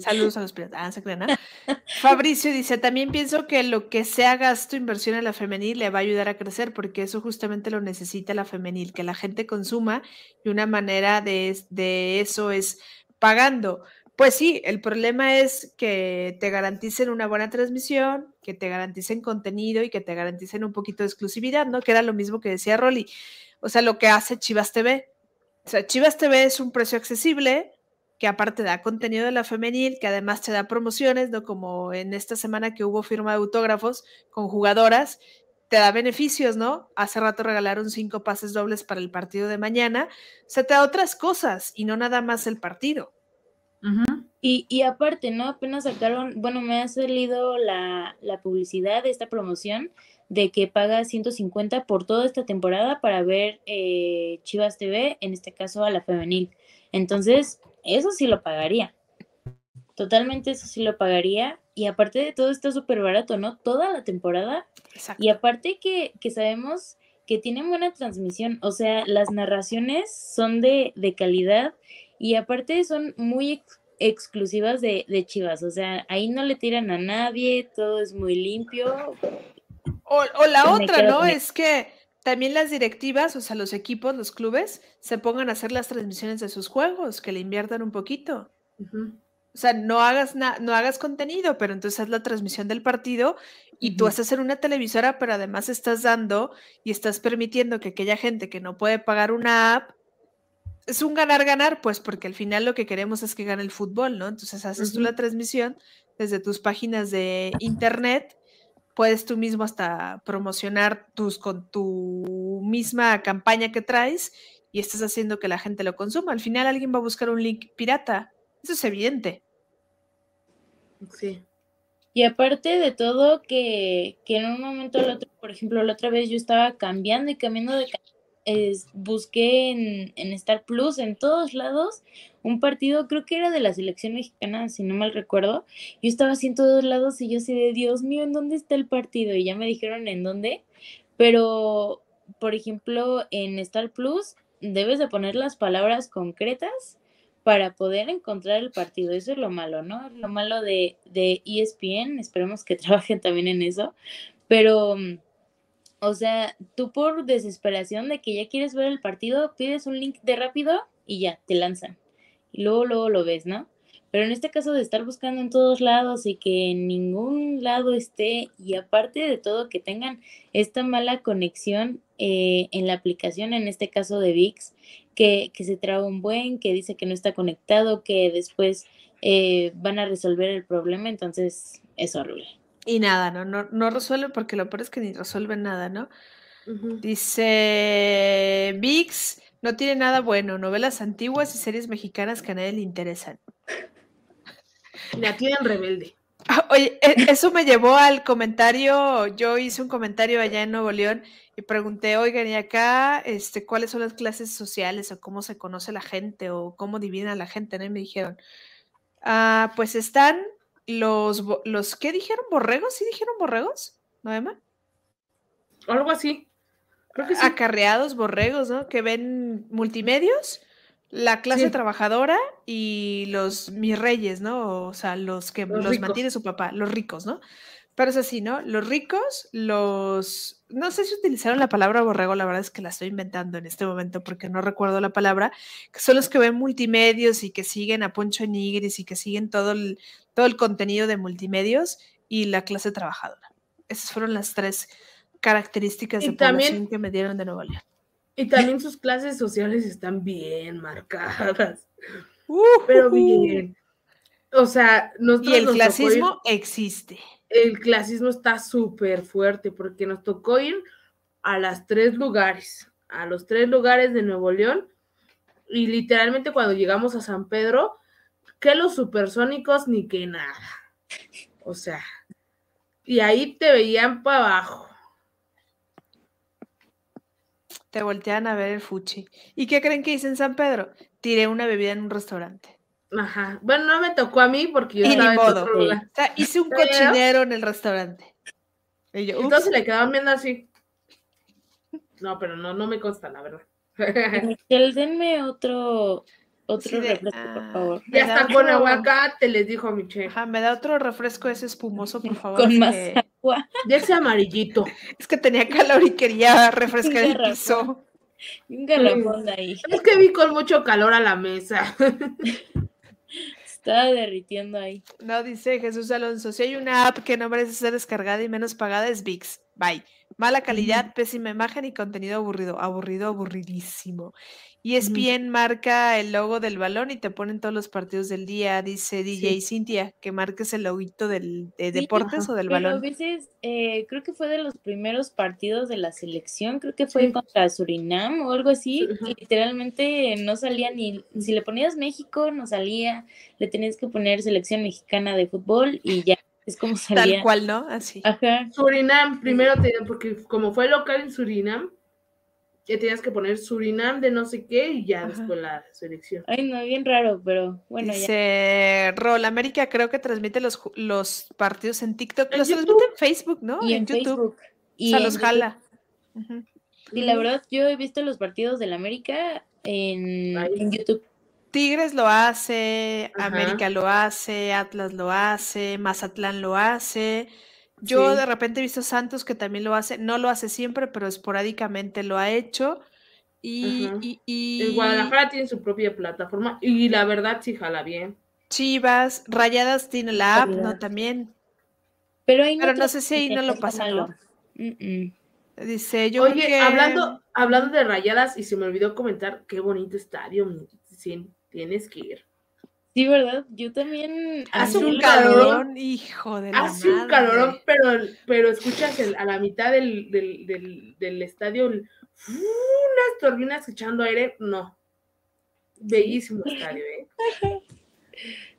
Speaker 1: Saludos a los piratas. Ah, Fabricio dice, también pienso que lo que sea gasto, inversión en la femenil le va a ayudar a crecer, porque eso justamente lo necesita la femenil, que la gente consuma y una manera de, de eso es pagando. Pues sí, el problema es que te garanticen una buena transmisión, que te garanticen contenido y que te garanticen un poquito de exclusividad, ¿no? Que era lo mismo que decía Rolly. O sea, lo que hace Chivas TV. O sea, Chivas TV es un precio accesible, que aparte da contenido de la femenil, que además te da promociones, ¿no? Como en esta semana que hubo firma de autógrafos con jugadoras, te da beneficios, ¿no? Hace rato regalaron cinco pases dobles para el partido de mañana. O sea, te da otras cosas y no nada más el partido
Speaker 3: y, y, aparte, ¿no? Apenas sacaron, bueno, me ha salido la, publicidad de esta promoción de que paga 150 por toda esta temporada para ver eh, Chivas TV, en este caso a la femenil. Entonces, eso sí lo pagaría. Totalmente eso sí lo pagaría. Y aparte de todo, está súper barato, ¿no? Toda la temporada. Y aparte que, que sabemos que tienen buena transmisión, o sea, las narraciones son de, de calidad y aparte son muy exclusivas de, Chivas, o sea, ahí no le tiran a nadie, todo es muy limpio.
Speaker 1: O, la otra, ¿no? Es que también las directivas, o sea, los equipos, los clubes, se pongan a hacer las transmisiones de sus juegos, que le inviertan un poquito. O sea, no hagas, no hagas contenido, pero entonces haz la transmisión del partido y tú haces en una televisora, pero además estás dando y estás permitiendo que aquella gente que no puede pagar una app es un ganar-ganar, pues, porque al final lo que queremos es que gane el fútbol, ¿no? Entonces haces tú la transmisión desde tus páginas de internet puedes tú mismo hasta promocionar tus con tu misma campaña que traes y estás haciendo que la gente lo consuma. Al final alguien va a buscar un link pirata. Eso es evidente.
Speaker 3: Sí. Y aparte de todo, que, que en un momento al otro, por ejemplo, la otra vez yo estaba cambiando y cambiando de es, busqué en, en, Star Plus, en todos lados, un partido, creo que era de la selección mexicana, si no mal recuerdo. Yo estaba así en todos lados y yo así de, Dios mío, ¿en dónde está el partido? Y ya me dijeron en dónde. Pero, por ejemplo, en Star Plus debes de poner las palabras concretas para poder encontrar el partido. Eso es lo malo, ¿no? Lo malo de, de ESPN, esperemos que trabajen también en eso, pero, o sea, tú por desesperación de que ya quieres ver el partido, pides un link de rápido y ya, te lanzan. Y luego, luego lo ves, ¿no? Pero en este caso de estar buscando en todos lados y que en ningún lado esté, y aparte de todo, que tengan esta mala conexión eh, en la aplicación, en este caso de VIX, que, se traba un buen, que dice que no está conectado, que después eh, van a resolver el problema, entonces es horrible.
Speaker 1: Y nada, ¿no? No, no resuelve porque lo peor es que ni resuelve nada, ¿no? Dice VIX, no tiene nada bueno, novelas antiguas y series mexicanas que a nadie le interesan.
Speaker 2: La tienen rebelde.
Speaker 1: Ah, oye, e, eso me llevó al comentario, yo hice un comentario allá en Nuevo León y pregunté, oigan, ¿y acá este, cuáles son las clases sociales o cómo se conoce la gente o cómo dividen a la gente? ¿no? Y me dijeron, ah, pues están los, los, ¿qué dijeron? ¿Borregos? ¿Sí dijeron borregos? ¿No, Emma?
Speaker 2: Algo así.
Speaker 1: Creo que sí. Acarreados, borregos, ¿no? Que ven multimedios la clase trabajadora y los mis reyes, ¿no? O sea, los que los, mantiene su papá, los ricos, ¿no? Pero es así, ¿no? Los ricos, los... No sé si utilizaron la palabra borrego, la verdad es que la estoy inventando en este momento porque no recuerdo la palabra, que son los que ven multimedios y que siguen a Poncho Nigris y que siguen todo el, todo el contenido de multimedios y la clase trabajadora. Esas fueron las tres características de población que me dieron de Nuevo León.
Speaker 2: Y también sus clases sociales están bien marcadas. pero bien. O sea,
Speaker 1: nosotros. Y el clasismo existe.
Speaker 2: El clasismo está súper fuerte porque nos tocó ir a las tres lugares, a los tres lugares de Nuevo León. Y literalmente cuando llegamos a San Pedro, que los supersónicos ni que nada. O sea, y ahí te veían para abajo
Speaker 1: te voltean a ver el fuchi. ¿Y qué creen que hice en San Pedro? Tiré una bebida en un restaurante.
Speaker 2: Ajá. Bueno, no me tocó a mí porque yo estaba en otro
Speaker 1: lugar. O sea, hice un cochinero en el restaurante.
Speaker 2: Y yo, Entonces le quedaban viendo así. No, pero no, no me consta, la verdad.
Speaker 3: Michelle, denme otro, otro refresco, por ah, favor.
Speaker 2: Ya está con aguacate, les dijo Michelle.
Speaker 1: Ajá, me da otro refresco ese espumoso, por favor.
Speaker 3: Con más agua.
Speaker 2: De ese amarillito.
Speaker 1: Es que tenía calor y quería refrescar el piso.
Speaker 3: Un garrafón ahí.
Speaker 2: Es que vi con mucho calor a la mesa.
Speaker 3: Estaba derritiendo ahí.
Speaker 1: No, dice Jesús Alonso, si hay una app que no merece ser descargada y menos pagada es VIX. Bye. Mala calidad, pésima imagen y contenido aburrido. Aburrido, aburridísimo. Y es bien marca el logo del balón y te ponen todos los partidos del día, dice DJ Cintia, que marques el loguito del, de deportes o del balón.
Speaker 3: A veces, eh, creo que fue de los primeros partidos de la selección, creo que fue contra Surinam o algo así, y literalmente no salía ni, si le ponías México, no salía, le tenías que poner selección mexicana de fútbol y ya. Es como salía.
Speaker 1: Tal cual, ¿no? Así.
Speaker 3: Ajá.
Speaker 2: Surinam, primero te, porque como fue local en Surinam, que tenías que poner Surinam de no sé qué y ya después la selección.
Speaker 3: Ay, no, bien raro, pero bueno.
Speaker 1: Dice Rol América, creo que transmite los, los partidos en TikTok. los transmite en Facebook, ¿no?
Speaker 3: Y en, YouTube.
Speaker 1: Y o sea, los jala.
Speaker 3: Y la verdad, yo he visto los partidos del América en, en YouTube.
Speaker 1: Tigres lo hace, América lo hace, Atlas lo hace, Mazatlán lo hace. Yo de repente he visto Santos que también lo hace, no lo hace siempre, pero esporádicamente lo ha hecho. Y, y,
Speaker 2: Guadalajara tiene su propia plataforma y la verdad sí jala bien.
Speaker 1: Chivas, Rayadas tiene la app, ¿no? También. Pero, no, sé si ahí no lo pasaron. Dice, yo
Speaker 2: Oye, hablando, hablando de Rayadas, y se me olvidó comentar, qué bonito estadio, tienes que ir.
Speaker 3: Sí, ¿verdad? Yo también.
Speaker 1: Hace un calorón, hijo de la
Speaker 2: Hace un calorón, pero, pero escuchas a la mitad del, del, del, estadio unas turbinas echando aire. No. Bellísimo estadio, ¿eh?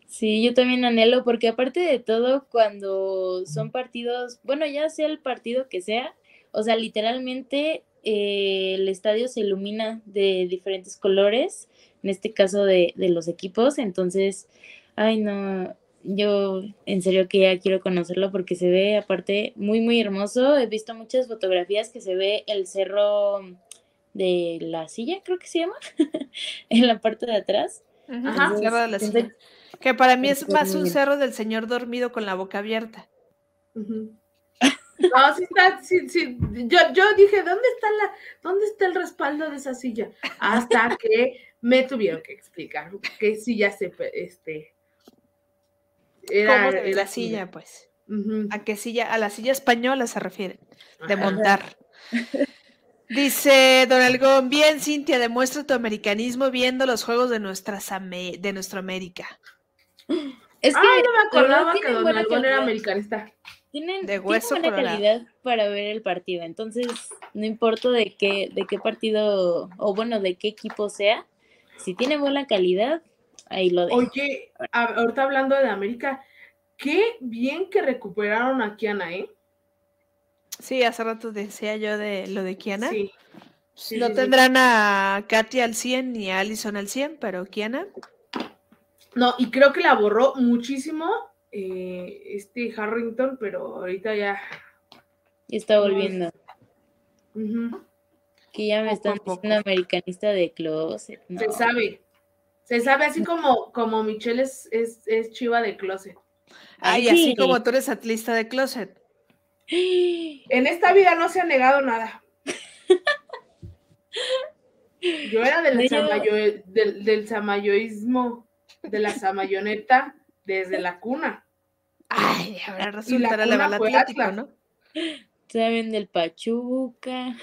Speaker 3: Sí, yo también anhelo, porque aparte de todo, cuando son partidos, bueno, ya sea el partido que sea, o sea, literalmente eh, el estadio se ilumina de diferentes colores en este caso de, los equipos. Entonces, ay, no, yo en serio que ya quiero conocerlo porque se ve aparte muy, muy hermoso. He visto muchas fotografías que se ve el cerro de la silla, creo que se llama, en la parte de atrás.
Speaker 1: Ajá, cerro de la silla. Que para mí es más un cerro del señor dormido con la boca abierta.
Speaker 2: No, sí está, sí, sí. Yo, yo dije, ¿dónde está la, dónde está el respaldo de esa silla? Hasta que me tuvieron que explicar qué silla se, este,
Speaker 1: era, la silla, pues. ¿A qué silla? A la silla española se refiere, de montar. Dice Don Algón, bien Cintia, demuestra tu americanismo viendo los juegos de, nuestras de nuestra América.
Speaker 2: Es que no me acordaba que Don Algón era americanista.
Speaker 3: Tienen, de hueso buena calidad para ver el partido, entonces no importa de qué, de qué partido, o bueno, de qué equipo sea, si tiene buena calidad, ahí lo dejo.
Speaker 2: Oye, ahorita hablando de América, qué bien que recuperaron a Kiana, ¿eh?
Speaker 1: Sí, hace rato decía yo de lo de Kiana. Sí. no tendrán a Katy al 100 ni a Allison al 100, pero Kiana.
Speaker 2: No, y creo que la borró muchísimo eh, este Harrington, pero ahorita ya.
Speaker 3: Está volviendo. Que ya me están diciendo americanista de closet.
Speaker 2: Se sabe. Se sabe así como, como Michelle es, es, chiva de closet.
Speaker 1: Ay, así como tú eres atlista de closet.
Speaker 2: En esta vida no se ha negado nada. Yo era del, del, del samayoísmo, de la samayoneta, desde la cuna.
Speaker 1: Ay, ahora resultará el Atlético, ¿no?
Speaker 3: Saben del Pachuca.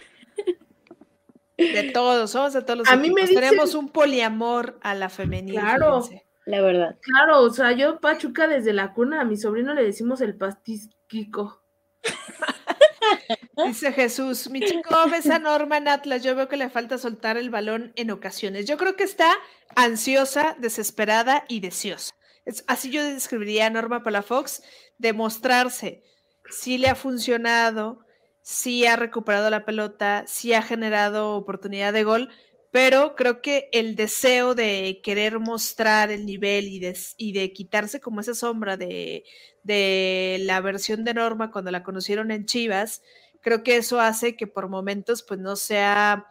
Speaker 1: De todos, somos de todos los a Mí me Tenemos un poliamor a la femenina.
Speaker 2: Claro.
Speaker 3: La verdad.
Speaker 2: Claro, o sea, yo Pachuca desde la cuna, a mi sobrino le decimos el pastisquico.
Speaker 1: Dice Jesús, mi chico ves a Norma en Atlas, yo veo que le falta soltar el balón en ocasiones. Yo creo que está ansiosa, desesperada y deseosa. Es, así yo describiría a Norma Palafox, demostrarse si le ha funcionado, sí ha recuperado la pelota, sí ha generado oportunidad de gol, pero creo que el deseo de querer mostrar el nivel y de, y de quitarse como esa sombra de, de, la versión de Norma cuando la conocieron en Chivas, creo que eso hace que por momentos pues no sea,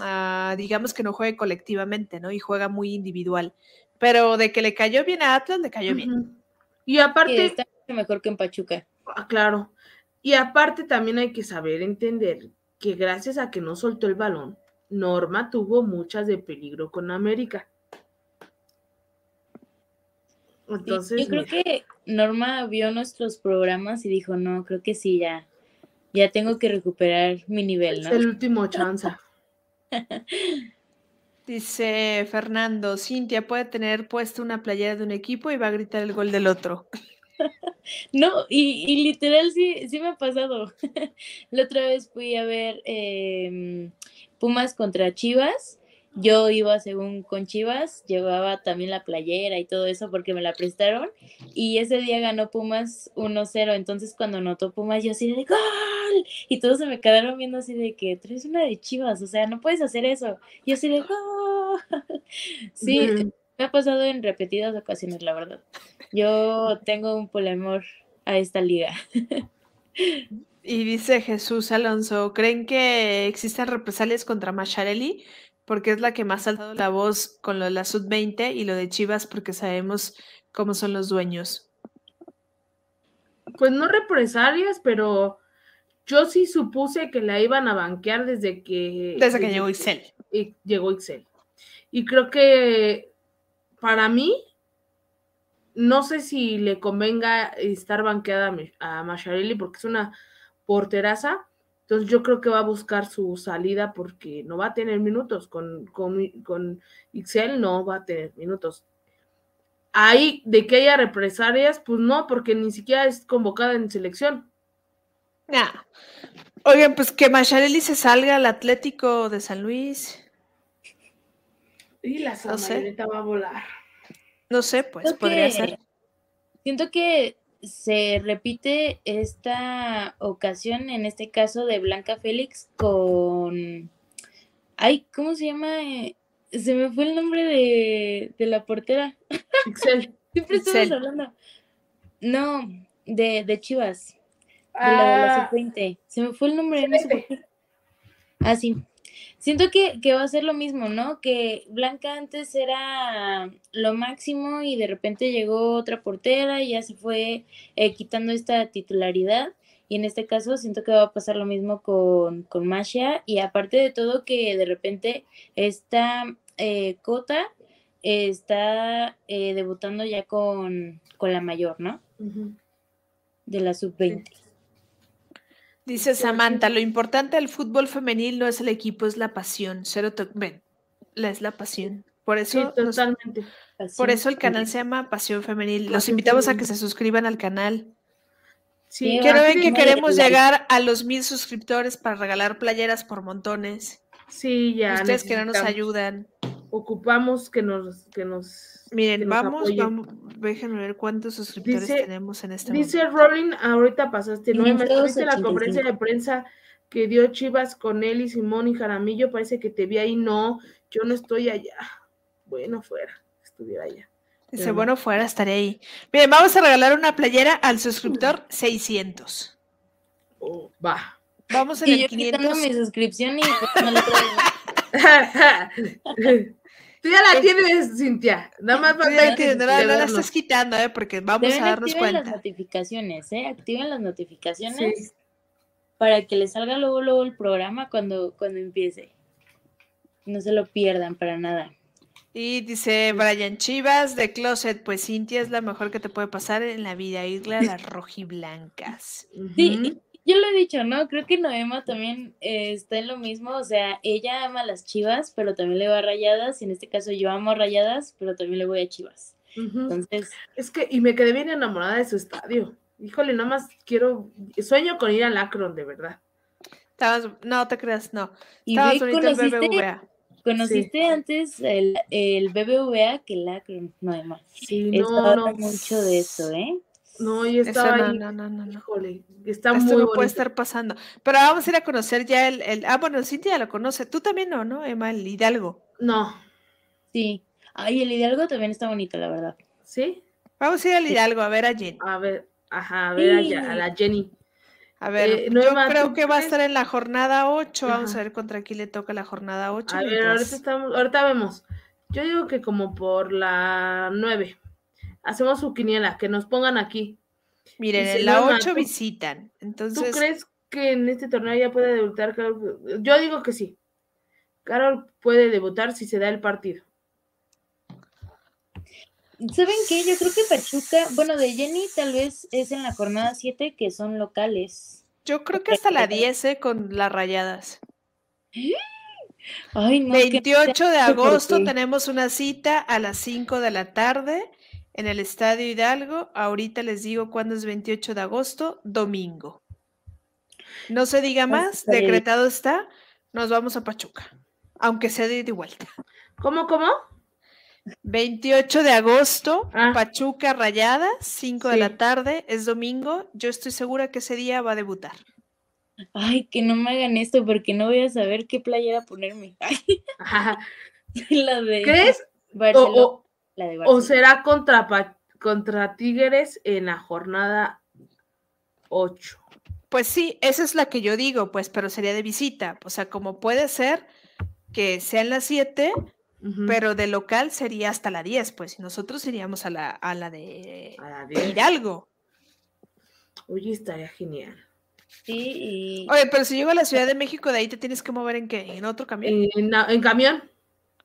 Speaker 1: ah, digamos que no juegue colectivamente, ¿no? Y juega muy individual. Pero de que le cayó bien a Atlas, le cayó bien.
Speaker 2: Y aparte...
Speaker 3: está mejor que en Pachuca.
Speaker 2: Ah, claro. Y aparte también hay que saber entender que gracias a que no soltó el balón, Norma tuvo muchas de peligro con América.
Speaker 3: Entonces, yo creo que Norma vio nuestros programas y dijo, no, creo que sí, ya, ya tengo que recuperar mi nivel, ¿no?
Speaker 2: Es el último chance.
Speaker 1: Dice Fernando, Cintia puede tener puesta una playera de un equipo y va a gritar el gol del otro.
Speaker 3: No, y, literal sí, sí me ha pasado. La otra vez fui a ver em, Pumas contra Chivas. Yo iba según con Chivas, llevaba también la playera y todo eso porque me la prestaron. Y ese día ganó Pumas 1-0. Entonces cuando anotó Pumas yo así de ¡Gol! Y todos se me quedaron viendo así de que traes una de Chivas, o sea, no puedes hacer eso. Y yo así de ¡Gol! Sí, me ha pasado en repetidas ocasiones, la verdad. Yo tengo un polemor a esta liga.
Speaker 1: Y dice Jesús Alonso, ¿creen que existen represalias contra Macharelli? Porque es la que más ha alzado la voz con lo de la Sud-20 y lo de Chivas porque sabemos cómo son los dueños.
Speaker 2: Pues no represalias, pero yo sí supuse que la iban a banquear desde que...
Speaker 1: Desde que llegó Excel.
Speaker 2: Y llegó Excel. Y creo que para mí, no sé si le convenga estar banqueada a Macharelli porque es una porteraza. Entonces yo creo que va a buscar su salida porque no va a tener minutos. Con, con, con Ixel no va a tener minutos. ahí de que haya represalias, pues no, porque ni siquiera es convocada en selección.
Speaker 1: Nah. Oigan, pues que Macharelli se salga al Atlético de San Luis.
Speaker 2: Y la
Speaker 1: No sé.
Speaker 2: va a volar.
Speaker 1: No sé, pues podría
Speaker 3: que-
Speaker 1: ser.
Speaker 3: Siento que se repite esta ocasión, en este caso de Blanca Félix, con. Ay, ¿cómo se llama? Eh, Se me fue el nombre de, de la portera.
Speaker 2: Pixel.
Speaker 3: Siempre estamos hablando. No, de, de Chivas. De la de la
Speaker 2: Ah,
Speaker 3: sub-20. Se me fue el nombre, no sé por qué. Ah, sí. Siento que, que va a ser lo mismo, ¿no? Que Blanca antes era lo máximo y de repente llegó otra portera y ya se fue eh, quitando esta titularidad. Y en este caso siento que va a pasar lo mismo con, con Masha. Y aparte de todo, que de repente esta eh, Cota eh, está eh, debutando ya con, con la mayor, ¿no? De la sub-20.
Speaker 1: Dice Samantha, lo importante del fútbol femenil no es el equipo, es la pasión. Cero Ven, es la pasión. Por
Speaker 2: Sí,
Speaker 1: eso, nos-.
Speaker 3: Así
Speaker 1: por eso el canal se llama Pasión Femenil. Los invitamos a que se suscriban al canal.
Speaker 2: Sí,
Speaker 3: Sí,
Speaker 1: Quiero ver que
Speaker 3: sí,
Speaker 1: queremos llegar a los mil suscriptores para regalar playeras por montones.
Speaker 2: Sí, ya.
Speaker 1: Ustedes que no nos ayudan.
Speaker 2: Ocupamos que nos, que nos. que
Speaker 1: Miren,
Speaker 2: nos
Speaker 1: vamos, vamos, déjenme ver cuántos suscriptores
Speaker 2: Dice-
Speaker 1: tenemos en este
Speaker 2: Dice
Speaker 1: momento.
Speaker 2: Rolling, ahorita pasaste, ¿no? ¿Me viste la
Speaker 3: 585.
Speaker 2: conferencia de prensa que dio Chivas con él y Simón y Jaramillo? Parece que te vi ahí. No, yo no estoy allá. Bueno, fuera, estuviera allá.
Speaker 1: Dice,
Speaker 2: pero
Speaker 1: bueno, fuera, estaré ahí. Miren, vamos a regalar una playera al suscriptor 600.
Speaker 2: Oh, va.
Speaker 1: Vamos en
Speaker 3: Y
Speaker 1: el
Speaker 3: yo quitando
Speaker 1: 500.
Speaker 3: mi suscripción y pues, no lo.
Speaker 2: Tú ya la tienes, Cintia. Nada más que
Speaker 1: entiendes, no, la estás quitando, ¿eh? Porque vamos
Speaker 3: Deben
Speaker 1: a darnos
Speaker 3: activen las
Speaker 1: cuenta.
Speaker 3: notificaciones, ¿eh? Activen las notificaciones
Speaker 2: Sí.
Speaker 3: para que les salga luego, luego el programa cuando, cuando empiece. No se lo pierdan para nada.
Speaker 1: Y dice Brian Chivas de Closet, pues Cintia es la mejor que te puede pasar en la vida, irle a las rojiblancas.
Speaker 3: Sí. Yo lo he dicho, ¿no? Creo que Noema también eh, está en lo mismo. O sea, ella ama a las chivas, pero también le va a rayadas. Y en este caso yo amo a rayadas, pero también le voy a chivas. Entonces,
Speaker 2: Es que, y me quedé bien enamorada de su estadio. Híjole, nada más quiero, sueño con ir al Akron, de verdad.
Speaker 1: Estabas, no te creas, no.
Speaker 3: y
Speaker 1: Estabas
Speaker 3: ve,
Speaker 1: el
Speaker 3: conociste,
Speaker 1: BBVA.
Speaker 3: conociste antes el, el BBVA que el Akron, Noema.
Speaker 2: Sí,
Speaker 3: Esto
Speaker 2: no,
Speaker 3: habla
Speaker 2: no.
Speaker 3: mucho de eso, ¿eh?
Speaker 2: No, y
Speaker 1: Eso
Speaker 2: estaba
Speaker 1: no,
Speaker 2: ahí.
Speaker 1: no, no, no, no.
Speaker 2: Híjole, está
Speaker 1: Esto
Speaker 2: muy
Speaker 1: no
Speaker 2: bonito.
Speaker 1: puede estar pasando. Pero vamos a ir a conocer ya el, el- Ah, bueno, Cintia lo conoce. Tú también no, ¿no, Emma? El Hidalgo.
Speaker 2: No,
Speaker 3: Sí. Ay, el Hidalgo también está bonito, la verdad.
Speaker 2: ¿sí?
Speaker 1: Vamos a ir al. Hidalgo a ver a Jen.
Speaker 2: A ver, ajá, a ver a la Jenny.
Speaker 1: A ver,
Speaker 2: Eh,
Speaker 1: yo
Speaker 2: Nueva,
Speaker 1: creo
Speaker 2: ¿tú
Speaker 1: que va a estar en la jornada 8. Vamos a ver contra quién le toca la jornada 8.
Speaker 2: A ver, ahorita estamos, ahorita vemos. Yo digo que como por la 9. Hacemos su quiniela, que nos pongan aquí.
Speaker 1: Miren, en la
Speaker 2: Norma,
Speaker 1: 8
Speaker 2: ¿tú-
Speaker 1: visitan.
Speaker 2: ¿Tú
Speaker 1: Entonces,
Speaker 2: crees que en este torneo ya puede debutar Carol? Yo digo que sí. Carol puede debutar si se da el partido.
Speaker 3: ¿Saben qué? Yo creo que Pachuca, bueno, de Jenny tal vez es en la jornada 7 que son locales.
Speaker 1: yo creo que hasta la 10 ¿eh? con las rayadas.
Speaker 3: Ay, no. que no
Speaker 1: 28 de agosto tenemos una cita a las 5 de la tarde en el Estadio Hidalgo. Ahorita les digo cuándo es 28 de agosto, domingo. No se diga más, decretado está, nos vamos a Pachuca, aunque sea de ida y vuelta.
Speaker 2: ¿Cómo, cómo?
Speaker 1: 28 de agosto,
Speaker 2: Ah.
Speaker 1: Pachuca Rayadas, 5 de la tarde, es domingo. Yo estoy segura que ese día va a debutar.
Speaker 3: Ay, que no me hagan esto porque no voy a saber qué playera ponerme. Ay,
Speaker 2: Ajá.
Speaker 3: la de
Speaker 2: ¿Crees? O-
Speaker 3: la de
Speaker 2: o será contra, contra Tigres en la jornada 8.
Speaker 1: Pues sí, esa es la que yo digo, pues, pero sería de visita. O sea, como puede ser que sean las 7,
Speaker 2: Ujú.
Speaker 1: pero de local sería hasta la 10, pues, y nosotros iríamos a la, a la de
Speaker 2: A la 10.
Speaker 1: Hidalgo.
Speaker 2: Oye, estaría genial.
Speaker 3: Sí, y
Speaker 1: Oye, pero si llego a la Ciudad de México, de ahí te tienes que mover en qué? ¿En otro camión?
Speaker 2: En, en camión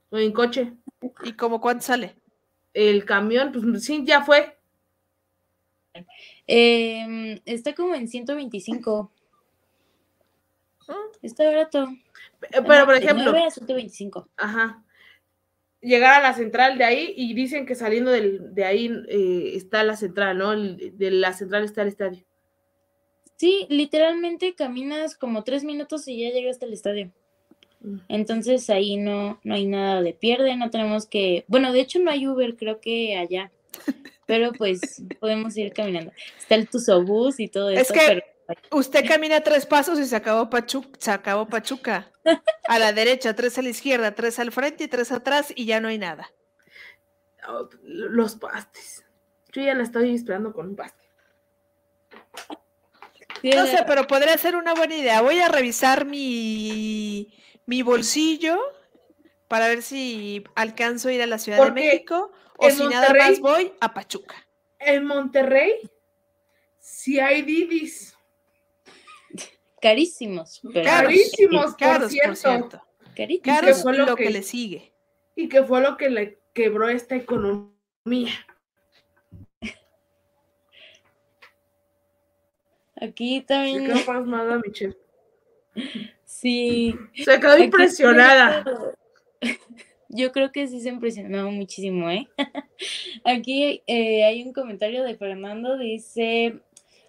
Speaker 2: o en coche.
Speaker 1: ¿Y como cuánto sale?
Speaker 2: El camión, pues sí, ya fue.
Speaker 3: em, está como en 125.
Speaker 1: Ah.
Speaker 3: Está barato.
Speaker 2: Eh, Pero, por ejemplo,
Speaker 3: 9 a 125.
Speaker 2: ajá. llegar a la central de ahí y dicen que saliendo del, de ahí eh, está la central, ¿no? de la central está el estadio.
Speaker 3: Sí, literalmente caminas como tres minutos y ya llegas al estadio. Entonces ahí no, no hay nada de pierde, no tenemos que, bueno, de hecho no hay Uber, creo que allá, pero pues podemos ir caminando. Está el Tusobús y todo eso.
Speaker 1: Es que usted camina tres pasos y se acabó, Pachuca, se acabó Pachuca. A la derecha, tres a la izquierda, tres al frente y tres atrás y ya no hay nada.
Speaker 2: Oh, los pastes. Yo ya la estoy esperando con un paste.
Speaker 1: No sé, pero podría ser una buena idea. Voy a revisar mi, mi bolsillo para ver si alcanzo a ir a la Ciudad de México o si nada más voy a Pachuca.
Speaker 2: En Monterrey, si hay Didis.
Speaker 3: Carísimos.
Speaker 2: Carísimos, por, cierto.
Speaker 1: Carísimos. fue lo, que, le sigue.
Speaker 2: Y que fue lo que le quebró esta economía.
Speaker 3: Aquí también.
Speaker 2: Se quedó pasmada, Michelle.
Speaker 3: Sí.
Speaker 2: Se quedó impresionada.
Speaker 3: Yo creo que sí se impresionó muchísimo, ¿eh? Aquí eh, hay un comentario de Fernando, dice,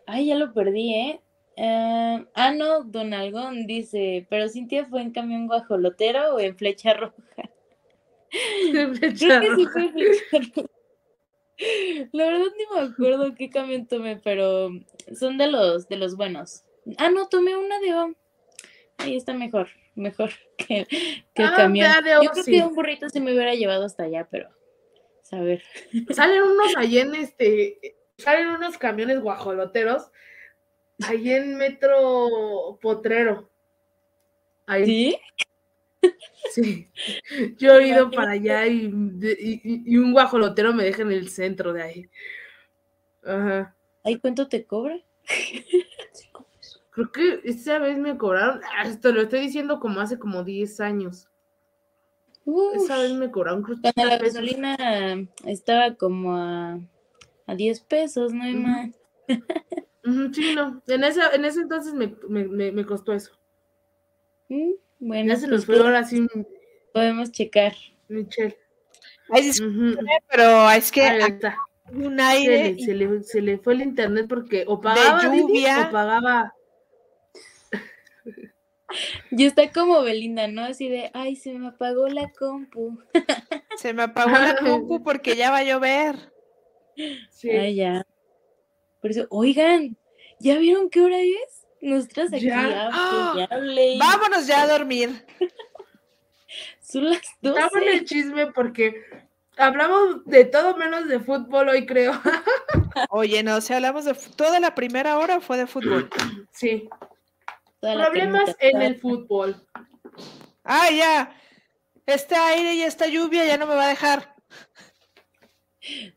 Speaker 3: ay, ya lo perdí, ¿eh? Uh, ah, no, Don Algón dice, pero Cintia fue en camión guajolotero o en flecha roja.
Speaker 2: flecha Creo que sí fue flecha roja.
Speaker 3: La verdad ni me acuerdo qué camión tomé, pero son de los de los buenos. Ah, no, tomé una de. Ahí está mejor, mejor que, el ah, camión. Yo creo que un burrito se me hubiera llevado hasta allá, pero a ver.
Speaker 2: Salen unos ahí en este, salen unos camiones guajoloteros ahí en Metro Potrero.
Speaker 3: Ahí. ¿Sí?
Speaker 2: Sí, yo he ido para allá y, un guajolotero me deja en el centro de ahí. Ajá.
Speaker 3: ¿Ahí cuánto te cobra?
Speaker 2: Creo que esa vez me cobraron, esto lo estoy diciendo como hace como 10 años. esa vez me cobraron
Speaker 3: creo Cuando la gasolina estaba como a, a 10 pesos, no hay más.
Speaker 2: sí, no. En ese, en ese entonces me, me, me costó eso.
Speaker 3: Mm. Bueno,
Speaker 2: ya se nos pues fue ahora sí.
Speaker 3: Podemos checar.
Speaker 2: Michelle.
Speaker 1: Ay, pero es que un aire.
Speaker 2: Se le, se, le, fue el internet porque o pagaba de lluvia o pagaba.
Speaker 3: Y está como Belinda, ¿no? Así de, ay, se me apagó la compu.
Speaker 1: Se me apagó la compu porque ya va a llover.
Speaker 3: Sí. Ay, ya. Por eso, oigan, ¿ya vieron qué hora es? Nosotras aquí ya, ¡Ah!
Speaker 1: Vámonos ya a dormir.
Speaker 3: Son las 12.
Speaker 2: Estamos en el chisme porque hablamos de todo menos de fútbol hoy, creo.
Speaker 1: Oye, no, si hablamos de toda la primera hora fue de fútbol.
Speaker 2: Sí. Problemas en el fútbol.
Speaker 1: Ah, ya. Este aire y esta lluvia ya no me va a dejar.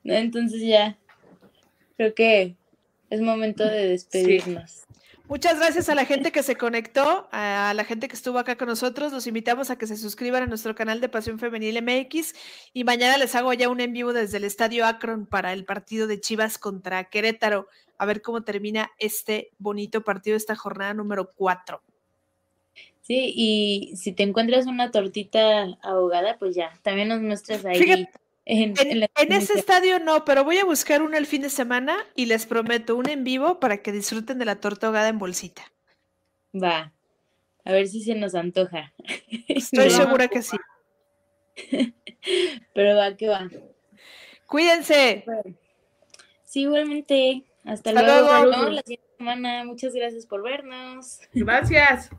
Speaker 3: entonces ya. Creo que es momento de despedirnos.
Speaker 1: Muchas gracias a la gente que se conectó, a la gente que estuvo acá con nosotros. Los invitamos a que se suscriban a nuestro canal de Pasión Femenil MX y mañana les hago ya un en vivo desde el Estadio Akron para el partido de Chivas contra Querétaro. A ver cómo termina este bonito partido, esta jornada número 4.
Speaker 3: Sí, y si te encuentras una tortita ahogada, pues ya, también nos muestras ahí.
Speaker 1: En, ese estadio no, pero voy a buscar uno el fin de semana y les prometo un en vivo para que disfruten de la torta ahogada en bolsita.
Speaker 3: Va, a ver si se nos antoja.
Speaker 1: Estoy segura que sí.
Speaker 3: pero va, que va.
Speaker 1: Cuídense.
Speaker 3: Sí, igualmente. Hasta, luego. luego. la siguiente semana. Muchas gracias por vernos.
Speaker 2: Gracias.